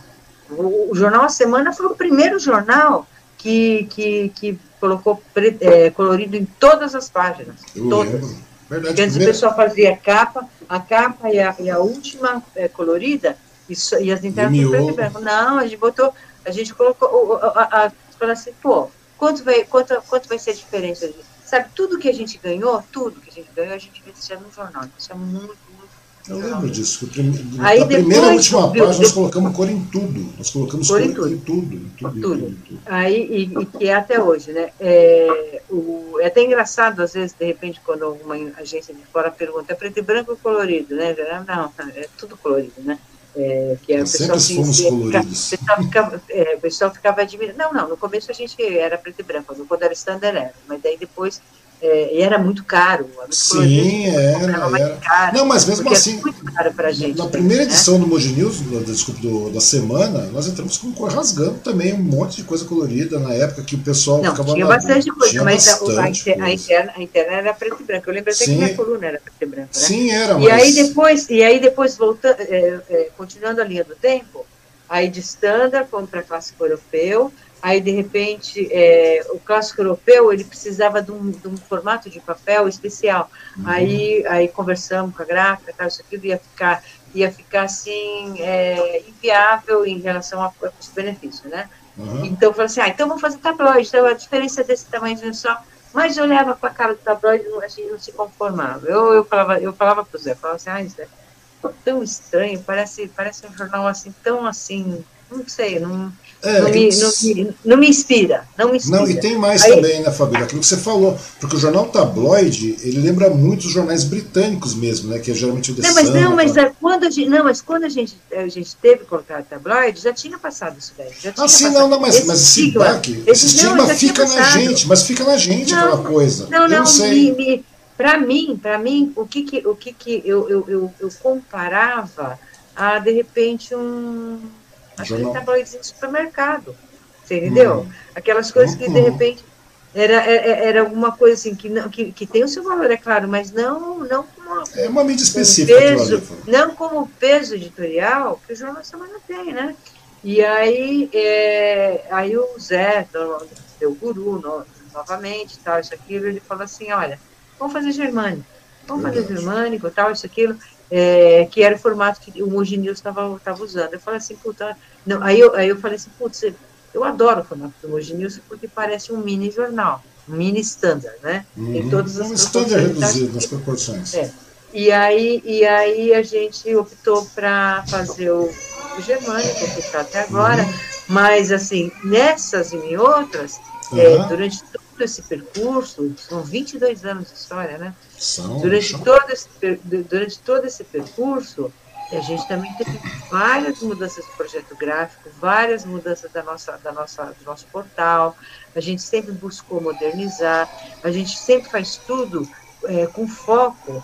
O, o, Jornal A Semana foi o primeiro jornal que, que, que colocou é, colorido em todas as páginas. Eu todas. Lembro. Verdade, Porque antes o pessoal fazia a capa, a capa e a, e a última é, colorida, e, so, e as internas preto branco. Não, a gente botou, a gente colocou, a, a, a, a assim, pô, quanto vai, quanto, quanto vai ser a diferença disso? Sabe, tudo que a gente ganhou, tudo que a gente ganhou, a gente vestia no jornal. Isso é muito, muito. Eu lembro disso. Prime... Aí Na primeira e última viu, página, nós colocamos cor em tudo. Nós colocamos cor, em, tudo. em tudo. Em tudo, tudo. Em tudo. Aí, e, e, que é até hoje, né? É, o, é até engraçado, às vezes, de repente, quando uma agência de fora pergunta, é preto e branco ou colorido, né? Não, é tudo colorido, né? É, que é, o pessoal, fomos fica, coloridos. Pessoal ficava, é, o pessoal ficava admirando. Não, não, no começo a gente era preto e branco, quando era standard era, mas daí depois é, era muito caro. Sim, era. era. Caro, não, mas mesmo assim, muito caro pra gente, na primeira né? edição do Moji News, desculpa, do, da semana, nós entramos com rasgando também, um monte de coisa colorida na época que o pessoal não, ficava. Tinha bastante coisa, tinha mas bastante a, a, interna, a, interna, a, interna, era preto e branco. Eu lembro até Sim. que minha coluna era preto e branco. Né? Sim, era. Mas... E aí depois, e aí depois voltando, é, é, continuando a linha do tempo, aí de standard, fomos para clássico europeu aí de repente é, o clássico europeu ele precisava de um, de um, formato de papel especial. Uhum. aí aí conversamos com a gráfica tal isso aqui ia ficar ia ficar assim é, inviável em relação a custo-benefício né? Uhum. então falei assim ah, então vamos fazer tabloide. Então a diferença desse tamanho só. Mas eu olhava para a cara do tabloide a gente não se conformava. Eu, eu falava eu falava para o Zé falava assim ah Zé tão estranho parece parece um jornal assim tão assim não sei não é, não, me, não, me, não, me, inspira, não me inspira. Não, e tem mais Aí, também, né, Fabíola? Aquilo que você falou, porque o jornal tabloide, ele lembra muito os jornais britânicos mesmo, né? Que é geralmente o The Não, mas não, mas é, quando a gente, não, mas quando a gente, a gente teve colocar tabloide, já tinha passado isso daí. Já ah, sim, não, não, mas esse, mas esse baque, esse estigma fica na gente, mas fica na gente aquela coisa. Não, não, não me, para mim, para mim, o que que, o que, que eu, eu, eu, eu comparava a, de repente, um aquele tabloides de supermercado. Você entendeu? Hum. Aquelas coisas que, de uhum. repente, era, era, é, é, era alguma coisa assim que, não, que, que tem o seu valor, é claro, mas não, não como. É uma mídia específica. Peso, não como peso editorial que o Jornal Semana tem, né? E aí, é, aí o Zé, seu guru, no, novamente, tal, isso, aquilo, ele falou assim: olha, vamos fazer germânico, vamos Verdade. fazer germânico, tal, isso, aquilo é, que era o formato que o Mogi News estava usando. Eu falei assim, puta, não, aí, eu, aí eu falei assim, putz, eu adoro o formato do Mogi News porque parece um mini jornal, um mini standard, né? Uhum. Em todas as um standard reduzido nas proporções. É. E aí, e aí a gente optou para fazer o, o germânico, que está até agora, uhum. mas assim, nessas e em outras, uhum. é, durante todo esse percurso, são 22 anos de história, né? São, durante, são. Todo esse, durante todo esse percurso, a gente também teve várias mudanças do projeto gráfico, várias mudanças da nossa, da nossa, do nosso portal, a gente sempre buscou modernizar, a gente sempre faz tudo é, com foco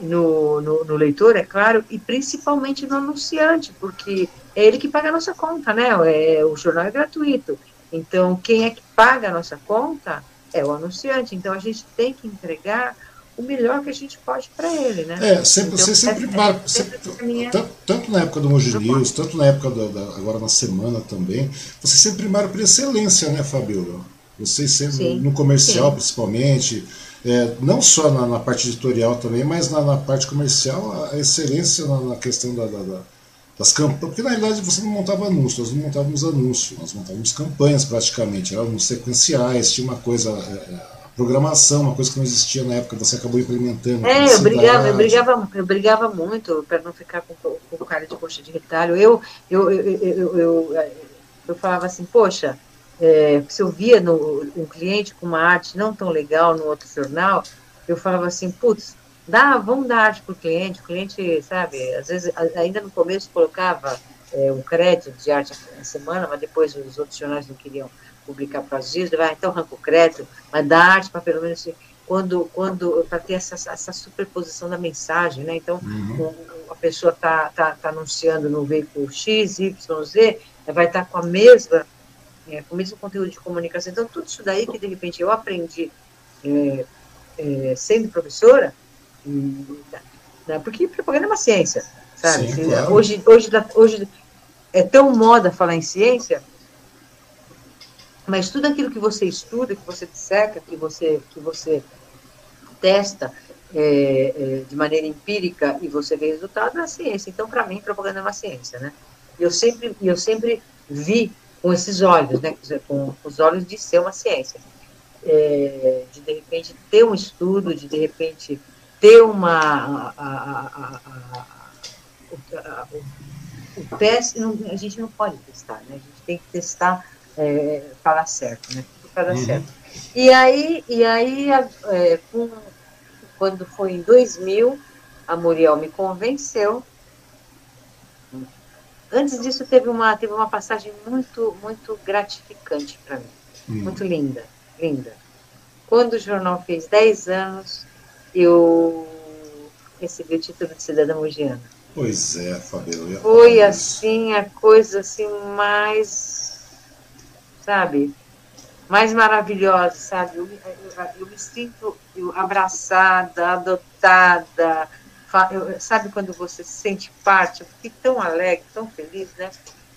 no, no, no, leitor, é claro, e principalmente no anunciante, porque é ele que paga a nossa conta, né? É, o jornal é gratuito. Então, quem é que paga a nossa conta é o anunciante. Então, a gente tem que entregar o melhor que a gente pode para ele, né? É, sempre, então, você sempre, é, marca, sempre tanto, tanto, na época do Moji News, tanto na época da, da, agora na semana também, você sempre marca por excelência, né, Fabiola? Vocês sempre, sim, no comercial sim. principalmente, é, não só na, na, parte editorial também, mas na, na parte comercial, a excelência na, na questão da, da, das campanhas, porque na realidade você não montava anúncios, nós não montávamos anúncios, nós montávamos campanhas praticamente, eram sequenciais, tinha uma coisa é, é programação, uma coisa que não existia na época, você acabou implementando. É, eu brigava, eu brigava, eu brigava muito para não ficar com, com cara de coxa de retalho. Eu, eu, eu, eu, eu, eu falava assim, poxa, é, se eu via no, um cliente com uma arte não tão legal no outro jornal, eu falava assim, putz, dá, vamos dar arte para o cliente, o cliente, sabe, às vezes, ainda no começo colocava é, um crédito de arte na semana, mas depois os outros jornais não queriam publicar para os dias, vai, então arranca o crédito, mas dá arte para pelo menos quando, quando para ter essa, essa superposição da mensagem, né? Então, uhum. a pessoa está tá, tá anunciando no veículo X, Y, Z, vai estar tá com a mesma, é, com o mesmo conteúdo de comunicação. Então, tudo isso daí que de repente eu aprendi é, é, sendo professora, né, porque propaganda é uma ciência, sabe? Sim, claro. hoje, hoje, hoje é tão moda falar em ciência, mas tudo aquilo que você estuda, que você disseca, que você, que você testa é, é, de maneira empírica e você vê resultado, é ciência. Então, para mim, propaganda é uma ciência, né? Eu sempre, eu sempre vi com esses olhos, né? Com os olhos de ser uma ciência. É, de, de repente, ter um estudo, de, de repente, ter uma... A, a, a, o teste, não, a gente não pode testar, né? A gente tem que testar é, falar certo, né? Dar uhum. certo. E aí, e aí é, com, quando foi em 2000, a Muriel me convenceu. Antes disso, teve uma, teve uma passagem muito, muito gratificante para mim. Uhum. Muito linda, linda. Quando o jornal fez 10 anos, eu recebi o título de cidadã mogiana. Pois é, Fabiola. Foi assim, a coisa assim mais sabe? Mais maravilhosa, sabe? Eu, eu, eu me sinto eu, abraçada, adotada, sabe quando você se sente parte? Eu fiquei tão alegre, tão feliz, né?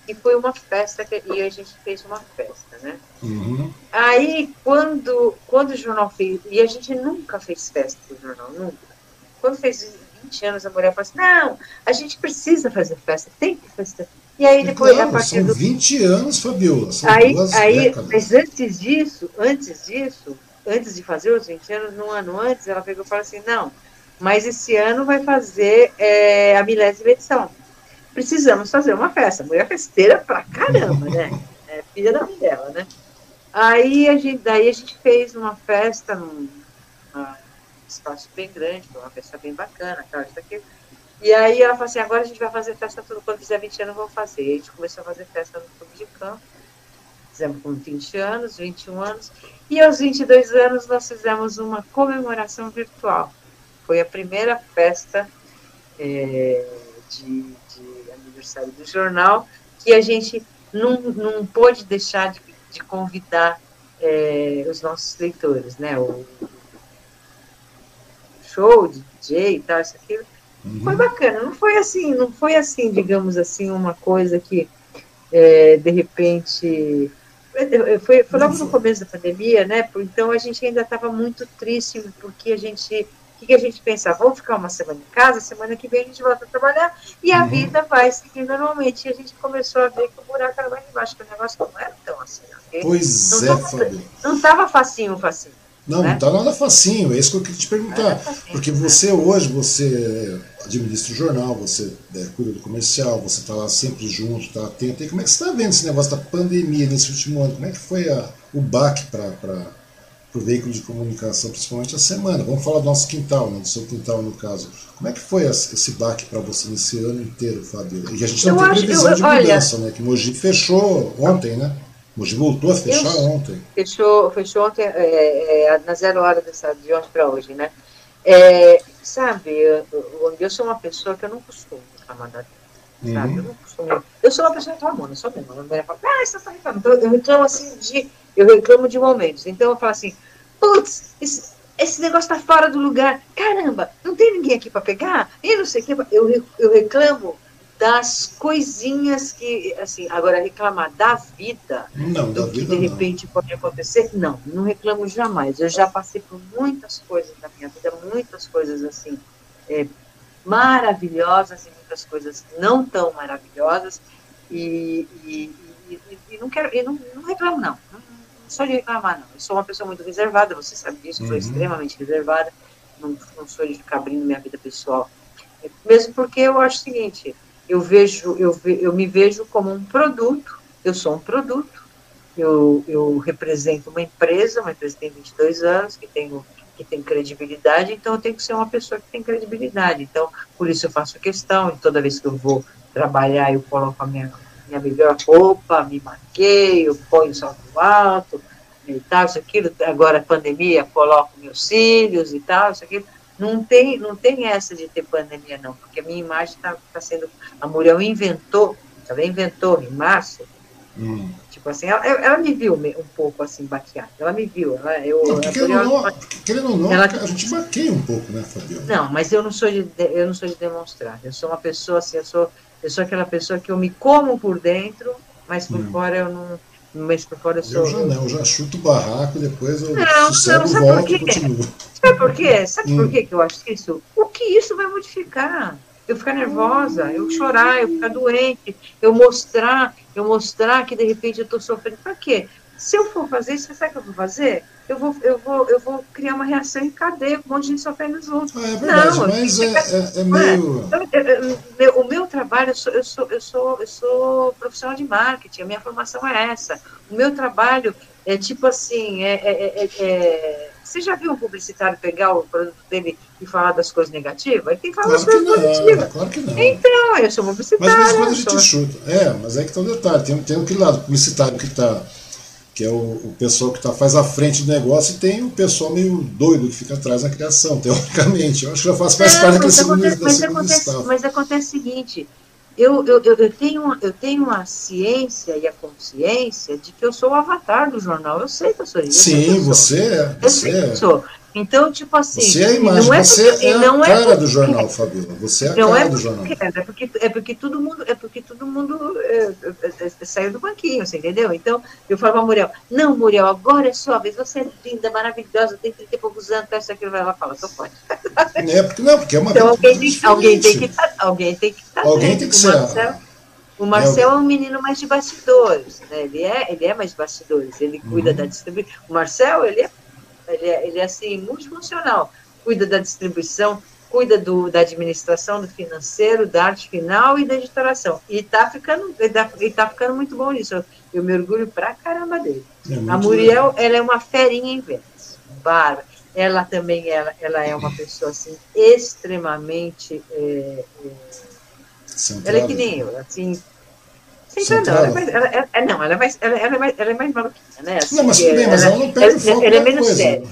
E foi uma festa, que, e a gente fez uma festa, né? Uhum. Aí, quando, quando o jornal fez, e a gente nunca fez festa pro jornal, nunca. Quando fez 20 anos, a mulher falou assim, não, a gente precisa fazer festa, tem que fazer e aí depois, claro, a partir são do... 20 anos, Fabiola, são aí, duas aí, décadas. Mas antes disso, antes disso, antes de fazer os 20 anos, num ano antes, ela pegou e falou assim, não, mas esse ano vai fazer é, a milésima edição. Precisamos fazer uma festa. Mulher festeira pra caramba, né? É filha da mãe dela, né? Aí a gente, daí a gente fez uma festa num espaço bem grande, uma festa bem bacana, tal, isso aqui. E aí ela falou assim, agora a gente vai fazer festa tudo, quando fizer 20 anos vamos fazer. E a gente começou a fazer festa no clube de campo. Fizemos com 20 anos, 21 anos. E aos 22 anos nós fizemos uma comemoração virtual. Foi a primeira festa é, de, aniversário do jornal que a gente não, não pôde deixar de, de convidar é, os nossos leitores, né? O show de DJ e tal, isso aquilo Uhum. Foi bacana, não foi assim, não foi assim, digamos assim, uma coisa que é, de repente foi, foi logo no começo da pandemia, né? Então a gente ainda estava muito triste porque a gente o que, que, a gente pensava? Vamos ficar uma semana em casa, semana que vem a gente volta a trabalhar e a uhum. vida vai seguir normalmente. E a gente começou a ver que o buraco era mais embaixo, que o negócio não era tão assim. Okay? Pois não é, tava, Não estava facinho, facinho. Não, né? não está nada facinho, é isso que eu queria te perguntar. porque né? você hoje, você administra o jornal, você é, cuida do comercial, você está lá sempre junto, está atento. E como é que você está vendo esse negócio da pandemia nesse último ano? Como é que foi a, o baque para o veículo de comunicação, principalmente a semana? Vamos falar do nosso quintal, né, do seu quintal no caso. Como é que foi esse baque para você nesse ano inteiro, Fábio? E a gente não eu tem previsão eu, de mudança, olha, né? Que Mogi fechou ontem, né? Mogi voltou a fechar eu, ontem. Fechou, fechou ontem, é, é, na zero hora dessa, de ontem para hoje, né? É, sabe, eu, eu, sou uma pessoa que eu não costumo reclamar da vida, sabe? Uhum. Eu não costumo. Eu sou uma pessoa reclamona, sou mesmo. A mulher fala, ah, você está reclamando. Então, eu reclamo assim de. Eu reclamo de momentos. Então eu falo assim, putz, esse, esse negócio está fora do lugar. Caramba, não tem ninguém aqui para pegar? E não sei o que. Eu, eu reclamo das coisinhas que, assim, agora reclamar da vida, não, do da que vida, de repente não. pode acontecer, não, não reclamo jamais. Eu já passei por muitas coisas na minha vida, muitas coisas assim, é, maravilhosas e muitas coisas não tão maravilhosas, e, e, e, e não quero, e não, não reclamo, não. não. Sou de reclamar, não. Eu sou uma pessoa muito reservada, você sabe disso, uhum. sou extremamente reservada, não, não sou de ficar abrindo minha vida pessoal. Mesmo porque eu acho o seguinte, eu vejo, eu, eu me vejo como um produto, eu sou um produto, eu, eu represento uma empresa, uma empresa que tem 22 anos, que tem, que tem credibilidade, então eu tenho que ser uma pessoa que tem credibilidade. Então, por isso eu faço questão, e toda vez que eu vou trabalhar, eu coloco a minha, minha melhor roupa, me maqueio, ponho salto alto, e tal, isso aquilo. Agora, pandemia, coloco meus cílios e tal, isso aquilo. Não tem, não tem essa de ter pandemia, não, porque a minha imagem está tá sendo. A mulher inventou, ela inventou em março. Hum. Tipo assim, ela, ela, me viu um pouco assim, baqueada. Ela me viu. Ela, eu, não, porque querendo, não, querendo ou não, ela, a gente baqueia um pouco, né, Fabiola? Não, mas eu não sou de, eu não sou de demonstrar. Eu sou uma pessoa assim, eu sou, eu sou aquela pessoa que eu me como por dentro, mas por hum. fora eu não mas por fora eu sou. Eu já não, eu já chuto o barraco, depois eu não, sossego, não, sabe volto por quê? continuo. Sabe por quê? Sabe hum. por quê que eu acho isso? O que isso vai modificar? Eu ficar nervosa, eu chorar, eu ficar doente, eu mostrar, eu mostrar que de repente eu estou sofrendo. Para quê? Se eu for fazer isso, sabe o que eu vou fazer? Eu vou, eu vou, eu vou criar uma reação em cadeia, com um monte de gente sofrendo junto. Ah, é verdade, não, mas é, é, é, meio. É, o meu trabalho, eu sou, eu, sou, eu, sou, eu sou profissional de marketing, a minha formação é essa. O meu trabalho é tipo assim, é, é, é, é você já viu um publicitário pegar o produto dele e falar das coisas negativas? Ele tem que falar claro das coisas não, positivas. Claro que não. Então, eu sou publicitário. Mas quando a gente sou... chuta. É, mas é que está o detalhe. Tem, tem aquele lado publicitário que está que é o, o pessoal que tá, faz a frente do negócio, e tem o pessoal meio doido que fica atrás na criação, [laughs] teoricamente. Eu acho que já faz, faz parte daquele segundo, acontece, mas, acontece, mas acontece o seguinte, eu, eu, eu, tenho, eu tenho a ciência e a consciência de que eu sou o avatar do jornal. Eu sei que eu sou isso. Sim, você é. Eu sei que eu sou. Então, tipo assim. Você é a imagem, não é você porque, é a não é cara é do jornal, Fabiola. Você é a não cara é do jornal. É porque, é porque todo mundo, é porque todo mundo é, é, é, saiu do banquinho, você entendeu? Então, eu falo pra Muriel, não, Muriel, agora é sua vez, você é linda, maravilhosa, tem 30 e poucos anos, isso aqui lá fala, tô pode. [laughs] É, porque, não, porque é uma então, alguém tem, alguém tem que tá, alguém tem que estar. Tá alguém tem que ser. O Marcel é um menino mais de bastidores, né? Ele é, ele é mais de bastidores, ele cuida uhum. da distribuição. O Marcel, ele é ele é, ele é assim, multifuncional. Cuida da distribuição, cuida do, da administração, do financeiro, da arte final e da editoração. E está ficando, tá ficando muito bom nisso. Eu, eu me orgulho pra caramba dele. É a Muriel, legal. ela é uma ferinha em vendas. Bárbara. Ela também ela, ela é uma pessoa assim, extremamente. É, é, ela é que nem eu, assim, Central, ela é mais, ela, ela, não, ela é mais, ela, ela é mais, ela é mais maluquinha, né? Assim, não, mas tudo bem, mas ela, não perde foco Ela é menos séria.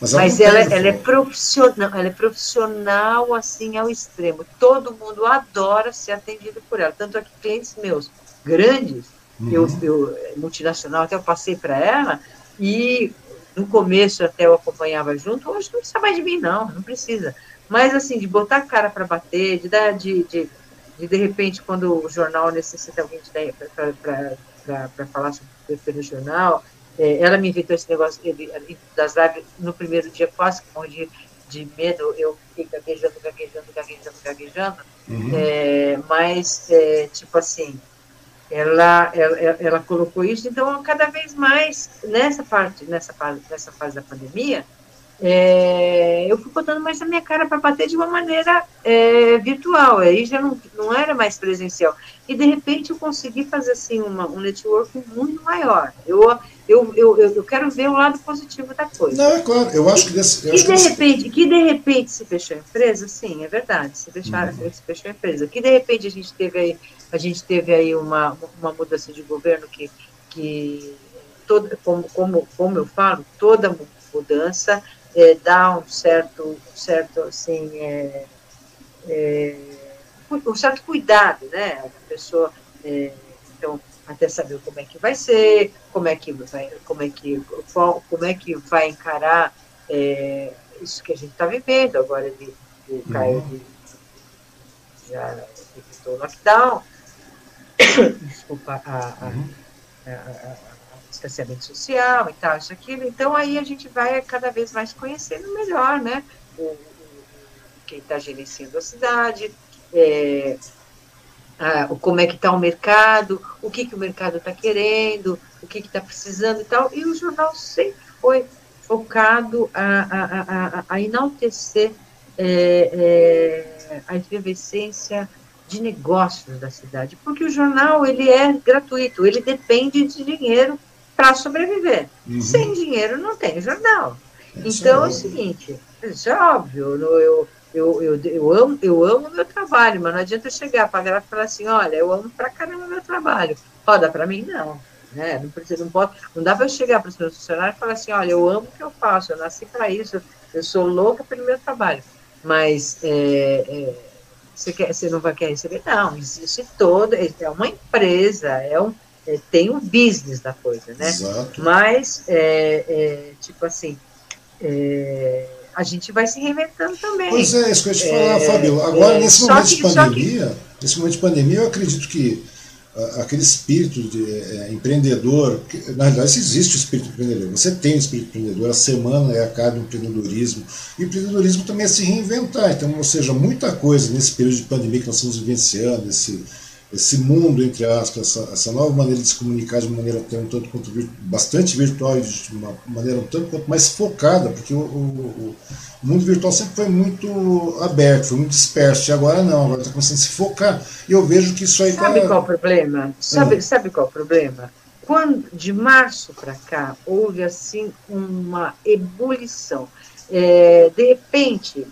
Mas ela, mas ela, ela é profissional, ela é profissional assim ao extremo. Todo mundo adora ser atendido por ela. Tanto é que clientes meus grandes, uhum. eu, eu, multinacional, até eu passei para ela, e no começo até eu acompanhava junto, hoje não precisa mais de mim, não, não precisa. Mas assim, de botar a cara para bater, de dar de, de de de repente, quando o jornal necessita alguém para falar sobre o perfil do jornal, é, ela me inventou esse negócio ele, das lives no primeiro dia, quase que morri de medo, eu fiquei gaguejando, gaguejando, gaguejando, gaguejando, uhum. é, mas, é, tipo assim, ela, ela, ela colocou isso, então, cada vez mais, nessa parte, nessa fase, nessa fase da pandemia, é, eu fui botando mais a minha cara para bater de uma maneira é, virtual, aí já não, não era mais presencial. E de repente eu consegui fazer assim uma, um network muito maior. Eu, eu, eu, eu quero ver o lado positivo da coisa. Não, é claro, eu acho que desse, eu que, de repente, que de repente se fechou a empresa, sim, é verdade, se, fecharam, uhum. se fechou a empresa. Que de repente a gente teve aí, a gente teve aí uma, uma mudança de governo que, que todo, como, como, como eu falo, toda mudança é, dá um certo, certo assim, é, é, um certo cuidado, né? A pessoa, é, então, até saber como é que vai ser, como é que vai, como é que, como é que vai encarar é, isso que a gente está vivendo agora de, de uhum. cair de, já decretou o lockdown, [coughs] desculpa, a, a, uhum. a, a distanciamento social e tal, isso aquilo. Então aí a gente vai cada vez mais conhecendo melhor, né? O, o quem está gerenciando a cidade, é, a, como é que está o mercado, o que, que o mercado está querendo, o que está precisando e tal. E o jornal sempre foi focado a, a, a, a enaltecer é, é, a efervescência de negócios da cidade, porque o jornal ele é gratuito, ele depende de dinheiro para sobreviver. Uhum. Sem dinheiro não tem jornal. Isso então é, é, o seguinte, isso é óbvio, eu, eu, eu, eu, amo, eu amo meu trabalho, mas não adianta eu chegar para a e falar assim, olha, eu amo para caramba meu trabalho. Roda para mim? Não. Né? Não, precisa, não, pode, não dá para eu chegar para os meus funcionários e falar assim, olha, eu amo o que eu faço, eu nasci para isso, eu sou louca pelo meu trabalho. Mas é, é, você, quer, você não vai querer receber? Não, existe toda, é uma empresa, é um, é, tem um business da coisa, né? Exato. Mas, é, é, tipo assim, é, a gente vai se reinventando também. Pois é, isso que eu ia te falar, Fabio. Agora, nesse momento que, de pandemia, que... nesse momento de pandemia, eu acredito que aquele espírito de é, empreendedor, que, na realidade existe o espírito empreendedor, você tem o espírito empreendedor, a semana é a cara do empreendedorismo, e o empreendedorismo também é se reinventar, então, ou seja, muita coisa nesse período de pandemia que nós estamos vivenciando, esse, esse mundo, entre aspas, essa, essa nova maneira de se comunicar de maneira até um tanto quanto bastante virtual e de uma maneira um tanto quanto mais focada, porque o, o, o mundo virtual sempre foi muito aberto, foi muito disperso, e agora não, agora está começando a se focar. E eu vejo que isso aí Sabe tá... qual o problema? Sabe, sabe qual o problema? Quando, de março para cá, houve assim uma ebulição. É, de repente,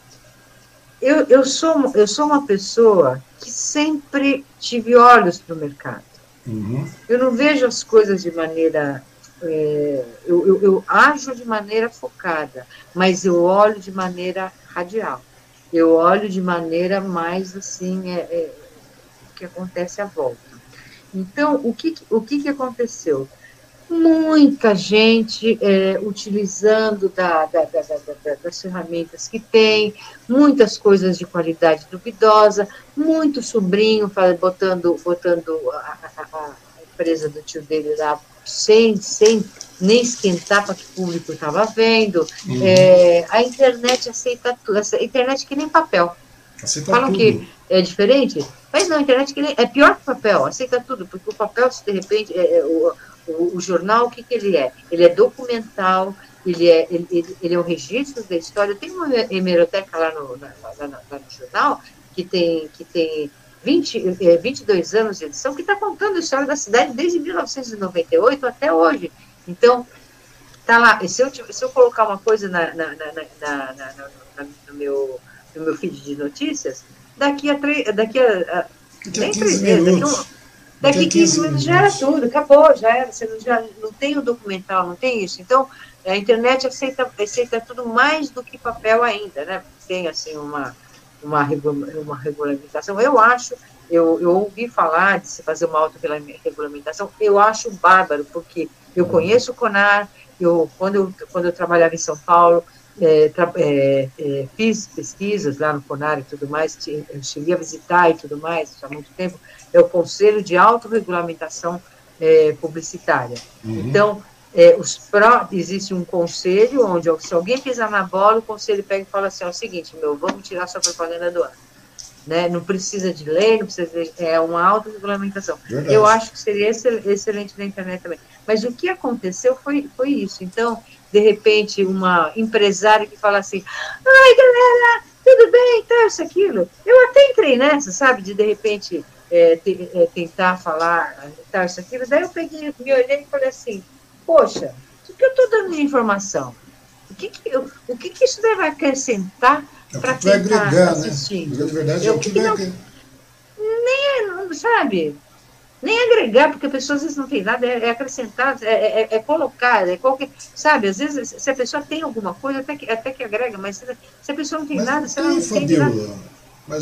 eu, eu, sou, eu sou uma pessoa que sempre tive olhos para o mercado. Uhum. Eu não vejo as coisas de maneira. É, eu, eu, eu ajo de maneira focada, mas eu olho de maneira radial. Eu olho de maneira mais assim, é, é, o que acontece à volta. Então, o que, o que, que aconteceu? Muita gente é, utilizando da, da, da, das ferramentas que tem, muitas coisas de qualidade duvidosa, muito sobrinho botando, botando a, a, a empresa do tio dele lá sem, sem nem esquentar para que o público estava vendo. Uhum. É, a internet aceita tudo, a internet que nem papel. Aceita Falam tudo. que é diferente, mas não, a internet que nem, é pior que papel, aceita tudo, porque o papel, se de repente, é, é, o, o, o, jornal, o que, que ele é? Ele é documental, ele é, ele, ele é um registro da história. Tem uma hemeroteca lá no, na, lá, lá no jornal que tem, que tem 20, é, 22 anos de edição, que está contando a história da cidade desde 1998 até hoje. Então, tá lá. Se eu, se eu colocar uma coisa na, na, na, no, meu, no meu feed de notícias, daqui a três, daqui a, a nem três meses, daqui um, Daqui 15 minutos já era tudo, acabou, já era. Você não, já, não tem o documental, não tem isso. Então, a internet aceita, aceita tudo mais do que papel ainda, né? Tem, assim, uma, uma, uma regulamentação. Eu acho, eu, eu ouvi falar de se fazer uma auto-regulamentação, eu acho bárbaro, porque eu conheço o CONAR, eu, quando, eu, quando eu trabalhava em São Paulo, é, é, é, fiz pesquisas lá no CONAR e tudo mais, cheguei a visitar e tudo mais, há muito tempo, é o Conselho de Autorregulamentação é, Publicitária. Uhum. Então, é, pró, existe um conselho onde, se alguém pisar na bola, o conselho pega e fala assim, é o seguinte, meu, vamos tirar sua propaganda do ar. Né? Não precisa de lei, não precisa de, é uma autorregulamentação. Eu acho que seria excelente na internet também. Mas o que aconteceu foi, foi isso. Então, de repente, uma empresária que fala assim, ai, galera, tudo bem, tá, isso, aquilo. Eu até entrei nessa, sabe, de de repente é, é, tentar falar, tal, isso, aquilo. Daí eu peguei, me olhei e falei assim, poxa, o que eu estou dando de informação? O que, que, eu, o que, que isso vai acrescentar é para quem está né? assistindo? Na verdade, é o que, que vai... Nem, sabe, nem agregar, porque a pessoa às vezes não tem nada, é, é acrescentar, é, é, é, colocar, é qualquer, sabe, às vezes se a pessoa tem alguma coisa, até que, até que agrega, mas se, se a pessoa não tem mas nada, se ela não tem nada.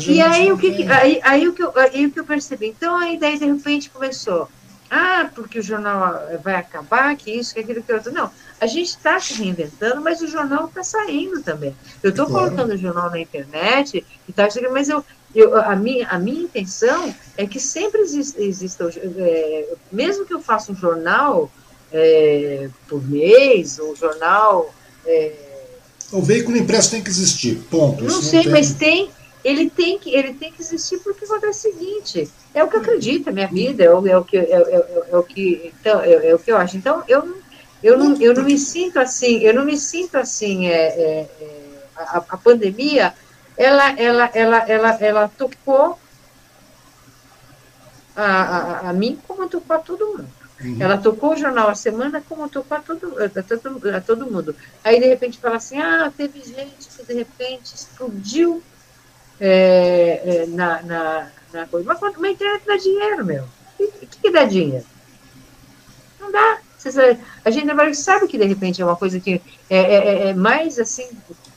E aí o que, aí, aí, o que eu, aí o que eu percebi? Então aí daí de repente começou, ah, porque o jornal vai acabar, que isso, que aquilo, que outro. Não, a gente está se reinventando, mas o jornal está saindo também. Eu estou claro. colocando o jornal na internet e tal, mas eu, eu, a, minha, a minha intenção é que sempre exista, exista é, mesmo que eu faça um jornal é, por mês, um jornal. É, o veículo impresso tem que existir, ponto. Não Isso sei, não tem... mas tem, ele tem que, ele tem que existir porque acontece o seguinte, é o que eu acredito, é minha vida, é o, é o que, é, é, é o que, então, é, é, o que eu acho. Então, eu, eu, não, eu não me sinto assim, eu não me sinto assim, é, a, a pandemia, ela, ela, ela, ela, ela tocou a, a, a mim como tocou a todo mundo. Uhum. Ela tocou o jornal a semana como tocou a todo, a, todo, a todo mundo. Aí, de repente, fala assim, ah, teve gente que, de repente, explodiu é, é, na, na, na, coisa. Mas, mas a internet dá dinheiro, meu. O que, que, dá dinheiro? Não dá. A gente sabe que, de repente, é uma coisa que é, é, é, é mais, assim,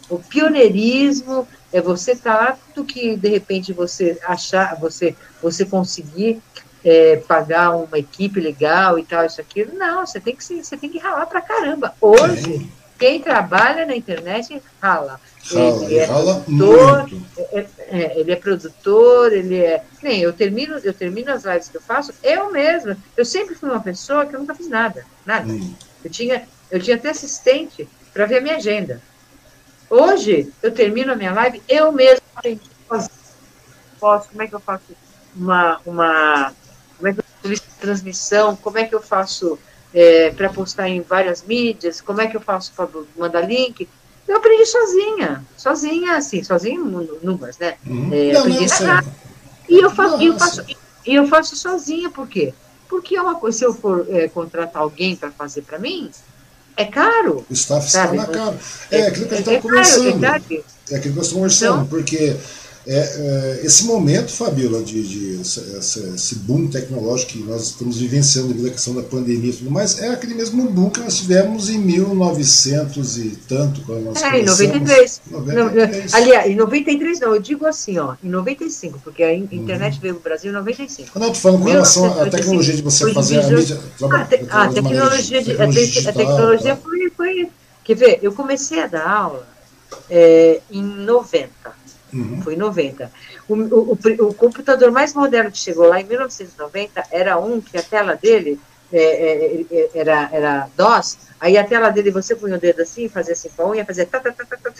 o pioneirismo, é você estar tá lá do que, de repente, você achar, você, você conseguir é, pagar uma equipe legal e tal, isso aqui. Não, você tem que, você tem que ralar pra caramba. Hoje, quem trabalha na internet rala. Rala, ele é rala produtor, é, é, ele é produtor, ele é. Nem, eu termino, eu termino as lives que eu faço, eu mesma. Eu sempre fui uma pessoa que eu nunca fiz nada. Nada. Hum. Eu, tinha, eu tinha até assistente para ver a minha agenda. Hoje, eu termino a minha live, eu mesma posso, como é que eu faço uma, uma como é que eu faço transmissão, como é que eu faço é, para postar em várias mídias, como é que eu faço para mandar link. Eu aprendi sozinha, sozinha, assim, sozinha numas, né? Uhum. É, não, aprendi não, na e eu faço, eu faço, e eu faço sozinha, por quê? Porque é uma coisa, se eu for é, contratar alguém para fazer para mim, é caro. O staff se torna caro. É, é aquilo que a gente estava é, é conversando. É, é aquilo que nós estamos conversando, então, porque é, é, esse momento, Fabiola, de, de esse, esse, boom tecnológico que nós estamos vivenciando devido à questão da pandemia e tudo mais, é aquele mesmo boom que nós tivemos em 1900 e tanto, quando nós É, em 93. 93. Não, aliás, em 93 não, eu digo assim, ó, em 95, porque a internet uhum. veio para o Brasil em 95. Não, estou falando com relação à tecnologia de você fazer a mídia. Te, a ah, tecnologia, de, tecnologia, a tecnologia foi, foi. Quer ver, eu comecei a dar aula é, em 90. Uhum. Foi em 90. O, o, o, computador mais moderno que chegou lá em 1990 era um que a tela dele é, é, é, era, era DOS, aí a tela dele você punha o dedo assim, fazia assim com a unha, fazia. Tá, tá, tá, tá, tá,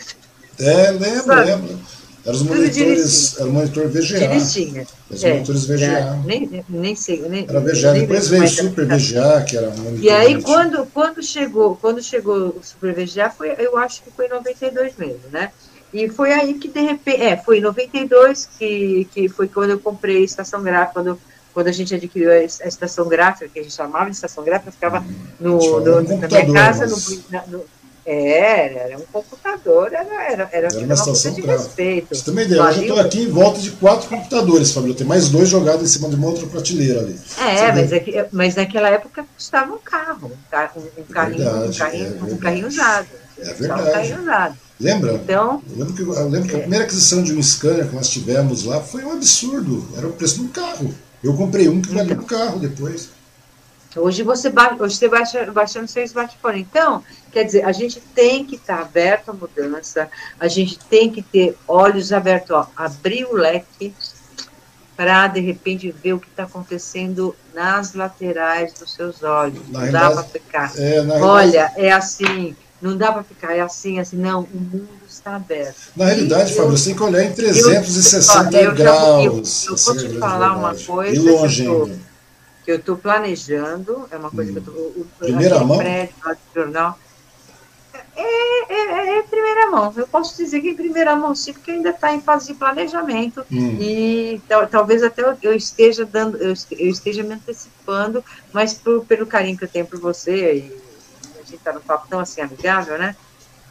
É, lembro, Sabe? lembro. Era os monitores, era o monitor VGA. Direitinho. Os é, monitores VGA. É, nem, nem sei. Nem, era VGA, nem depois veio o Super VGA, que era monitor. E aí, quando, quando, chegou, quando chegou o Super VGA, foi, eu acho que foi em 92 mesmo, né? E foi aí que, de repente, é, foi em 92 que, que foi quando eu comprei a estação gráfica, quando, quando a gente adquiriu a, estação gráfica, que a gente chamava de estação gráfica, ficava no, no, na minha casa, mas... no, no, é, era um computador, era, era, era, era uma estação de gráfica. respeito. Você uma ideia, hoje eu estou aqui em volta de quatro computadores, Fabio, tem mais dois jogados em cima de uma outra prateleira ali. É, mas, é mas naquela época custava um carro, um, um, carrinho, verdade, um, carrinho, é um carrinho usado. É verdade. Um carrinho usado. Lembra? Então, eu lembro que, eu lembro que a primeira aquisição de um Scania que nós tivemos lá foi um absurdo. Era o preço de um carro. Eu comprei um que valia então, um carro depois. Hoje você, baixa, hoje você baixa, baixa no seu smartphone. Então, quer dizer, a gente tem que estar aberto à mudança, a gente tem que ter olhos abertos, ó, abrir o leque para, de repente, ver o que está acontecendo nas laterais dos seus olhos. Na Não dá para ficar. É, Olha, é assim não dá para ficar é assim, assim, não, o mundo está aberto. Na realidade, Fábio, você tem que olhar em 360 eu, eu, graus. Eu, eu, vou te falar uma coisa. E longe que eu estou planejando, é uma coisa hum. que eu estou. Primeira mão? Prédio, jornal. É, é, é, é, primeira mão. Eu posso dizer que em primeira mão sim, porque ainda está em fase de planejamento hum. e talvez até eu esteja dando, eu esteja me antecipando, mas por, pelo carinho que eu tenho por você e gente está no papo tão assim amigável, né?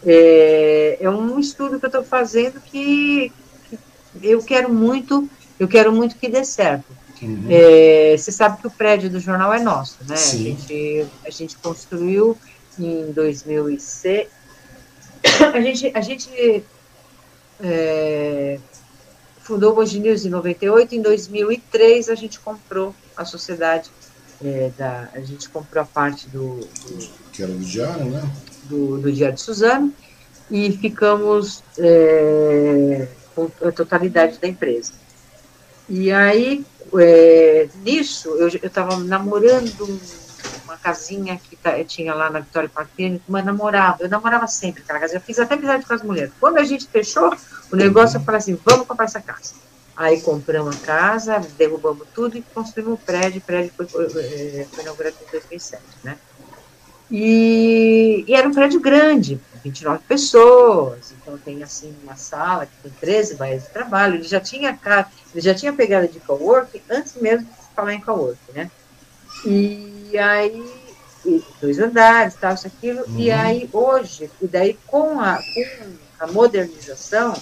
É, é um estudo que eu estou fazendo que, que, eu quero muito, eu quero muito que dê certo. Uhum. É, você sabe que o prédio do jornal é nosso, né? A gente, a gente construiu em 2006. A gente, a gente é, fundou o Mogi News em 98, em 2003 a gente comprou a sociedade é, da, a gente comprou a parte do, do que era do Diário, né? Do, do Diário de Suzano, e ficamos é, com a totalidade da empresa. E aí, é, nisso, eu estava namorando uma casinha que tá, tinha lá na Vitória Park uma namorava, eu namorava sempre aquela casa, eu fiz até amizade com as mulheres. Quando a gente fechou o negócio, eu falei assim, vamos comprar essa casa. Aí compramos a casa, derrubamos tudo e construímos um prédio, o prédio foi, foi, foi inaugurado em 2007, né? E, e, era um prédio grande, 29 pessoas, então tem assim uma sala que tem 13 baias de trabalho, ele já tinha ele já tinha pegada de coworking antes mesmo de falar em coworking, né? E aí, e dois andares, tal, isso, aquilo, uhum. e aí hoje, e daí com a, com a modernização,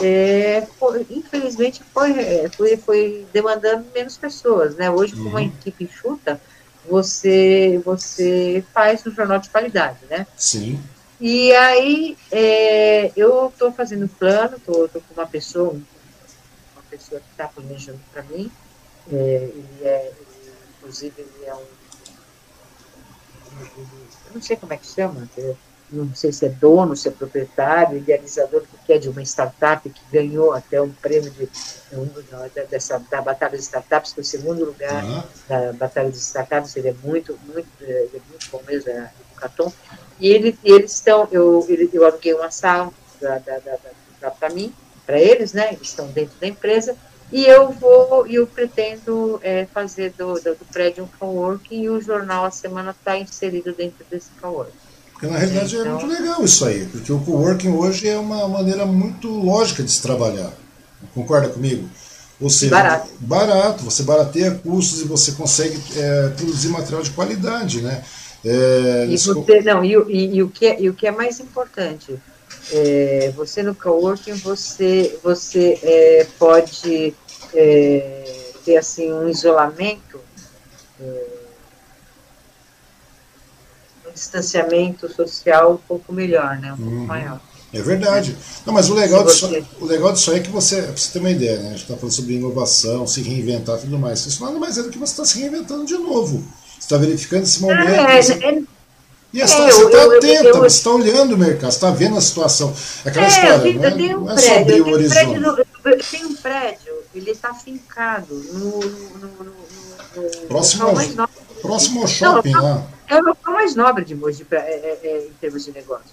é, foi, infelizmente foi, é, foi, foi demandando menos pessoas, né? Hoje, com uma uhum. equipe enxuta, você, você faz um jornal de qualidade, né? Sim. E aí, é, eu estou fazendo plano, estou com uma pessoa, uma pessoa que está planejando para mim, é, ele é, ele, inclusive, ele é um, ele, eu não sei como é que chama, não sei se é dono, se é proprietário, idealizador, que é de uma startup que ganhou até um prêmio de, um, dessa, da Batalha de Startups, foi o segundo lugar uhum. da Batalha de Startups, ele é muito, muito, ele é muito bom mesmo, é do Caton. E ele, eles estão, eu, ele, eu aluguei uma sala para mim, para eles, né? Eles estão dentro da empresa, e eu vou, eu pretendo é, fazer do, do, do prédio um coworking e o jornal A Semana está inserido dentro desse coworking. Porque na realidade é então, é muito legal isso aí, porque o coworking hoje é uma maneira muito lógica de se trabalhar. Concorda comigo? Ou seja, barato. barato, você barateia custos e você consegue é, produzir material de qualidade, né? É, e, você, não, e, e, e, o que é, e o que é mais importante, é, você no coworking, você, você é, pode é, ter assim, um isolamento distanciamento social um pouco melhor, né? Um pouco uhum. maior. É verdade. Não, mas o legal, disso, o legal disso aí é que você, pra você ter uma ideia, né? A gente está falando sobre inovação, se reinventar e tudo mais. Isso nada mais é do que você está se reinventando de novo. Você está verificando esse momento. É, você... é, e é, você está atenta, eu, você está olhando o mercado, você está vendo a situação. Aquela é, história, eu, não é, um não é prédio, o horizonte. Prédio, eu tenho um prédio, ele está fincado no, no, no, no próximo, ao, próximo ao shopping não, lá. É o local mais nobre de Mogi pra, é, é, é, em termos de negócios.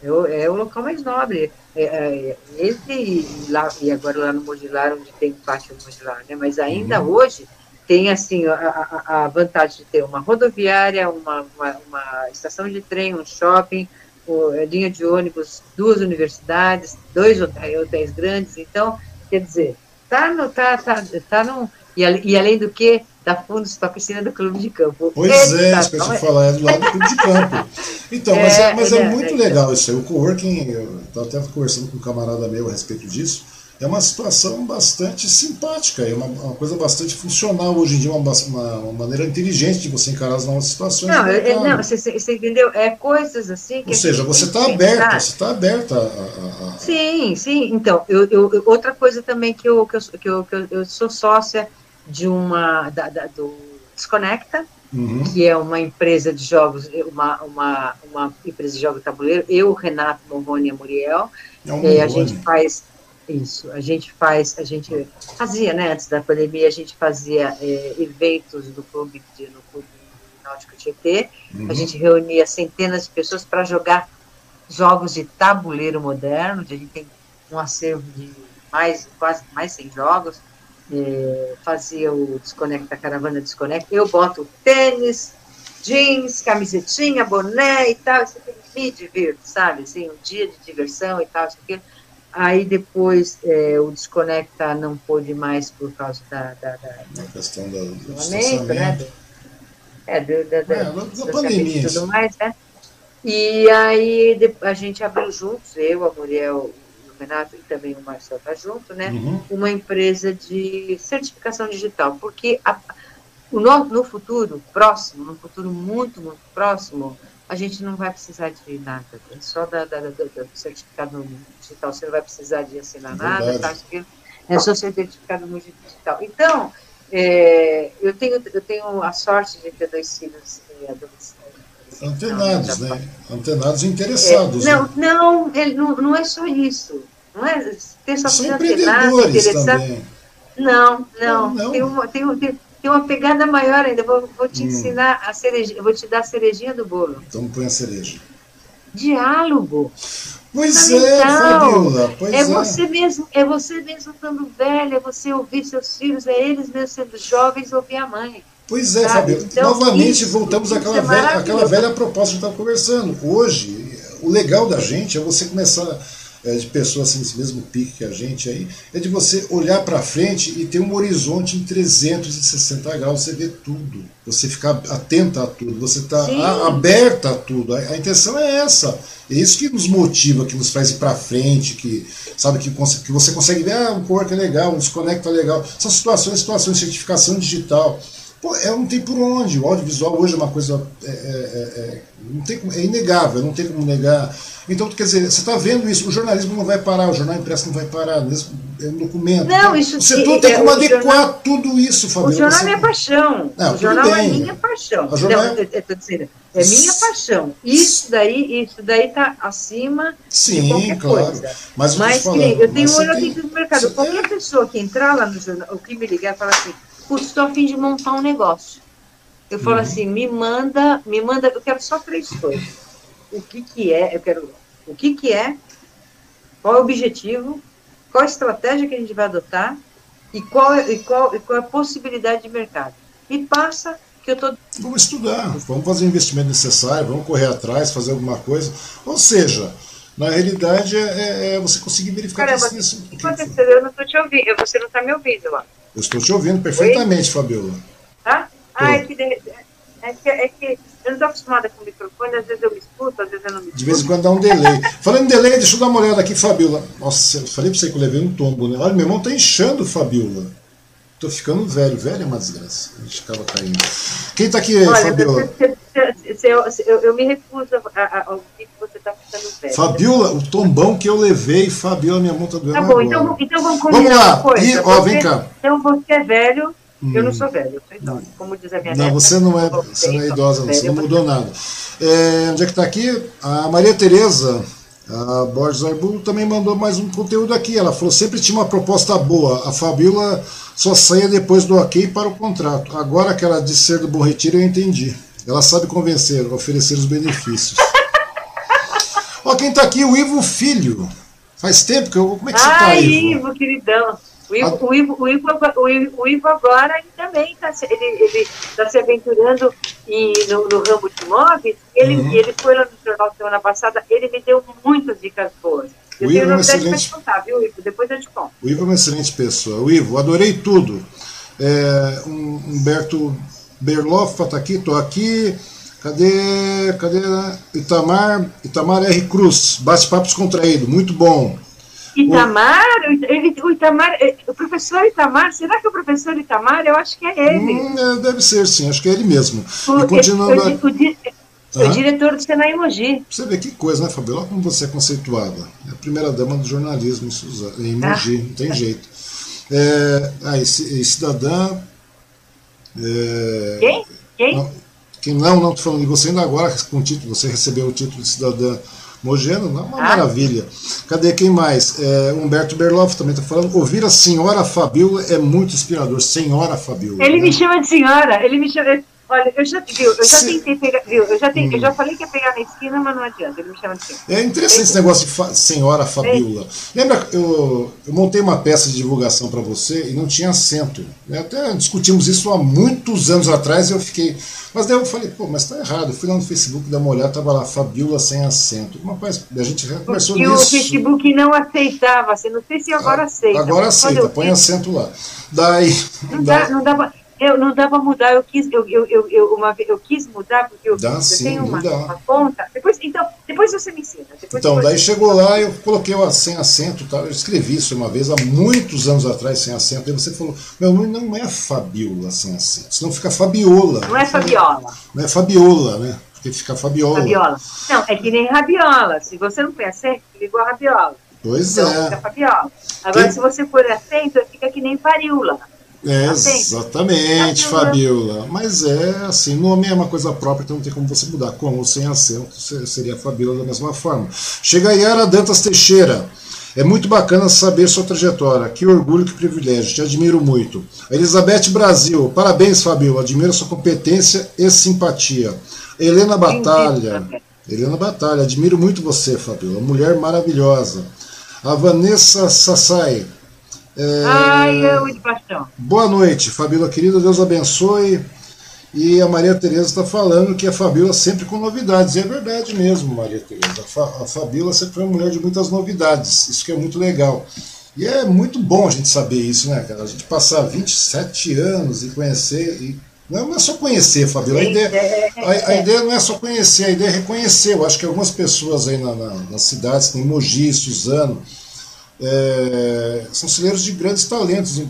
É o, é o local mais nobre. É, é, esse lá, e agora lá no Mogilar, onde tem o pátio Mogilar, né? Mas ainda uhum. hoje tem assim a, a, a, vantagem de ter uma rodoviária, uma, uma, uma estação de trem, um shopping, uma linha de ônibus, duas universidades, dois hotéis grandes. Então, quer dizer, tá no, tá, tá, tá no, e, e além do que da Fundos para a piscina do Clube de Campo. Pois é, isso que eu ia falar, é do lado do Clube de Campo. Então, é, mas é, mas é, é muito é, legal isso aí. O coworking, eu estava até conversando com um camarada meu a respeito disso, é uma situação bastante simpática, é uma, uma coisa bastante funcional hoje em dia, uma, uma, uma, maneira inteligente de você encarar as novas situações. Não, é, não você, você, entendeu? É coisas assim que. Ou seja, você está aberta, você está aberta a, a, Sim, sim. Então, eu, eu, outra coisa também que eu, que eu, que eu, que eu sou sócia de uma da, da, do Desconecta, uhum. que é uma empresa de jogos, uma, uma, uma empresa de jogos tabuleiro, eu, Renato Morrone e Muriel, é um e a gente faz isso, a gente faz, a gente fazia, né, antes da pandemia, a gente fazia é, eventos do clube, de, no clube Náutico Tietê, uhum. a gente reunia centenas de pessoas para jogar jogos de tabuleiro moderno, a gente tem um acervo de mais, quase mais 100 jogos, é, fazia o Desconecta, caravana Desconecta, eu boto tênis, jeans, camisetinha, boné e tal, isso aqui, me divirto, sabe? Assim, um dia de diversão e tal, isso aqui. Aí depois é, o Desconecta não pôde mais por causa da, da, da, da questão do, do né? É, do, da, da, é, da pandemia. E tudo mais, né? E aí a gente abriu juntos, eu, a Muriel Renato e também o Marcelo está junto, né? Uhum. Uma empresa de certificação digital, porque a, no, no futuro próximo, no futuro muito, muito próximo, a gente não vai precisar de nada, é só da, da, da, do certificado digital, você não vai precisar de assinar nada, tá? é só ser certificado digital. Então, é, eu, tenho, eu tenho a sorte de ter dois filhos adolescentes Antenados, né? Antenados interessados. É, não, né? não, ele, não, não é só isso. Não é ter só São empreendedores também. Não, não. não, não. Tem, uma, tem, tem, tem uma pegada maior ainda. Vou, vou te hum. ensinar a cereja, vou te dar a cerejinha do bolo. Então põe a cereja. Diálogo. Pois é, Fabiola, pois é, é. você mesmo, é você mesmo estando velho, é você ouvir seus filhos, é eles mesmo sendo jovens ouvir a mãe. Pois é, Fabiola. Então, Novamente isso, voltamos àquela, é velha, àquela velha proposta que estava conversando. Hoje, o legal da gente é você começar é, de pessoas assim, desse mesmo pique que a gente aí, é de você olhar para frente e ter um horizonte em 360 graus, você vê tudo, você ficar atenta a tudo, você está aberta a tudo. A, a, intenção é essa. É isso que nos motiva, que nos faz ir para frente, que sabe que, que você consegue ver, ah, um corpo é legal, um desconecta é legal. São situações, situações de certificação digital. Pô, é, não tem por onde. O audiovisual hoje é uma coisa. É, é, é, é não tem, é inegável, não tem como negar. Então, quer dizer, você está vendo isso, o jornalismo não vai parar, o jornal impresso não vai parar, mesmo, é um documento. Não, então, isso Você tem como adequar jornal, tudo isso, Fabiola. O jornal é minha paixão. Não, o jornal bem. é minha paixão. Jornal... Não, eu, eu dizendo, é minha paixão. Isso daí isso daí está acima Sim, de qualquer claro. coisa. Mas, Mas falando, eu tenho um olho aqui no mercado. Qualquer pessoa que entrar lá no jornal, o que me ligar e falar assim, putz, estou a fim de montar um negócio. Eu falo uhum. assim, me manda, me manda, eu quero só três coisas. O que que é, eu quero o que que é, qual é o objetivo, qual a estratégia que a gente vai adotar e qual, é, e qual, e qual é a possibilidade de mercado. E passa que eu tô... Vamos estudar, vamos fazer o investimento necessário, vamos correr atrás, fazer alguma coisa. Ou seja, na realidade é, é, é você conseguir verificar... Caramba, que, o que aconteceu? Eu não estou te ouvindo, você não está me ouvindo lá. Eu estou te ouvindo perfeitamente, Oi? Fabiola. Tá? Ah, é que, é, que, é que eu não estou acostumada com o microfone, às vezes eu me escuto, às vezes eu não me escuto. De vez em quando dá um delay. Falando em delay, deixa eu dar uma olhada aqui, Fabiola. Nossa, eu falei para você que eu levei um tombo, né? Olha, meu irmão tá inchando, Fabiola. Tô ficando velho, velho é uma desgraça. A gente acaba caindo. Quem tá aqui, Olha, Fabiola? eu, eu, eu, me recuso a, ouvir que você tá ficando velho. Fabiola, o tombão que eu levei, Fabiola, minha mão tá doendo Tá bom, então, então vamos combinar vamos lá. coisa. E, ó, vem cá. Então você é velho, Hum. Eu não sou velho, eu sou idosa. Como diz a minha Não, neta, você não é, você não é idosa, não, você não mudou nada. É, onde é que está aqui? A Maria Tereza, a Borges Arbulo, também mandou mais um conteúdo aqui. Ela falou: sempre tinha uma proposta boa. A Fabiola só saía depois do ok para o contrato. Agora que ela disse ser do Bom Retiro, eu entendi. Ela sabe convencer, oferecer os benefícios. [laughs] Ó, quem está aqui, o Ivo Filho. Faz tempo que eu. Como é que você está, Ivo? Ivo, queridão. O Ivo, o Ivo, o Ivo, o Ivo agora também está ele, ele tá se aventurando em, no, no, ramo de imóveis. Ele, uhum. ele foi lá no jornal semana passada, ele me deu muitas dicas boas. Eu o Ivo é uma excelente... contar, viu, Ivo? Depois eu te conto. O Ivo é uma excelente pessoa. O Ivo, adorei tudo. É, um, Humberto Berloff está aqui, estou aqui. Cadê, cadê Itamar? Itamar R. Cruz, bate-papo descontraído, muito bom. Itamar, o, o Itamar, eh, o professor Itamar, será que é o professor Itamar? Eu acho que é ele. Hum, é, deve ser, sim, acho que é ele mesmo. O, e continuando... o, o, o diretor do Senai Mogi. Você vê que coisa, né, Fabiola? Como você é conceituada. É a primeira dama do jornalismo em Mogi, ah. não tem jeito. É, ah, esse, esse cidadã. É, Quem? Quem? Não, quem não, não estou falando de você ainda agora com o título, você recebeu o título de cidadã Mogeno, não, uma ah. maravilha. Cadê quem mais? É, Humberto Berloff também está falando. Ouvir a senhora Fabiola é muito inspirador. Senhora Fabiola. Ele né? me chama de senhora, ele me chama. Olha, eu já, viu, eu já tentei pegar, viu, eu já, tentei, hum. eu já falei que ia pegar na esquina, mas não adianta, ele me chama de senhora. É interessante esse negócio de fa senhora Fabiola. É. Lembra, eu, eu montei uma peça de divulgação para você e não tinha acento. Até discutimos isso há muitos anos atrás e eu fiquei. Mas daí eu falei, pô, mas tá errado. Eu fui lá no Facebook dar uma olhada, tava lá, Fabiola sem acento. Rapaz, a gente conversou Porque nisso. o Facebook não aceitava, assim, não sei se agora aceita. Agora aceita, põe acento lá. Daí. Não dá, não dá pra eu não dá para mudar, eu quis, eu, eu, eu, eu, uma, eu quis mudar, porque eu, dá, eu sim, tenho uma, uma, conta. Depois, então, depois você me ensina. então, daí chegou lá, eu coloquei o sem acento, tá? eu escrevi isso uma vez, há muitos anos atrás, sem acento, aí você falou, meu nome não é Fabiola sem acento, senão fica Fabiola. Não é Fabiola. Não é Fabiola, né? Porque fica Fabiola. Fabiola. Não, é que nem rabiola. Se você não põe acento, fica igual rabiola. Pois então, é. Fica Fabiola. Agora, se você pôr acento, fica que nem varíola. É, exatamente, Fabiola. Mas é assim, nome é uma coisa própria, então não tem como você mudar. Como sem acento seria Fabiola da mesma forma. Chega aí, era Dantas Teixeira. É muito bacana saber sua trajetória. Que orgulho, que privilégio. Te admiro muito. Elizabeth Brasil, parabéns, Fabio. Admiro sua competência e simpatia. Helena Batalha. Helena Batalha, admiro muito você, Fabio. Uma mulher maravilhosa. A Vanessa Sassai. É... Ai, eu de paixão. Boa noite, Fabíola querida. Deus abençoe. E a Maria Tereza está falando que a Fabíola sempre com novidades. E é verdade mesmo, Maria Tereza. A Fabíola sempre foi uma mulher de muitas novidades. Isso que é muito legal. E é muito bom a gente saber isso, né, cara? A gente passar 27 anos e conhecer. E não é só conhecer, Fabíola. A ideia, a, a, ideia não é só conhecer, a ideia é reconhecer. Eu acho que algumas pessoas aí na, na, nas cidades, tem Mogi, Suzano, é, são celeiros de grandes talentos,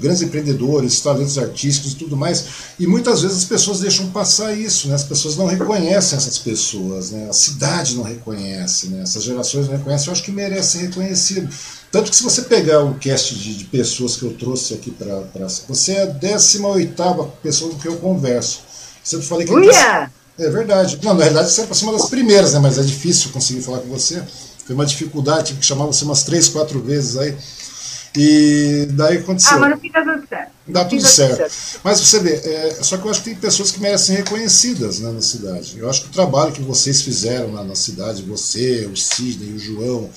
grandes empreendedores, talentos artísticos e tudo mais. E muitas vezes as pessoas deixam passar isso, né? as pessoas não reconhecem essas pessoas, né? a cidade não reconhece, né? essas gerações não reconhecem. Eu acho que merece ser reconhecido. Tanto que se você pegar o cast de, de pessoas que eu trouxe aqui para. Você é a 18 pessoa com que eu converso. Sempre falei que. Uia! É verdade. Não, na realidade você é uma das primeiras, né? Mas é difícil conseguir falar com você. Foi uma dificuldade, tive que chamar você umas três, quatro vezes aí. E daí aconteceu. Ah, mas fica tudo certo. Dá tudo certo. certo. Mas você vê, é, só que eu acho que tem pessoas que merecem reconhecidas né, na cidade. Eu acho que o trabalho que vocês fizeram na, na cidade, você, o Sidney, o João,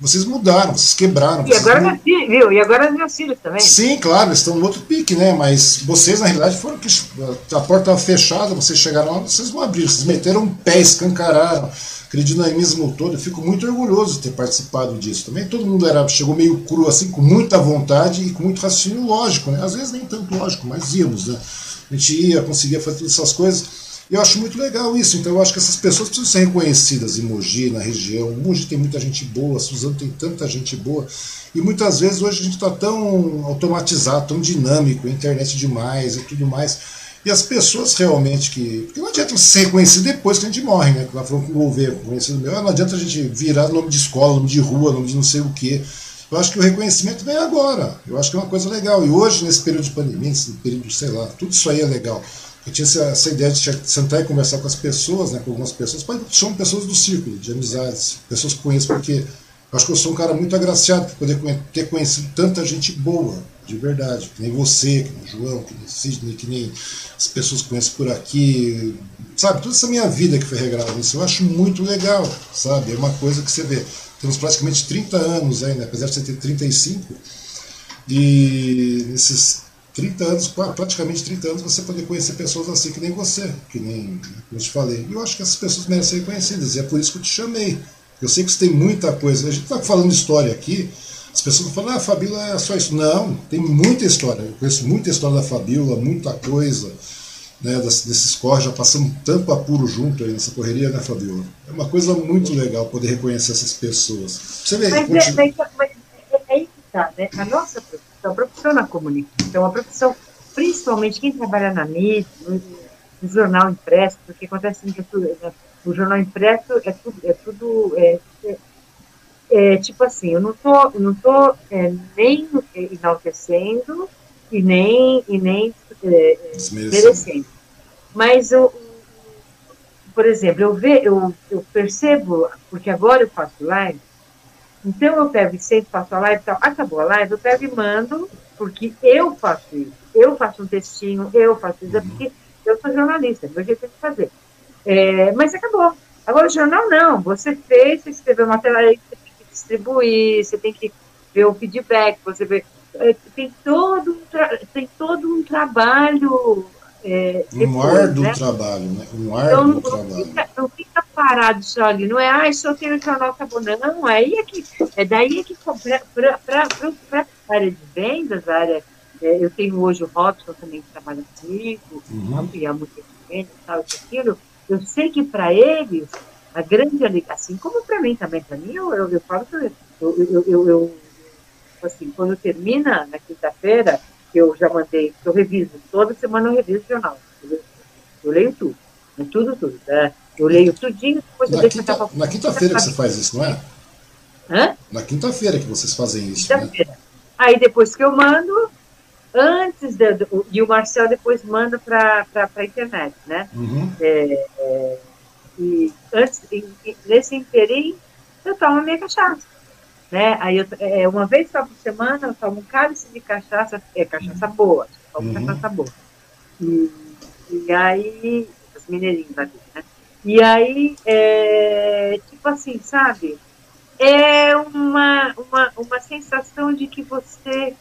vocês mudaram, vocês quebraram. E agora não... viu? E agora meus filhos também. Sim, claro, eles estão no outro pique, né? Mas vocês, na realidade, foram que a porta estava fechada, vocês chegaram lá, vocês não abriram, vocês meteram um pé, escancararam aquele dinamismo todo. Eu fico muito orgulhoso de ter participado disso. Também todo mundo era, chegou meio cru, assim, com muita vontade e com muito raciocínio lógico, né? Às vezes nem tanto lógico, mas íamos, né? A gente ia, conseguia fazer todas essas coisas. E eu acho muito legal isso. Então eu acho que essas pessoas precisam ser reconhecidas em Mogi, na região. Mogi tem muita gente boa, Suzano tem tanta gente boa. E muitas vezes hoje a gente está tão automatizado, tão dinâmico, internet demais e tudo mais e as pessoas realmente que. Porque não adianta ser reconhecido depois que a gente morre, né? Ela falou com o governo, conhecido meu, não adianta a gente virar nome de escola, nome de rua, nome de não sei o quê. Eu acho que o reconhecimento vem agora. Eu acho que é uma coisa legal. E hoje, nesse período de pandemia, nesse período, sei lá, tudo isso aí é legal. Eu tinha essa, essa ideia de sentar e conversar com as pessoas, né, com algumas pessoas, são pessoas do círculo, de amizades, pessoas que conheço, porque acho que eu sou um cara muito agraciado por poder ter conhecido tanta gente boa, de verdade, que nem você, que nem João, que nem Sidney, que nem as pessoas que conhecem por aqui, sabe, toda essa minha vida que foi regrada nisso, eu acho muito legal, sabe, é uma coisa que você vê, temos praticamente 30 anos ainda, apesar de você ter 35, e nesses 30 anos, praticamente 30 anos, você poder conhecer pessoas assim que nem você, que nem eu te falei. E eu acho que essas pessoas merecem ser reconhecidas, e é por isso que eu te chamei. Eu sei que você tem muita coisa, a gente está falando história aqui, as pessoas falam, ah, a Fabíola é só isso. Não, tem muita história. Eu conheço muita história da Fabíola, muita coisa, né, desses corres, já passamos tanto apuro junto aí nessa correria, né, Fabíola? É uma coisa muito legal poder reconhecer essas pessoas. Você vê, mas, continua... é, mas, mas é, é aí que está, né? A nossa profissão, a profissão na comunicação, a profissão, principalmente quem trabalha na mídia, no, no jornal impresso, porque acontece que né, o jornal impresso é tudo, é tudo é, é é, tipo assim, eu não tô, eu não tô é, nem enaltecendo e nem, e nem é, merecendo. Mas, eu, por exemplo, eu, ve, eu, eu percebo, porque agora eu faço live, então eu pego e sempre faço a live, tal, acabou a live, eu pego e mando, porque eu faço isso. Eu faço um textinho, eu faço isso, uhum. porque eu sou jornalista, meu jeito de fazer. É, mas acabou. Agora, o jornal não. Você fez, você escreveu uma tela, distribuir, você tem que ver o feedback, você vê, é, tem todo um, tem todo um trabalho é, um árduo né? trabalho, né? Um árduo então, não, trabalho. Fica, não fica parado só ali, não é, ah, só tem o jornal acabou, não, aí é que, é daí é que para a área de vendas, área, é, eu tenho hoje o Robson também que trabalha comigo, uhum. e há muito tempo, tal, aquilo, eu sei que para eles a grande ligação, assim como para mim também, para mim, eu, eu, eu falo que eu, eu, eu, eu, assim, quando termina na quinta-feira, eu já mandei, eu reviso, toda semana eu reviso o jornal. Eu, eu leio tudo, tudo, tudo. Né? Eu leio tudinho, depois na eu deixo quinta, Na quinta-feira que você faz isso, não é? Hã? Na quinta-feira que vocês fazem isso, né? Aí depois que eu mando, antes de, e o Marcel depois manda para a internet, né? Uhum. É, é, e antes, nesse interim, eu tomo a minha cachaça. né? Aí eu, é, uma vez só por semana eu tomo um cálice de cachaça, é cachaça boa, tomo uhum. cachaça boa. E, e aí, os mineirinhos aqui, né? E aí, é, tipo assim, sabe? É uma, uma, uma sensação de que você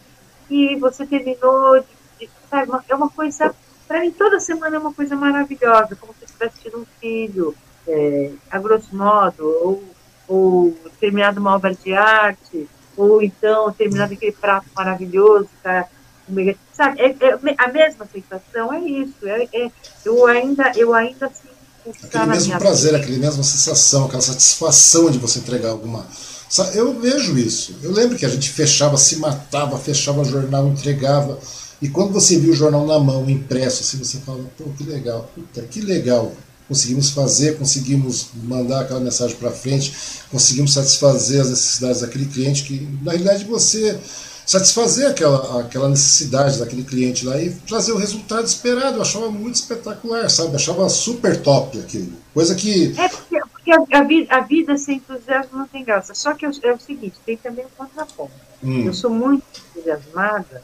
que você terminou, de, de, sabe? É uma coisa, para mim, toda semana é uma coisa maravilhosa, como se tivesse tido um filho, é, a grosso modo, ou, ou terminado uma obra de arte, ou então terminado aquele prato maravilhoso, tá? Sabe, é, é, a mesma sensação é isso. É, é, eu ainda, eu ainda sinto aquele mesmo prazer, vida. aquela mesma sensação, aquela satisfação de você entregar alguma. Eu vejo isso. Eu lembro que a gente fechava, se matava, fechava o jornal, entregava. E quando você viu o jornal na mão, impresso, assim, você fala, pô, que legal, puta, que legal. Conseguimos fazer, conseguimos mandar aquela mensagem para frente, conseguimos satisfazer as necessidades daquele cliente que, na realidade, você satisfazer aquela, aquela necessidade daquele cliente lá e trazer o resultado esperado. Eu achava muito espetacular, sabe? Eu achava super top aquilo. Coisa que. É porque, porque a, a, vida, a vida sem entusiasmo não tem graça. Só que é, é o seguinte: tem também um contraponto. Hum. Eu sou muito entusiasmada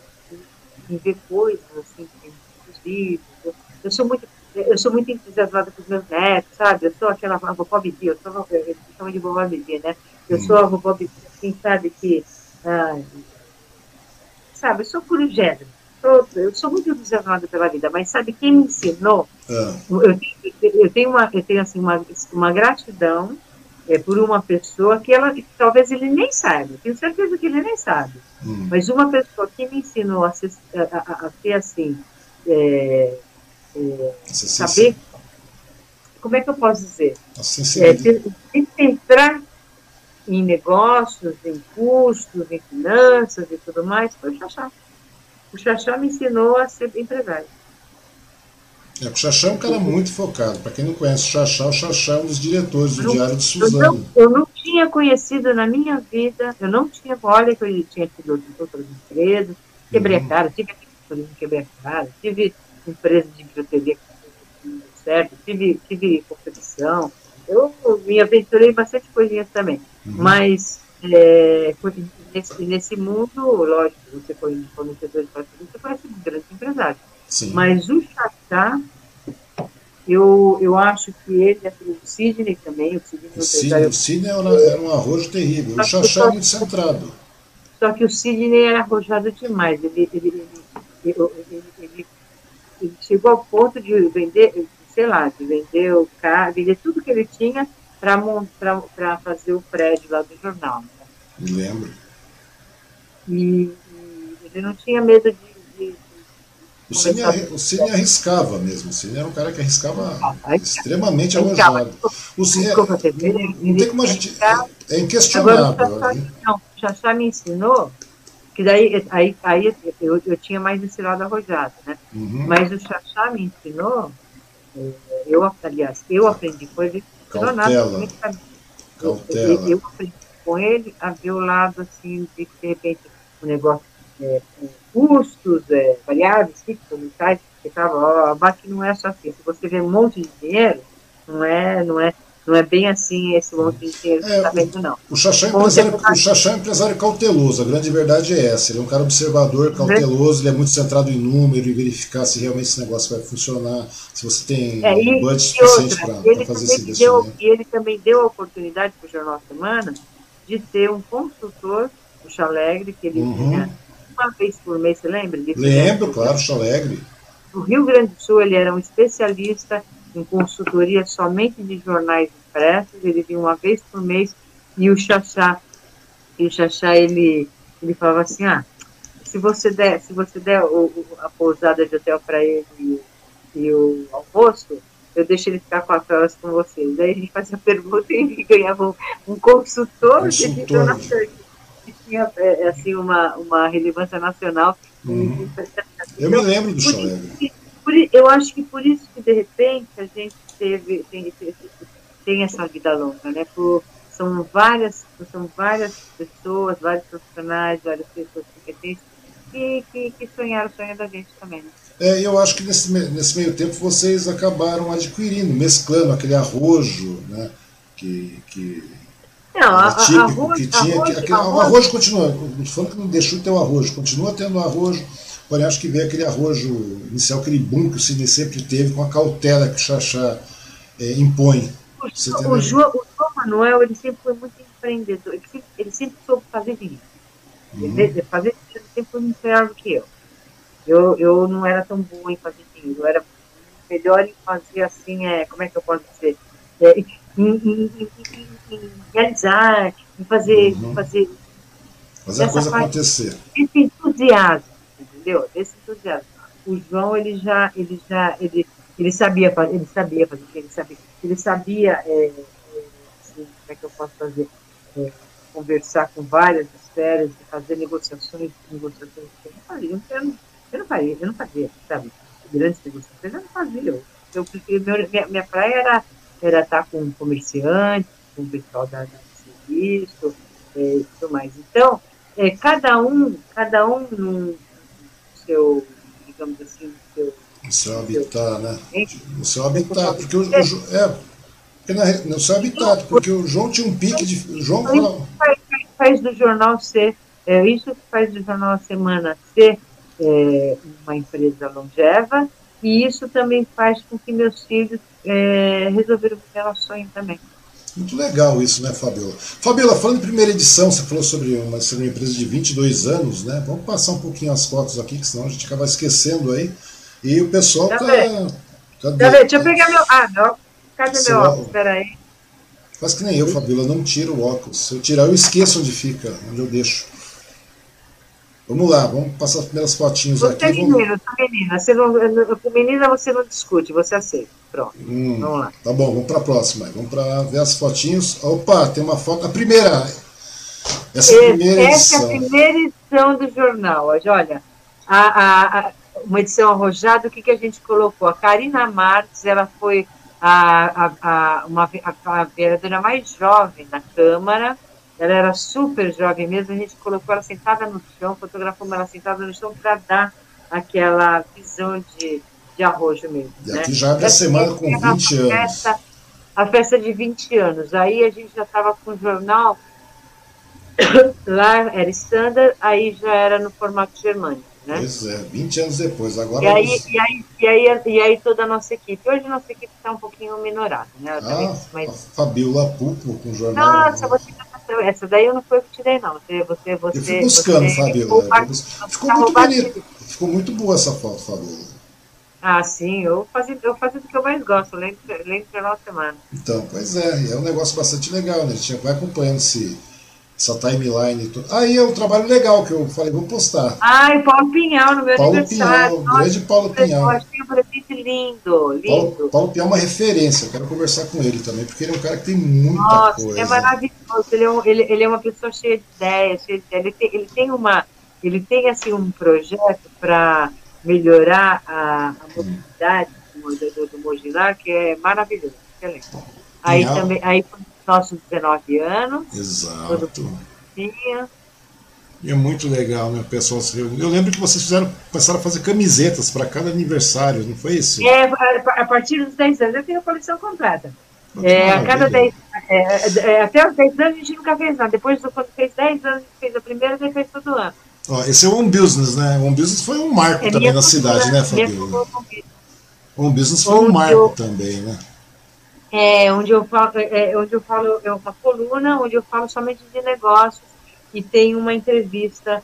em ver coisas, assim, em livros. Eu sou muito eu sou muito entusiasmada com os meus netos, sabe? Eu sou aquela vovó Bibi, eu sou eu chamo de vovó Bibi, né? Eu sou a vovó Bibi, assim, sabe, que ah, sabe, eu sou corujéria. Eu sou muito entusiasmada pela vida, mas sabe quem me ensinou? É. Eu, tenho, eu, tenho, uma, eu tenho assim, uma, uma gratidão é, por uma pessoa que ela talvez ele nem saiba, tenho certeza que ele nem sabe. Hum. Mas uma pessoa que me ensinou a ser, a, a, a ser assim, é, é, saber como é que eu posso dizer? É, entrar em negócios, em custos, em finanças e tudo mais, foi o Xaxá. O Xaxá me ensinou a ser empresário. É, o Xaxá é um cara muito focado. Para quem não conhece o Xaxá, o Xaxá é um dos diretores do Diário de Suzano. Eu não, eu não tinha conhecido na minha vida, eu não tinha, olha que eu tinha tido outras empresas, quebrei uhum. a cara, tive aqui quebrei a cara, tive empresa de biblioteria certo, tive, tive competição, eu me aventurei bastante coisinhas também. Uhum. Mas é, nesse, nesse mundo, lógico, você foi fornecedor de parceria, você conhece grandes empresários. Sim. Mas o Chachá, eu, eu acho que ele, é o Sidney também, o Sidney, o Sidney, o Sidney era, era, um arrojo terrível, o Chachá é muito centrado. Só que o Sidney era arrojado demais, ele, ele, ele, ele chegou ao ponto de vender, sei lá, de vender o carro, vender tudo que ele tinha para fazer o prédio lá do jornal. Né? Me lembro. E, e, ele não tinha medo de. de, de o, Cine, o Cine arriscava mesmo. O Cine era um cara que arriscava ah, extremamente arrojado. O Cine, é, não tem como a gente. É, é inquestionável. Agora, o não, o Chachá me ensinou que daí aí, aí eu, eu tinha mais esse lado arrojado, né? Uhum. Mas o Chachá me ensinou, é, eu, aliás, eu aprendi com ele Cautela. Cautela. Eu, eu aprendi com ele a ver o lado, assim, de de repente, o negócio, é, custos é, variáveis, fixos, tais, que tava, ó, que não é só assim. Se você vê um monte de dinheiro, não é, não é, não é bem assim esse monte de dinheiro é, que está vendo, não. O Xaxá, é empresário, o Xaxá é empresário cauteloso, a grande verdade é essa. Ele é um cara observador, cauteloso, ele é muito centrado em número e verificar se realmente esse negócio vai funcionar, se você tem é, e, budget suficiente para fazer esse investimento. Deu, e ele também deu a oportunidade para o Jornal Semana de ter um consultor, o Chalegre, que ele uhum. tinha uma vez por mês, você lembra? Lembro, claro, Chalegre. No Rio Grande do Sul, ele era um especialista em consultoria somente de jornais impressos, ele vinha uma vez por mês, e o Xaxá, e o Xaxá, ele, ele falava assim, ah, se você der, se você der o, a pousada de hotel para ele e, e, o almoço, eu deixo ele ficar quatro horas com vocês. Daí a gente fazia pergunta e ele ganhava um, um consultor, consultor. que tinha é, assim, uma, uma relevância nacional. Uhum. Eu me lembro do Xaxá por, eu acho que por isso que, de repente, a gente teve, tem, tem essa vida longa, né? Por, são várias, são várias pessoas, vários profissionais, várias pessoas competentes que, que, que sonharam o sonho da gente também, né? É, eu acho que nesse, nesse meio tempo vocês acabaram adquirindo, mesclando aquele arrojo, né? Que, que Não, a, típico, arroz, que tinha, arroz, que, aquele, arroz, o arrojo continua, falando que não deixou de ter o arrojo, continua tendo o arrojo, porém acho que veio aquele arrojo inicial, aquele boom que o Cine sempre teve com a cautela que o Xaxá é, impõe. O, entendeu? o, João, o João Manuel, ele sempre foi muito empreendedor, ele sempre, ele sempre soube fazer vinho. Uhum. Ele, fazer vinho ele sempre foi muito melhor do que eu. eu. Eu não era tão boa em fazer vinho, eu era melhor em fazer assim, é, como é que eu posso dizer? É, em, em, em, em, realizar, em fazer, Uhum. fazer Fazer a coisa parte- acontecer. esse entusiasmo, entendeu? Esse entusiasmo. O João, ele já, ele já, ele, ele sabia ele sabia fazer, ele sabia, ele sabia, é, é, assim, como é que eu posso fazer, É, conversar com várias esferas, fazer negociações, negociações que eu não fazia, eu não, eu não faria, eu não fazia, sabe? Grandes negociações eu não fazia. Eu, minha, minha praia era, era estar com comerciantes, com o pessoal da, da serviço, é, tudo mais. Então, é, cada um, cada um no seu, digamos assim, no seu, No seu habitat, né? No seu habitat, porque o, o Jo- é, porque na, no seu habitat, porque o João tinha um pique de. O João falava, faz, faz do jornal ser, é, isso que faz do jornal a semana ser é, uma empresa longeva, e isso também faz com que meus filhos é, resolveram ela sonho também. Muito legal isso, né, Fabiola? Fabiola, falando em primeira edição, você falou sobre uma, sobre uma empresa de 22 anos, né? Vamos passar um pouquinho as fotos aqui, que senão a gente acaba esquecendo aí. E o pessoal Tá tá. Cadê? Deixa eu, ver, deixa eu pegar meu. Ah, meu. Cadê Seu meu óculos? óculos. Espera aí. Faz que nem eu, Fabiola, não tiro o óculos. Se eu tirar, eu esqueço onde fica, onde eu deixo. Vamos lá, vamos passar as primeiras fotinhos Você aqui. é Vamos... menino, eu sou menina. Você não, com menina você não discute, você aceita. Pronto, Hum, vamos lá. Tá bom, vamos para a próxima. Vamos para ver as fotinhos. Opa, tem uma foto. A primeira. Essa é a primeira Essa é a edição. primeira edição do jornal. Olha, a, a- a- uma edição arrojada, o que, que a gente colocou? A Karina Marques, ela foi a, a, a, uma, a, a vereadora mais jovem na Câmara, ela era super jovem mesmo, a gente colocou ela sentada no chão, fotografamos ela sentada no chão para dar aquela visão de, de arrojo mesmo. E né? aqui já abre a Essa semana com era a 20 anos. festa- a festa de 20 anos. Aí a gente já estava com o jornal, [coughs] lá era standard, aí já era no formato germânico, né? Pois é, 20 anos depois. Agora E aí, vamos- e, aí, e, aí, e aí toda a nossa equipe. Hoje a nossa equipe está um pouquinho minorada, né? Também- Ah, mas, a Fabiola Pupo com o jornal. nossa, você essa daí eu não foi eu que tirei, não. Você, você, você, Eu fui buscando, você Fabiola. Ficou tá muito de- Ficou muito boa essa foto, Fabiola. Ah, sim, eu fazia, eu fazia do que eu mais gosto, lembro lembro do jornal da semana. Então, pois é, é um negócio bastante legal, né? A gente vai acompanhando esse, essa timeline. tudo. Aí é um trabalho legal que eu falei, vou postar. Ai, Paulo Pinhal no meu Paulo aniversário. Pinhal, grande Paulo Pinhal. um presente lindo, lindo. Paulo, Paulo Pinhal é uma referência, eu quero conversar com ele também, porque ele é um cara que tem muita Nossa, coisa. é maravilhoso. Ele é, um- ele, ele é uma pessoa cheia de ideias, cheia de ideias. Ele tem, ele tem uma, ele tem assim um projeto para melhorar a, a mobilidade do, do, do Mogilar, que é maravilhoso, excelente. Aí Pinhal. também, aí nossos 19 anos, Exato. tinha. E é muito legal, né, pessoal? se reunir. Eu lembro que vocês fizeram, começaram a fazer camisetas para cada aniversário, não foi isso? É, a, partir dos 10 anos eu tenho a coleção completa. Que É, a cada maravilha. 10, é, é, até os 10 anos a gente nunca fez nada. Depois, quando fez 10 anos, a gente fez a primeira, daí fez todo ano. Ó, esse é o Home Business, né? O Home Business foi um marco É também na cidade, né, Fabiola? O Home Business foi um marco também, né? É, onde eu falo, é, onde eu falo, é uma coluna onde eu falo somente de negócios e tem uma entrevista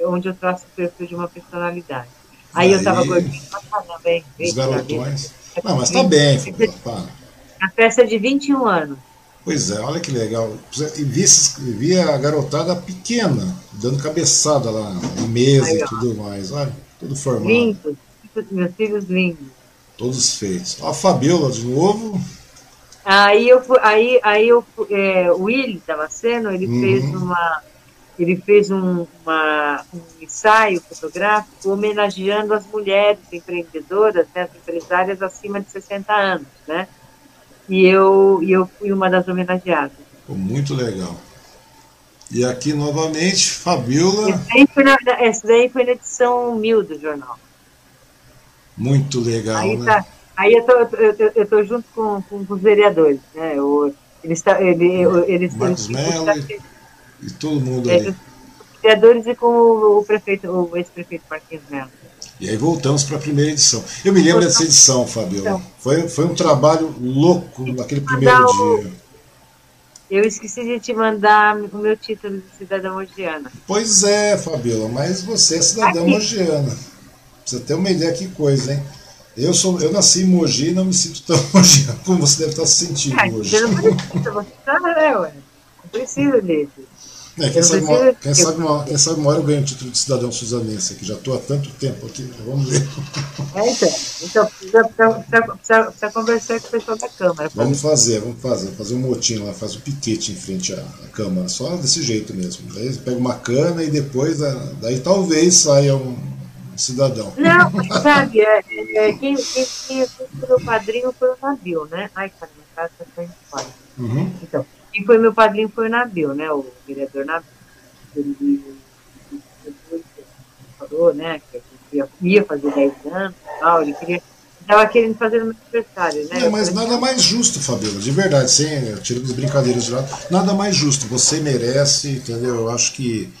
onde eu traço o perfil de uma personalidade. Aí, eu tava Aí, gordinha pra caramba, bem, Os garotões. Não, mas tá bem, para. A festa de 21 anos. Pois é, olha que legal. E vi, vi a garotada pequena, dando cabeçada lá na mesa Aí, e tudo mais. Olha, tudo formado. Lindos, meus filhos lindos. Todos feitos. A Fabiola de novo. Aí eu fui, aí, aí eu é, o Willi Damasceno, ele Uhum. fez uma ele fez um, uma, um ensaio fotográfico homenageando as mulheres empreendedoras, né, as empresárias acima de 60 anos, né? E eu, e eu fui uma das homenageadas. Muito legal. E aqui novamente, Fabiola. Esse daí foi na, esse daí foi na edição 1000 do jornal. Muito legal, Aí, né? tá, aí eu, tô, eu, tô- eu tô junto com, com, os vereadores, né? O, Eles, ele, eles, Marcos eles, Mello e, e todo mundo ali. Os criadores e com o, o prefeito, o ex-prefeito Marquinhos Mello. E aí voltamos para a primeira edição. Eu me lembro dessa edição, Fabiola. Foi, foi um trabalho louco naquele primeiro dia. Eu esqueci de te mandar o meu título de cidadã mogiana. Pois é, Fabiola, mas você é cidadã Aqui. mogiana. Você ter uma ideia que coisa, hein? Eu, sou, eu nasci em Mogi e não me sinto tão [laughs] mogiano como você deve estar se sentindo Ah, hoje. não precisa, você tá, né, ué? Não precisa desse. É, quem, sabe uma, quem, sabe uma, quem sabe uma hora eu ganho o título de cidadão suzanense aqui. Já estou há tanto tempo aqui. Vamos ver. É, então, então precisa, precisa, precisa, precisa conversar com o pessoal da Câmara. Vamos fazer, vamos fazer. Fazer um motim lá, faz um piquete em frente à, à Câmara. Só desse jeito mesmo. Daí pega uma cana e depois, daí talvez saia um cidadão. Não, mas sabe, é, é, quem, quem, quem foi meu padrinho foi o Nabil, né? Ai, cara, minha casa tá saindo fora. Uhum. Então, quem foi meu padrinho foi o Nabil, né? O vereador Nabil. Ele, falou, né? Que a gente ia, ia fazer 10 anos e tal. Ele queria. Estava querendo fazer no meu aniversário, né? Não, mas nada mais justo, Fabiola, de verdade, sem tirando as brincadeiras de lado, nada mais justo. Você merece, entendeu? Eu acho que.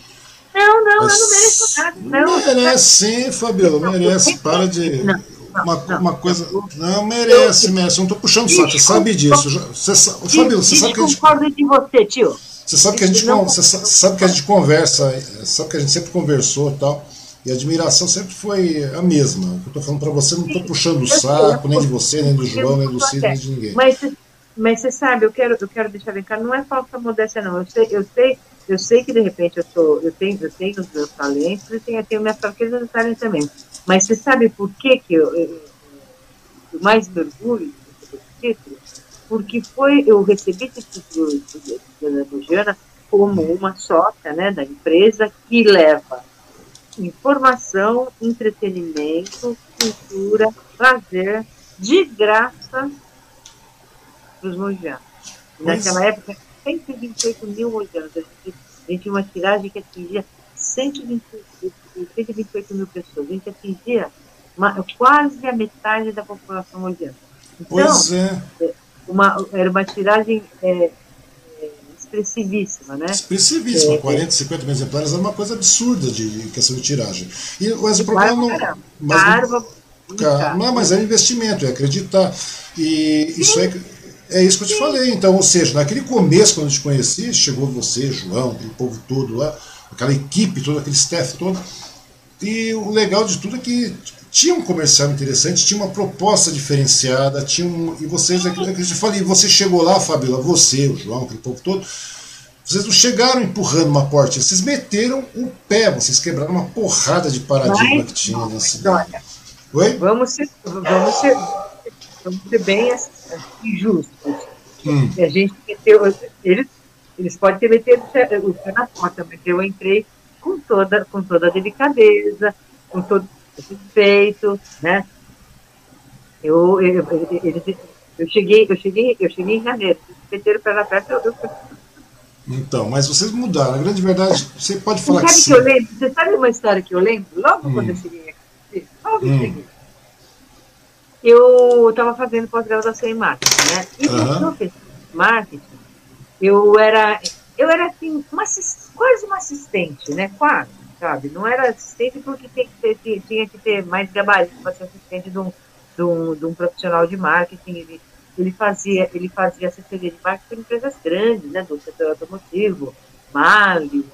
Não, não, eu Mas- não mereço nada. Não, merece sim, Fabiola, merece. Para de. Não, Uma, não. uma coisa. Não, merece, merece. Eu não tô puxando saco, você sabe disso. Já- Você, sa- Fabiola, você sabe que gente. concordo de você, tio. Você sabe que a gente, você sa- sabe que a gente conversa, sabe que a gente sempre conversou e tal. E a admiração sempre foi a mesma. O que eu tô falando para você, não tô puxando o saco, nem de você, nem do João, nem do Cid, nem de ninguém. Mas, mas você sabe, eu quero, eu quero deixar bem claro, não é falsa modéstia, não. Eu sei, eu sei, eu sei que de repente eu sou, eu tenho, eu tenho os meus talentos e tenho, eu tenho minhas fraquezas também. Mas você sabe por que, que eu, eu, eu mais me orgulho de receber esse título? Porque foi, eu recebi esse título cidadã Mogiana como uma sócia né, da empresa que leva informação, entretenimento, cultura, prazer, de graça para os. Naquela época, 128 mil mogianos. A gente, a gente tinha uma tiragem que atingia 128, 128 mil pessoas. A gente atingia uma- quase a metade da população mogiana. Então, Pois é, uma, era uma tiragem é, é, expressivíssima, né? expressivíssimo. É, 40, 50 mil exemplares é uma coisa absurda de, de questão de tiragem. E, mas o problema não. caramba. Mas, Caro, não- mas é um investimento, é acreditar. E isso é, é isso que eu te falei. Então, ou seja, naquele começo, quando eu te conheci, chegou você, João, aquele povo todo lá, aquela equipe, todo aquele staff todo. E o legal de tudo é que tinha um comercial interessante, tinha uma proposta diferenciada, tinha um, e vocês, aquilo que eu te falei, você chegou lá, Fabiola, você, o João, aquele povo todo, vocês não chegaram empurrando uma porta, vocês meteram o pé, vocês quebraram uma porrada de paradigma Mas, que tinha na cidade. olha, Oi? vamos ser, vamos ser, vamos ser bem assim, justos. Hum. A gente meteu, eles, eles podem ter metido o pé na porta, mas eu entrei com toda, com toda a delicadeza, com todo o respeito, né? Eu, eu, eu, eles- eu cheguei, eu cheguei, eu cheguei em janeiro, meteram o pé na porta, eu, eu, Então, mas vocês mudaram. A grande verdade, você pode Você falar que sabe sim. que eu lembro? Você sabe uma história que eu lembro? Logo Hum. quando eu cheguei aqui, logo Hum. eu cheguei. Eu estava fazendo pós-graduação em marketing, né? E como professor de marketing, eu era, eu era assim, uma, quase uma assistente, né? Quase, sabe? Não era assistente porque tem que ter, tinha- tinha que ter mais gabarito para ser assistente de um, de, um, de um profissional de marketing. Ele, ele fazia, ele fazia assessoria de marketing para empresas grandes, né? Do setor automotivo, Mali,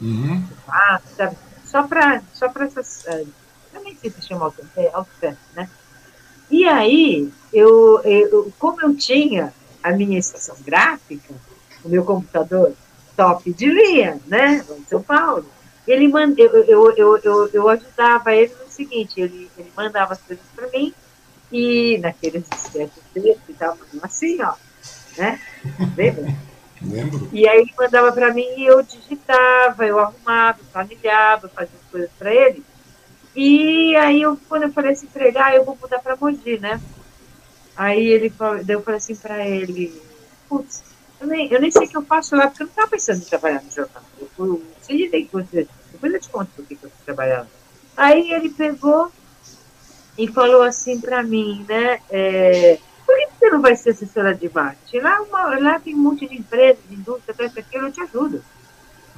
Uhum. sabe? Só para só pra essas. eu nem sei se chama auto- é, autofest, né? E aí, eu, eu, como eu tinha a minha estação gráfica, o meu computador top de linha, né? Em São Paulo, ele manda, eu, eu, eu, eu, eu ajudava ele no seguinte, ele, ele mandava as coisas para mim, e naqueles disquetes dele, que estavam assim, ó, né? Lembra? Lembro. E aí ele mandava para mim e eu digitava, eu arrumava, planilhava, fazia as coisas para ele. E aí eu, quando eu falei assim para ele, ah, eu vou mudar para Mogi, né? Aí ele falou, eu falei assim para ele, putz, eu nem, eu nem sei o que eu faço lá, porque eu não estava pensando em trabalhar no jornal. Eu eu sei de que você, depois eu te conto por que eu fui trabalhar. Aí ele pegou e falou assim para mim, né? É, por que você não vai ser assessora de marketing? Lá, uma, lá tem um monte de empresas, de indústria, até aquilo, eu te ajudo.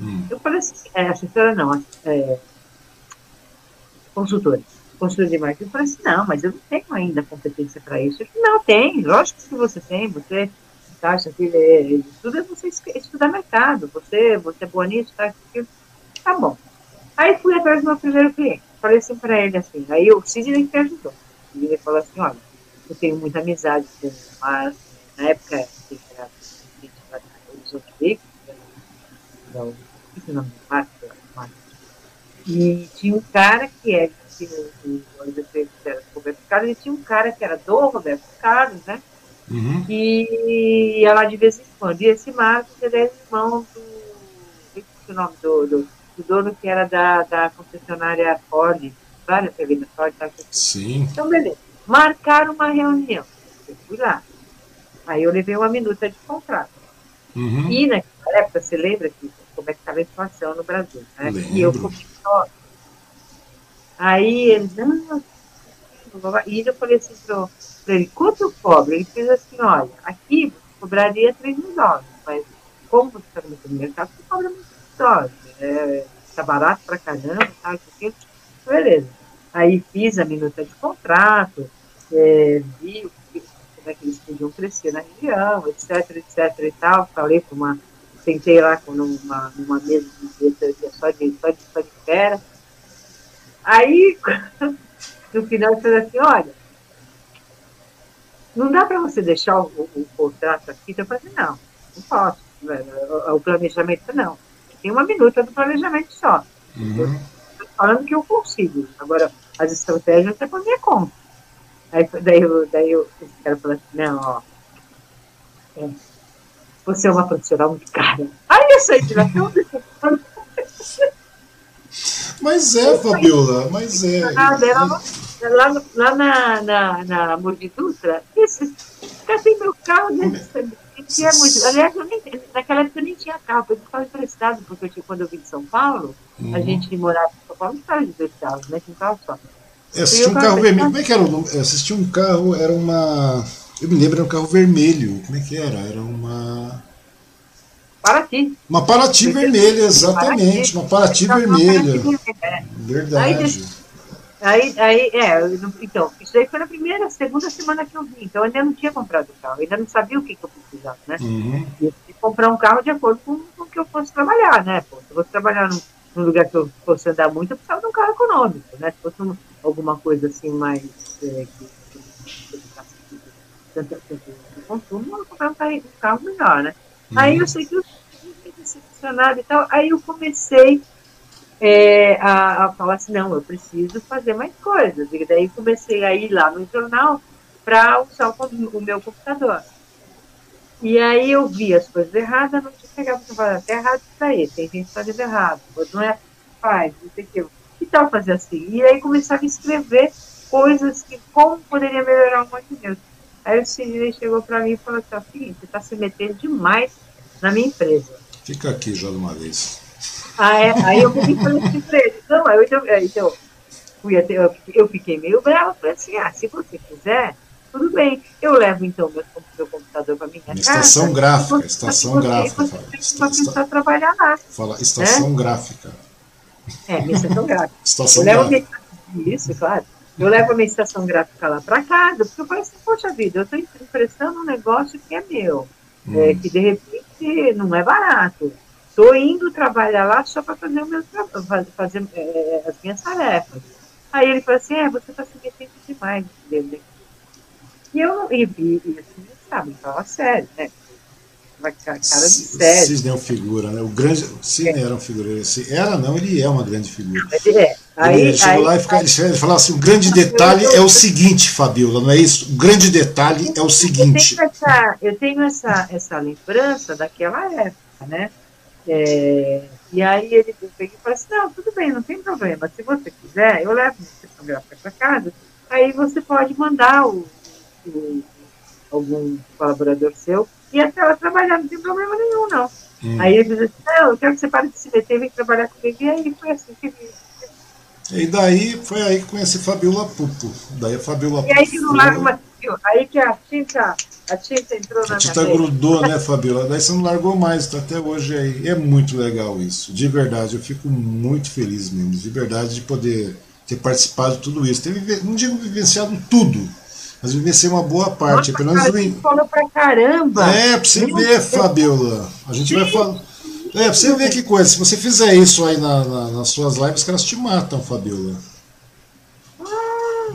Hum. Eu falei assim, é, assessora não, é, consultora, consultora de marketing. Eu falei assim, não, mas eu não tenho ainda competência para isso. Falei, não, tem, lógico que você tem, você acha que estuda, você estuda mercado, você, você é boa nisso, tá, tá bom. Aí fui atrás do meu primeiro cliente, falei assim para ele assim, aí o Sidney que ajudou. Ele falou assim, olha, eu tenho muita amizade com mas na época era não, não o nome do marca, e tinha um cara que é, que o, Roberto Carlos, e tinha um cara que era do Roberto Carlos, né? Uhum. Que ia lá de vez em quando. E esse Marcos ele é irmão do. o nome do, do, do, dono que era da, da concessionária Ford, várias revistas Ford. Tá? Sim. Então, beleza marcaram uma reunião. Eu fui lá. Aí eu levei uma minuta de contrato. Uhum. E naquela época, você lembra que, como é que estava a inflação no Brasil? Né? E eu comi só. Aí ele, não, e eu falei assim para ele, quanto eu cobro? Ele fez assim, olha, aqui você cobraria 3 mil dólares, mas como você está no mercado, você cobra muito dólares. É, tá barato pra caramba, tá? Beleza. Aí fiz a minuta de contrato, é, vi como é que eles podiam crescer na região, etc, etc e tal. Falei para uma, sentei lá com numa, numa mesa de só de, só de, só de espera. Aí, [laughs] no final, eu falei assim, olha, não dá para você deixar o, o, o, contrato aqui? Eu falei, não, não posso. O, o planejamento, não. Tem uma minuta do planejamento só. Uhum. Estou falando que eu consigo. Agora, as estratégias é por minha conta. Aí daí, daí eu, esse cara falou assim, não, ó. É, você é uma profissional muito cara. Aí eu saí de lá, Mas é, Fabiola, mas é. Ah, lá, lá, lá na, na, na Dutra, esse, tem meu carro, né? Tinha muito. Aliás, eu nem, naquela época eu nem tinha carro, eu ficava emprestado, porque eu tinha, quando eu vim de São Paulo, uhum. a gente morava em São Paulo, não ficava de dois carros, né? Tinha um carro só. Eu assisti um carro vermelho. Como é que era o nome? Eu assisti um carro, era uma. Eu me lembro, era um carro vermelho. Como é que era? Era uma. Paraty. Uma Paraty vermelha, exatamente. Uma Paraty vermelha. É. Verdade. Aí, aí, é, então, isso aí foi na primeira, segunda semana que eu vim, então eu ainda não tinha comprado o carro, ainda não sabia o que, que eu precisava, né? Uhum. Eu comprar um carro de acordo com, com o que eu fosse trabalhar, né? Pô, se eu fosse trabalhar num, num lugar que eu fosse andar muito, eu precisava de um carro econômico, né? Se fosse um, alguma coisa assim mais é, que, que, tanto, de consumo, eu comprar um carro, um carro melhor, né? Uhum. Aí eu sei que eu fiquei decepcionada e tal, aí eu comecei é, a, a, falar assim, não, eu preciso fazer mais coisas. E daí comecei a ir lá no jornal para usar o, o, meu computador. E aí eu vi as coisas erradas, não tinha pegado para falar, tá errado isso aí, tem gente fazendo errado, não é faz, não sei o que que tal fazer assim? E aí começava a escrever coisas que como poderia melhorar o monte. Aí o Sidney chegou para mim e falou assim, assim você está se metendo demais na minha empresa. Fica aqui já de uma vez. Ah, é? Aí eu falei assim para ele, não, aí eu, então, fui até, eu, fiquei meio brava, falei assim, ah, se você quiser, tudo bem, eu levo então meu, meu computador para minha casa. Estação gráfica, estação você, gráfica. Você, você fala, esta, trabalhar lá. Fala, estação né? gráfica. É, minha estação gráfica. estação eu levo minha, isso, claro. Eu levo a minha estação gráfica lá para casa, porque eu falo assim, poxa vida, eu estou emprestando um negócio que é meu, hum. é, que de repente não é barato. Estou indo trabalhar lá só para fazer, o meu, fazer é, as minhas tarefas. Aí ele falou assim, é, você está se metendo demais, entendeu? E eu, e, e, e assim, sabe, fala sério, né? uma cara de sério. Cisne é uma figura, né? O grande. Cisne é. era uma figura. Era, não, ele é uma grande figura. É. Aí, ele chegou aí, lá e fica, ele falava assim: o grande detalhe é o seguinte, Fabiola, não é isso? O grande detalhe é o seguinte. Eu tenho essa, eu tenho essa, essa lembrança daquela época, né? É, e aí ele veio e falou assim: não, tudo bem, não tem problema. Se você quiser, eu levo a sessão gráfica para casa, aí você pode mandar o, o, algum colaborador seu e até ela trabalhar, não tem problema nenhum, não. Hum. Aí ele disse não, eu quero que você pare de se meter, vem trabalhar comigo. E aí foi assim que E daí foi aí que conheci Fabiola Pupo. Daí a Fabiola E aí que no Lago Macio, aí que a tinta, A tinta entrou na A tinta grudou, né, Fabiola? Daí você não largou mais, tá até hoje aí. É muito legal isso. De verdade, eu fico muito feliz mesmo. De verdade, de poder ter participado de tudo isso. Ter, não digo vivenciado tudo, mas vivenciei uma boa parte. Nossa, pelo menos cara, falou pra caramba. É, pra você ver. Fabiola. A gente vai falar. É, pra você ver que coisa. Se você fizer isso aí na, na- nas suas lives, os caras te matam, Fabiola.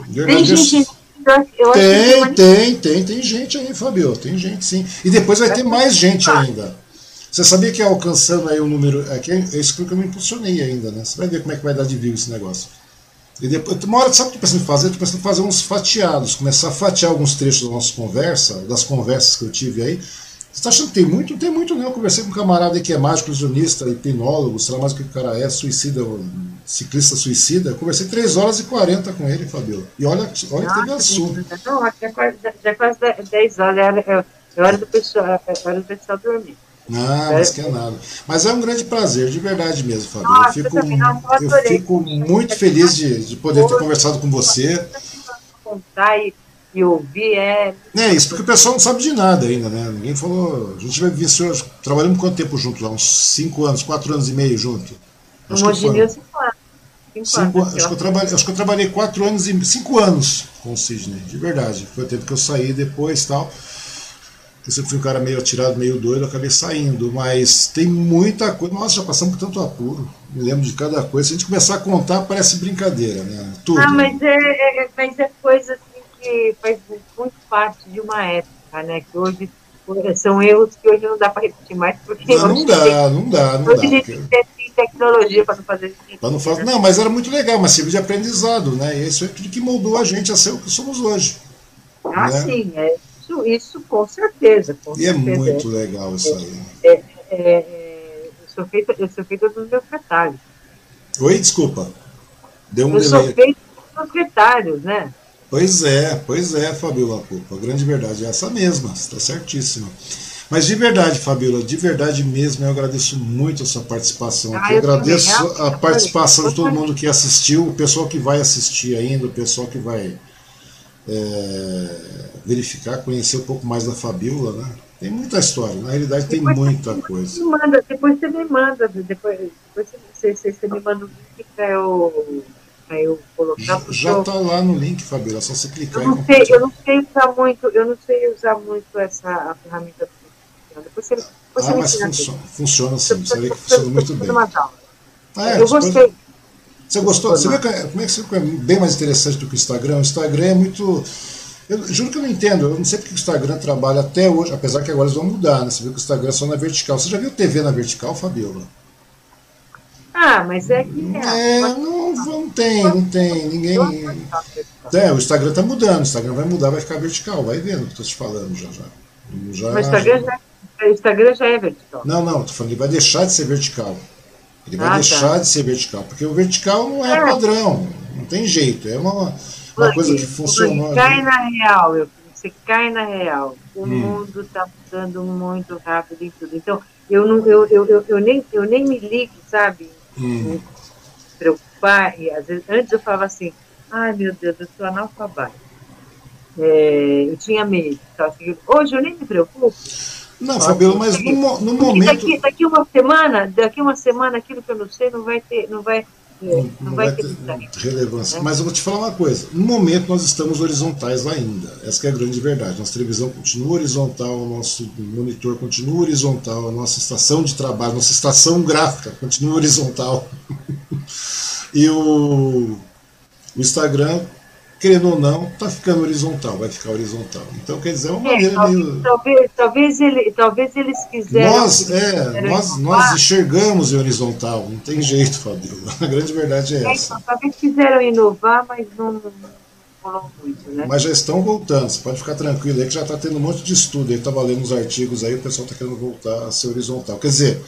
De Tem gente. Eu tem, tem, tem, tem gente aí, Fabio, tem gente sim. E depois vai ter mais gente ainda. Você sabia que alcançando aí o número. É, que é isso que eu não impulsionei ainda, né? Você vai ver como é que vai dar de view esse negócio. E depois, uma hora, sabe o que eu tô pensando em fazer? Eu tô pensando em fazer uns fatiados, começar a fatiar alguns trechos da nossa conversa, das conversas que eu tive aí. Você tá achando que tem muito? Não tem muito, não. Eu conversei com um camarada que é mágico, ilusionista, hipnólogo, sei lá mais o que o cara é, suicida, ciclista suicida. Eu conversei 3 horas e 40 com ele, Fabio. E olha, olha que teve assunto. Não, é quase, já é quase 10 horas. É hora, do pessoal, é hora do pessoal dormir. Não, mas que é nada. Mas é um grande prazer, de verdade mesmo, Fabio. Nossa, eu fico, eu nossa, eu fico muito feliz de, de poder ter conversado com você. Contar e, e ouvir é. É isso, porque o pessoal não sabe de nada ainda, né? Ninguém falou. A gente vai hoje. Trabalhamos quanto tempo junto lá? Uns 5 anos, 4 anos e meio junto. No Acho que, Mogi foi, Mil, cinco anos. Cinco cinco, anos, acho, que eu trabalhei, acho que eu trabalhei 4 anos e 5 anos com o Sidney, de verdade. Foi o tempo que eu saí depois e tal. Eu sempre fui um cara meio atirado, meio doido, eu acabei saindo. Mas tem muita coisa. Nossa, já passamos por tanto apuro. Me lembro de cada coisa. Se a gente começar a contar, parece brincadeira, né? Tudo. Ah, mas é, é- mas é coisa que faz muito parte de uma época, né? Que hoje são erros que hoje não dá para repetir mais, porque Não, não hoje dá, não dá, não dá. Hoje a gente porque- tem tecnologia para não fazer isso. Pra não, não, mas era muito legal, mas serviu de aprendizado, né? E isso é tudo que moldou a gente a ser o que somos hoje. Ah, né? sim, é, isso, isso com certeza. Com E é certeza. muito legal isso aí. É, é, eu, sou feita, eu sou feita dos meus retalhos. Oi, desculpa. Deu um Eu sou delay. feita dos meus retalhos, né? Pois é, pois é, Fabiola Pupa. A grande verdade é essa mesma, está certíssima. Mas de verdade, Fabiola, de verdade mesmo, eu agradeço muito a sua participação Ah, aqui. eu Eu agradeço a participação de todo mundo que assistiu, o pessoal que vai assistir ainda, o pessoal que vai é, verificar, conhecer um pouco mais da Fabiola, né? Tem muita história, na realidade tem Depois muita coisa. manda, depois você me manda, depois, depois você, você, você me manda o link para eu, pra eu colocar. Já, porque já eu- tá lá no link, Fabiola, é só você clicar Eu e não, sei, eu não sei usar muito, eu não sei usar muito essa ferramenta. Depois você, depois você Ah, me mas funciona, funciona sim, você vê que funciona muito bem. Ah, é, eu gostei. Você gostou? Você vê que, é- como é que você é bem mais interessante do que o Instagram? O Instagram é muito. Eu juro que eu não entendo. Eu não sei porque o Instagram trabalha até hoje, apesar que agora eles vão mudar, né? Você viu que o Instagram é só na vertical. Você já viu TV na vertical, Fabiola? Ah, mas é que. É, não, não tem, não tem. Ninguém. É, o Instagram tá mudando, o Instagram vai mudar, vai ficar vertical. Vai vendo o que tô te falando já já. já o Instagram já, o Instagram já é vertical. Não, não, tô falando, ele vai deixar de ser vertical. Ele vai Ah, tá. deixar de ser vertical, porque o vertical não é É. padrão, não tem jeito. É uma, uma coisa que funcionou. Você cai na real, eu- você cai na real. O Hum. mundo está mudando muito rápido em tudo. Então, eu, não, eu, eu, eu, eu, nem, eu nem me ligo, sabe? Hum. Me preocupar. E, às vezes, antes eu falava assim, ai meu Deus, eu sou analfabeta. É, eu tinha medo. Hoje eu nem me preocupo. Não, Fabiola, mas no, no momento. daqui, daqui uma semana, daqui uma semana, aquilo que eu não sei não vai ter, não vai, Não, não vai ter ter relevância. né? Mas eu vou te falar uma coisa. No momento nós estamos horizontais ainda. Essa que é a grande verdade. Nossa televisão continua horizontal, o nosso monitor continua horizontal, a nossa estação de trabalho, nossa estação gráfica continua horizontal. [laughs] e o, o Instagram, querendo ou não, está ficando horizontal, vai ficar horizontal. Então, quer dizer, é uma É, maneira talvez, meio. talvez, talvez, ele, talvez eles quiseram. Nós, é, nós, nós enxergamos em horizontal, não tem jeito, Fabiola. [laughs] A grande verdade é né? essa. Talvez quiseram inovar, mas não, muito, né? Mas já estão voltando, você pode ficar tranquilo aí que já está tendo um monte de estudo aí, estava lendo os artigos aí, o pessoal está querendo voltar a ser horizontal. Quer dizer,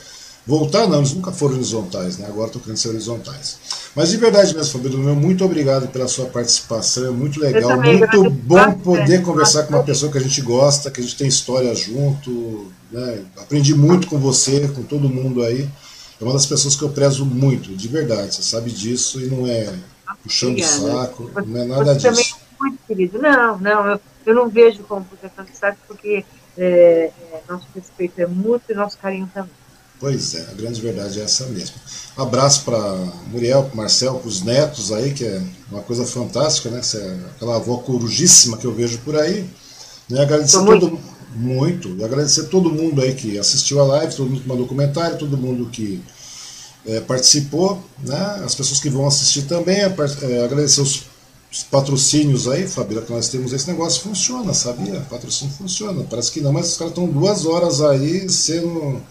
voltar não, eles nunca foram horizontais, né? Agora estão querendo ser horizontais. Mas de verdade mesmo, Fabiola, meu, muito obrigado pela sua participação, é muito legal, também muito bom bastante. poder conversar com uma pessoa que a gente gosta, que a gente tem história junto, né? Aprendi muito com você, com todo mundo aí. É uma das pessoas que eu prezo muito, de verdade, você sabe disso, e não é puxando o saco, não é nada Você também disso. é muito querido. Não, não, eu, eu não vejo como proteção de saco, porque é, é, nosso respeito é muito e nosso carinho também. Pois é, a grande verdade é essa mesmo. Abraço para Muriel, para Marcel, para os netos aí, que é uma coisa fantástica, né? Essa, aquela avó corujíssima que eu vejo por aí. Né? Agradecer muito. todo muito. E agradecer todo mundo aí que assistiu a live, todo mundo que mandou comentário, todo mundo que é, participou, né? as pessoas que vão assistir também. É agradecer os, os, patrocínios aí, Fabíola, que nós temos. Esse negócio funciona, sabia? Patrocínio funciona. Parece que não, mas os caras estão duas horas aí sendo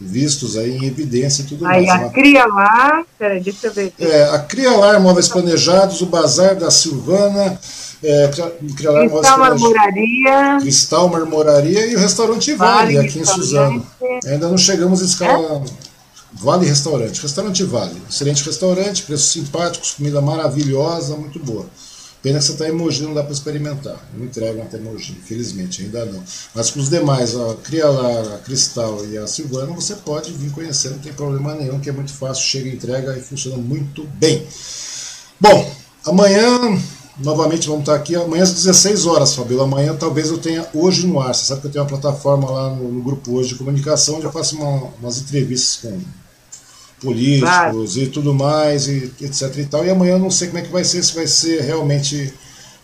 vistos aí em evidência e tudo aí, mais. A uma... Cria lá, peraí, deixa eu ver. É, a Cria lá, Móveis Planejados, o Bazar da Silvana, é, Cria Cristal Marmoraria. Cristal Marmoraria e o Restaurante Vale, vale aqui em Suzano. Ainda não chegamos em escala. É? Vale Restaurante, Restaurante Vale. Excelente restaurante, preços simpáticos, comida maravilhosa, muito boa. Pena que você está em Mogi, não dá para experimentar. Não entregam até Mogi, infelizmente, ainda não. Mas com os demais, a Crialara, a Cristal e a Silvana, você pode vir conhecer, não tem problema nenhum, que é muito fácil, chega, entrega e funciona muito bem. Bom, amanhã, novamente vamos estar aqui, amanhã às 16 horas, Fabíola. Amanhã talvez eu tenha hoje no ar. Você sabe que eu tenho uma plataforma lá no, no grupo hoje de comunicação, onde eu faço uma, umas entrevistas com políticos e tudo mais, e etc e tal. E amanhã eu não sei como é que vai ser, se vai ser realmente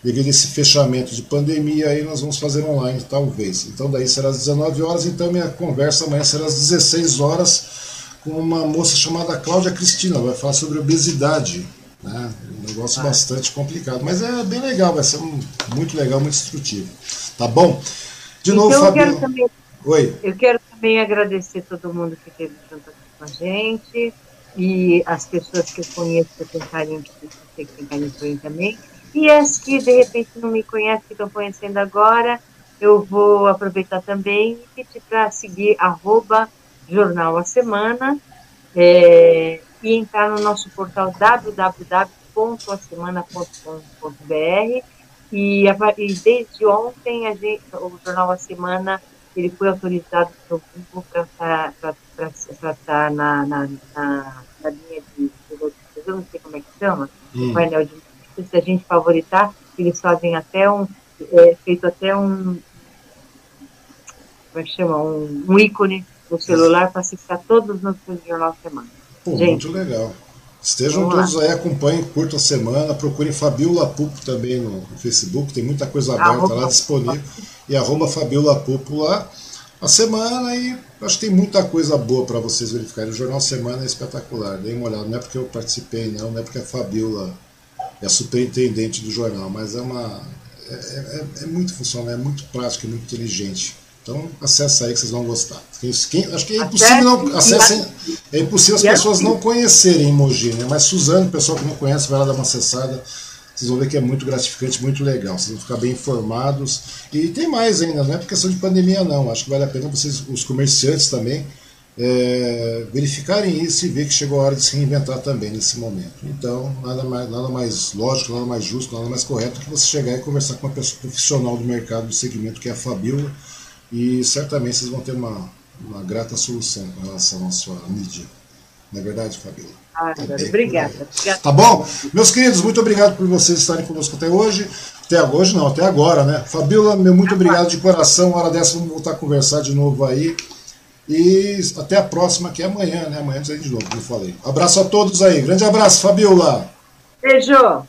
devido a esse fechamento de pandemia, aí nós vamos fazer online, talvez. Então daí será às 19 horas, então minha conversa amanhã será às 16 horas com uma moça chamada Cláudia Cristina, vai falar sobre obesidade. Né? Um negócio ah. bastante complicado, mas é bem legal, vai ser um, muito legal, muito instrutivo. Tá bom? De então, novo, Fabio. Oi. Eu quero também agradecer todo mundo que esteve junto com a gente e as pessoas que eu conheço que eu tenho que que tem carinho também. E as que de repente não me conhecem, que estão conhecendo agora, eu vou aproveitar também e pedir para seguir arroba Jornal a Semana é, e entrar no nosso portal www.asemana.com.br e, e desde ontem a gente, o Jornal a Semana ele foi autorizado pelo Google para estar na, na, na, na, linha de, eu não sei como é que chama, hum. o painel de se a gente favoritar, eles fazem até um, é, feito até um, como é que chama, um, um ícone no celular para acessar todos os do Jornal Semana. Pô, gente, muito legal. Estejam todos lá. aí, acompanhem, curtam a semana, procurem Fabiola Pupo também no, no, Facebook, tem muita coisa aberta arroba lá disponível. E arroba Fabiola lá a semana e acho que tem muita coisa boa para vocês verificarem. O Jornal Semana é espetacular, deem uma olhada. Não é porque eu participei, não, não é porque a Fabiola é superintendente do jornal, mas é uma. É, é, é muito funcional, é muito prático, é muito inteligente. Então acessa aí que vocês vão gostar. Quem, acho que é impossível não acessem, é impossível as pessoas não conhecerem Emoji, né? Mas Suzano, o pessoal que não conhece, vai lá dar uma acessada. Vocês vão ver que é muito gratificante, muito legal. Vocês vão ficar bem informados. E tem mais ainda, não é por questão de pandemia, não. Acho que vale a pena vocês, os comerciantes também, é, verificarem isso e ver que chegou a hora de se reinventar também nesse momento. Então, nada mais, nada mais lógico, nada mais justo, nada mais correto que você chegar e conversar com uma pessoa profissional do mercado do segmento, que é a Fabiola, e certamente vocês vão ter uma, uma grata solução com relação à sua mídia. Não é verdade, Fabiola? Obrigada, obrigada. Tá bom? Meus queridos, muito obrigado por vocês estarem conosco até hoje. Até hoje não, até agora, né? Fabiola, meu muito obrigado de coração. Hora dessa vamos voltar a conversar de novo aí. E até a próxima, que é amanhã, né? Amanhã a gente de novo, como eu falei. Abraço a todos aí. Grande abraço, Fabiola. Beijo.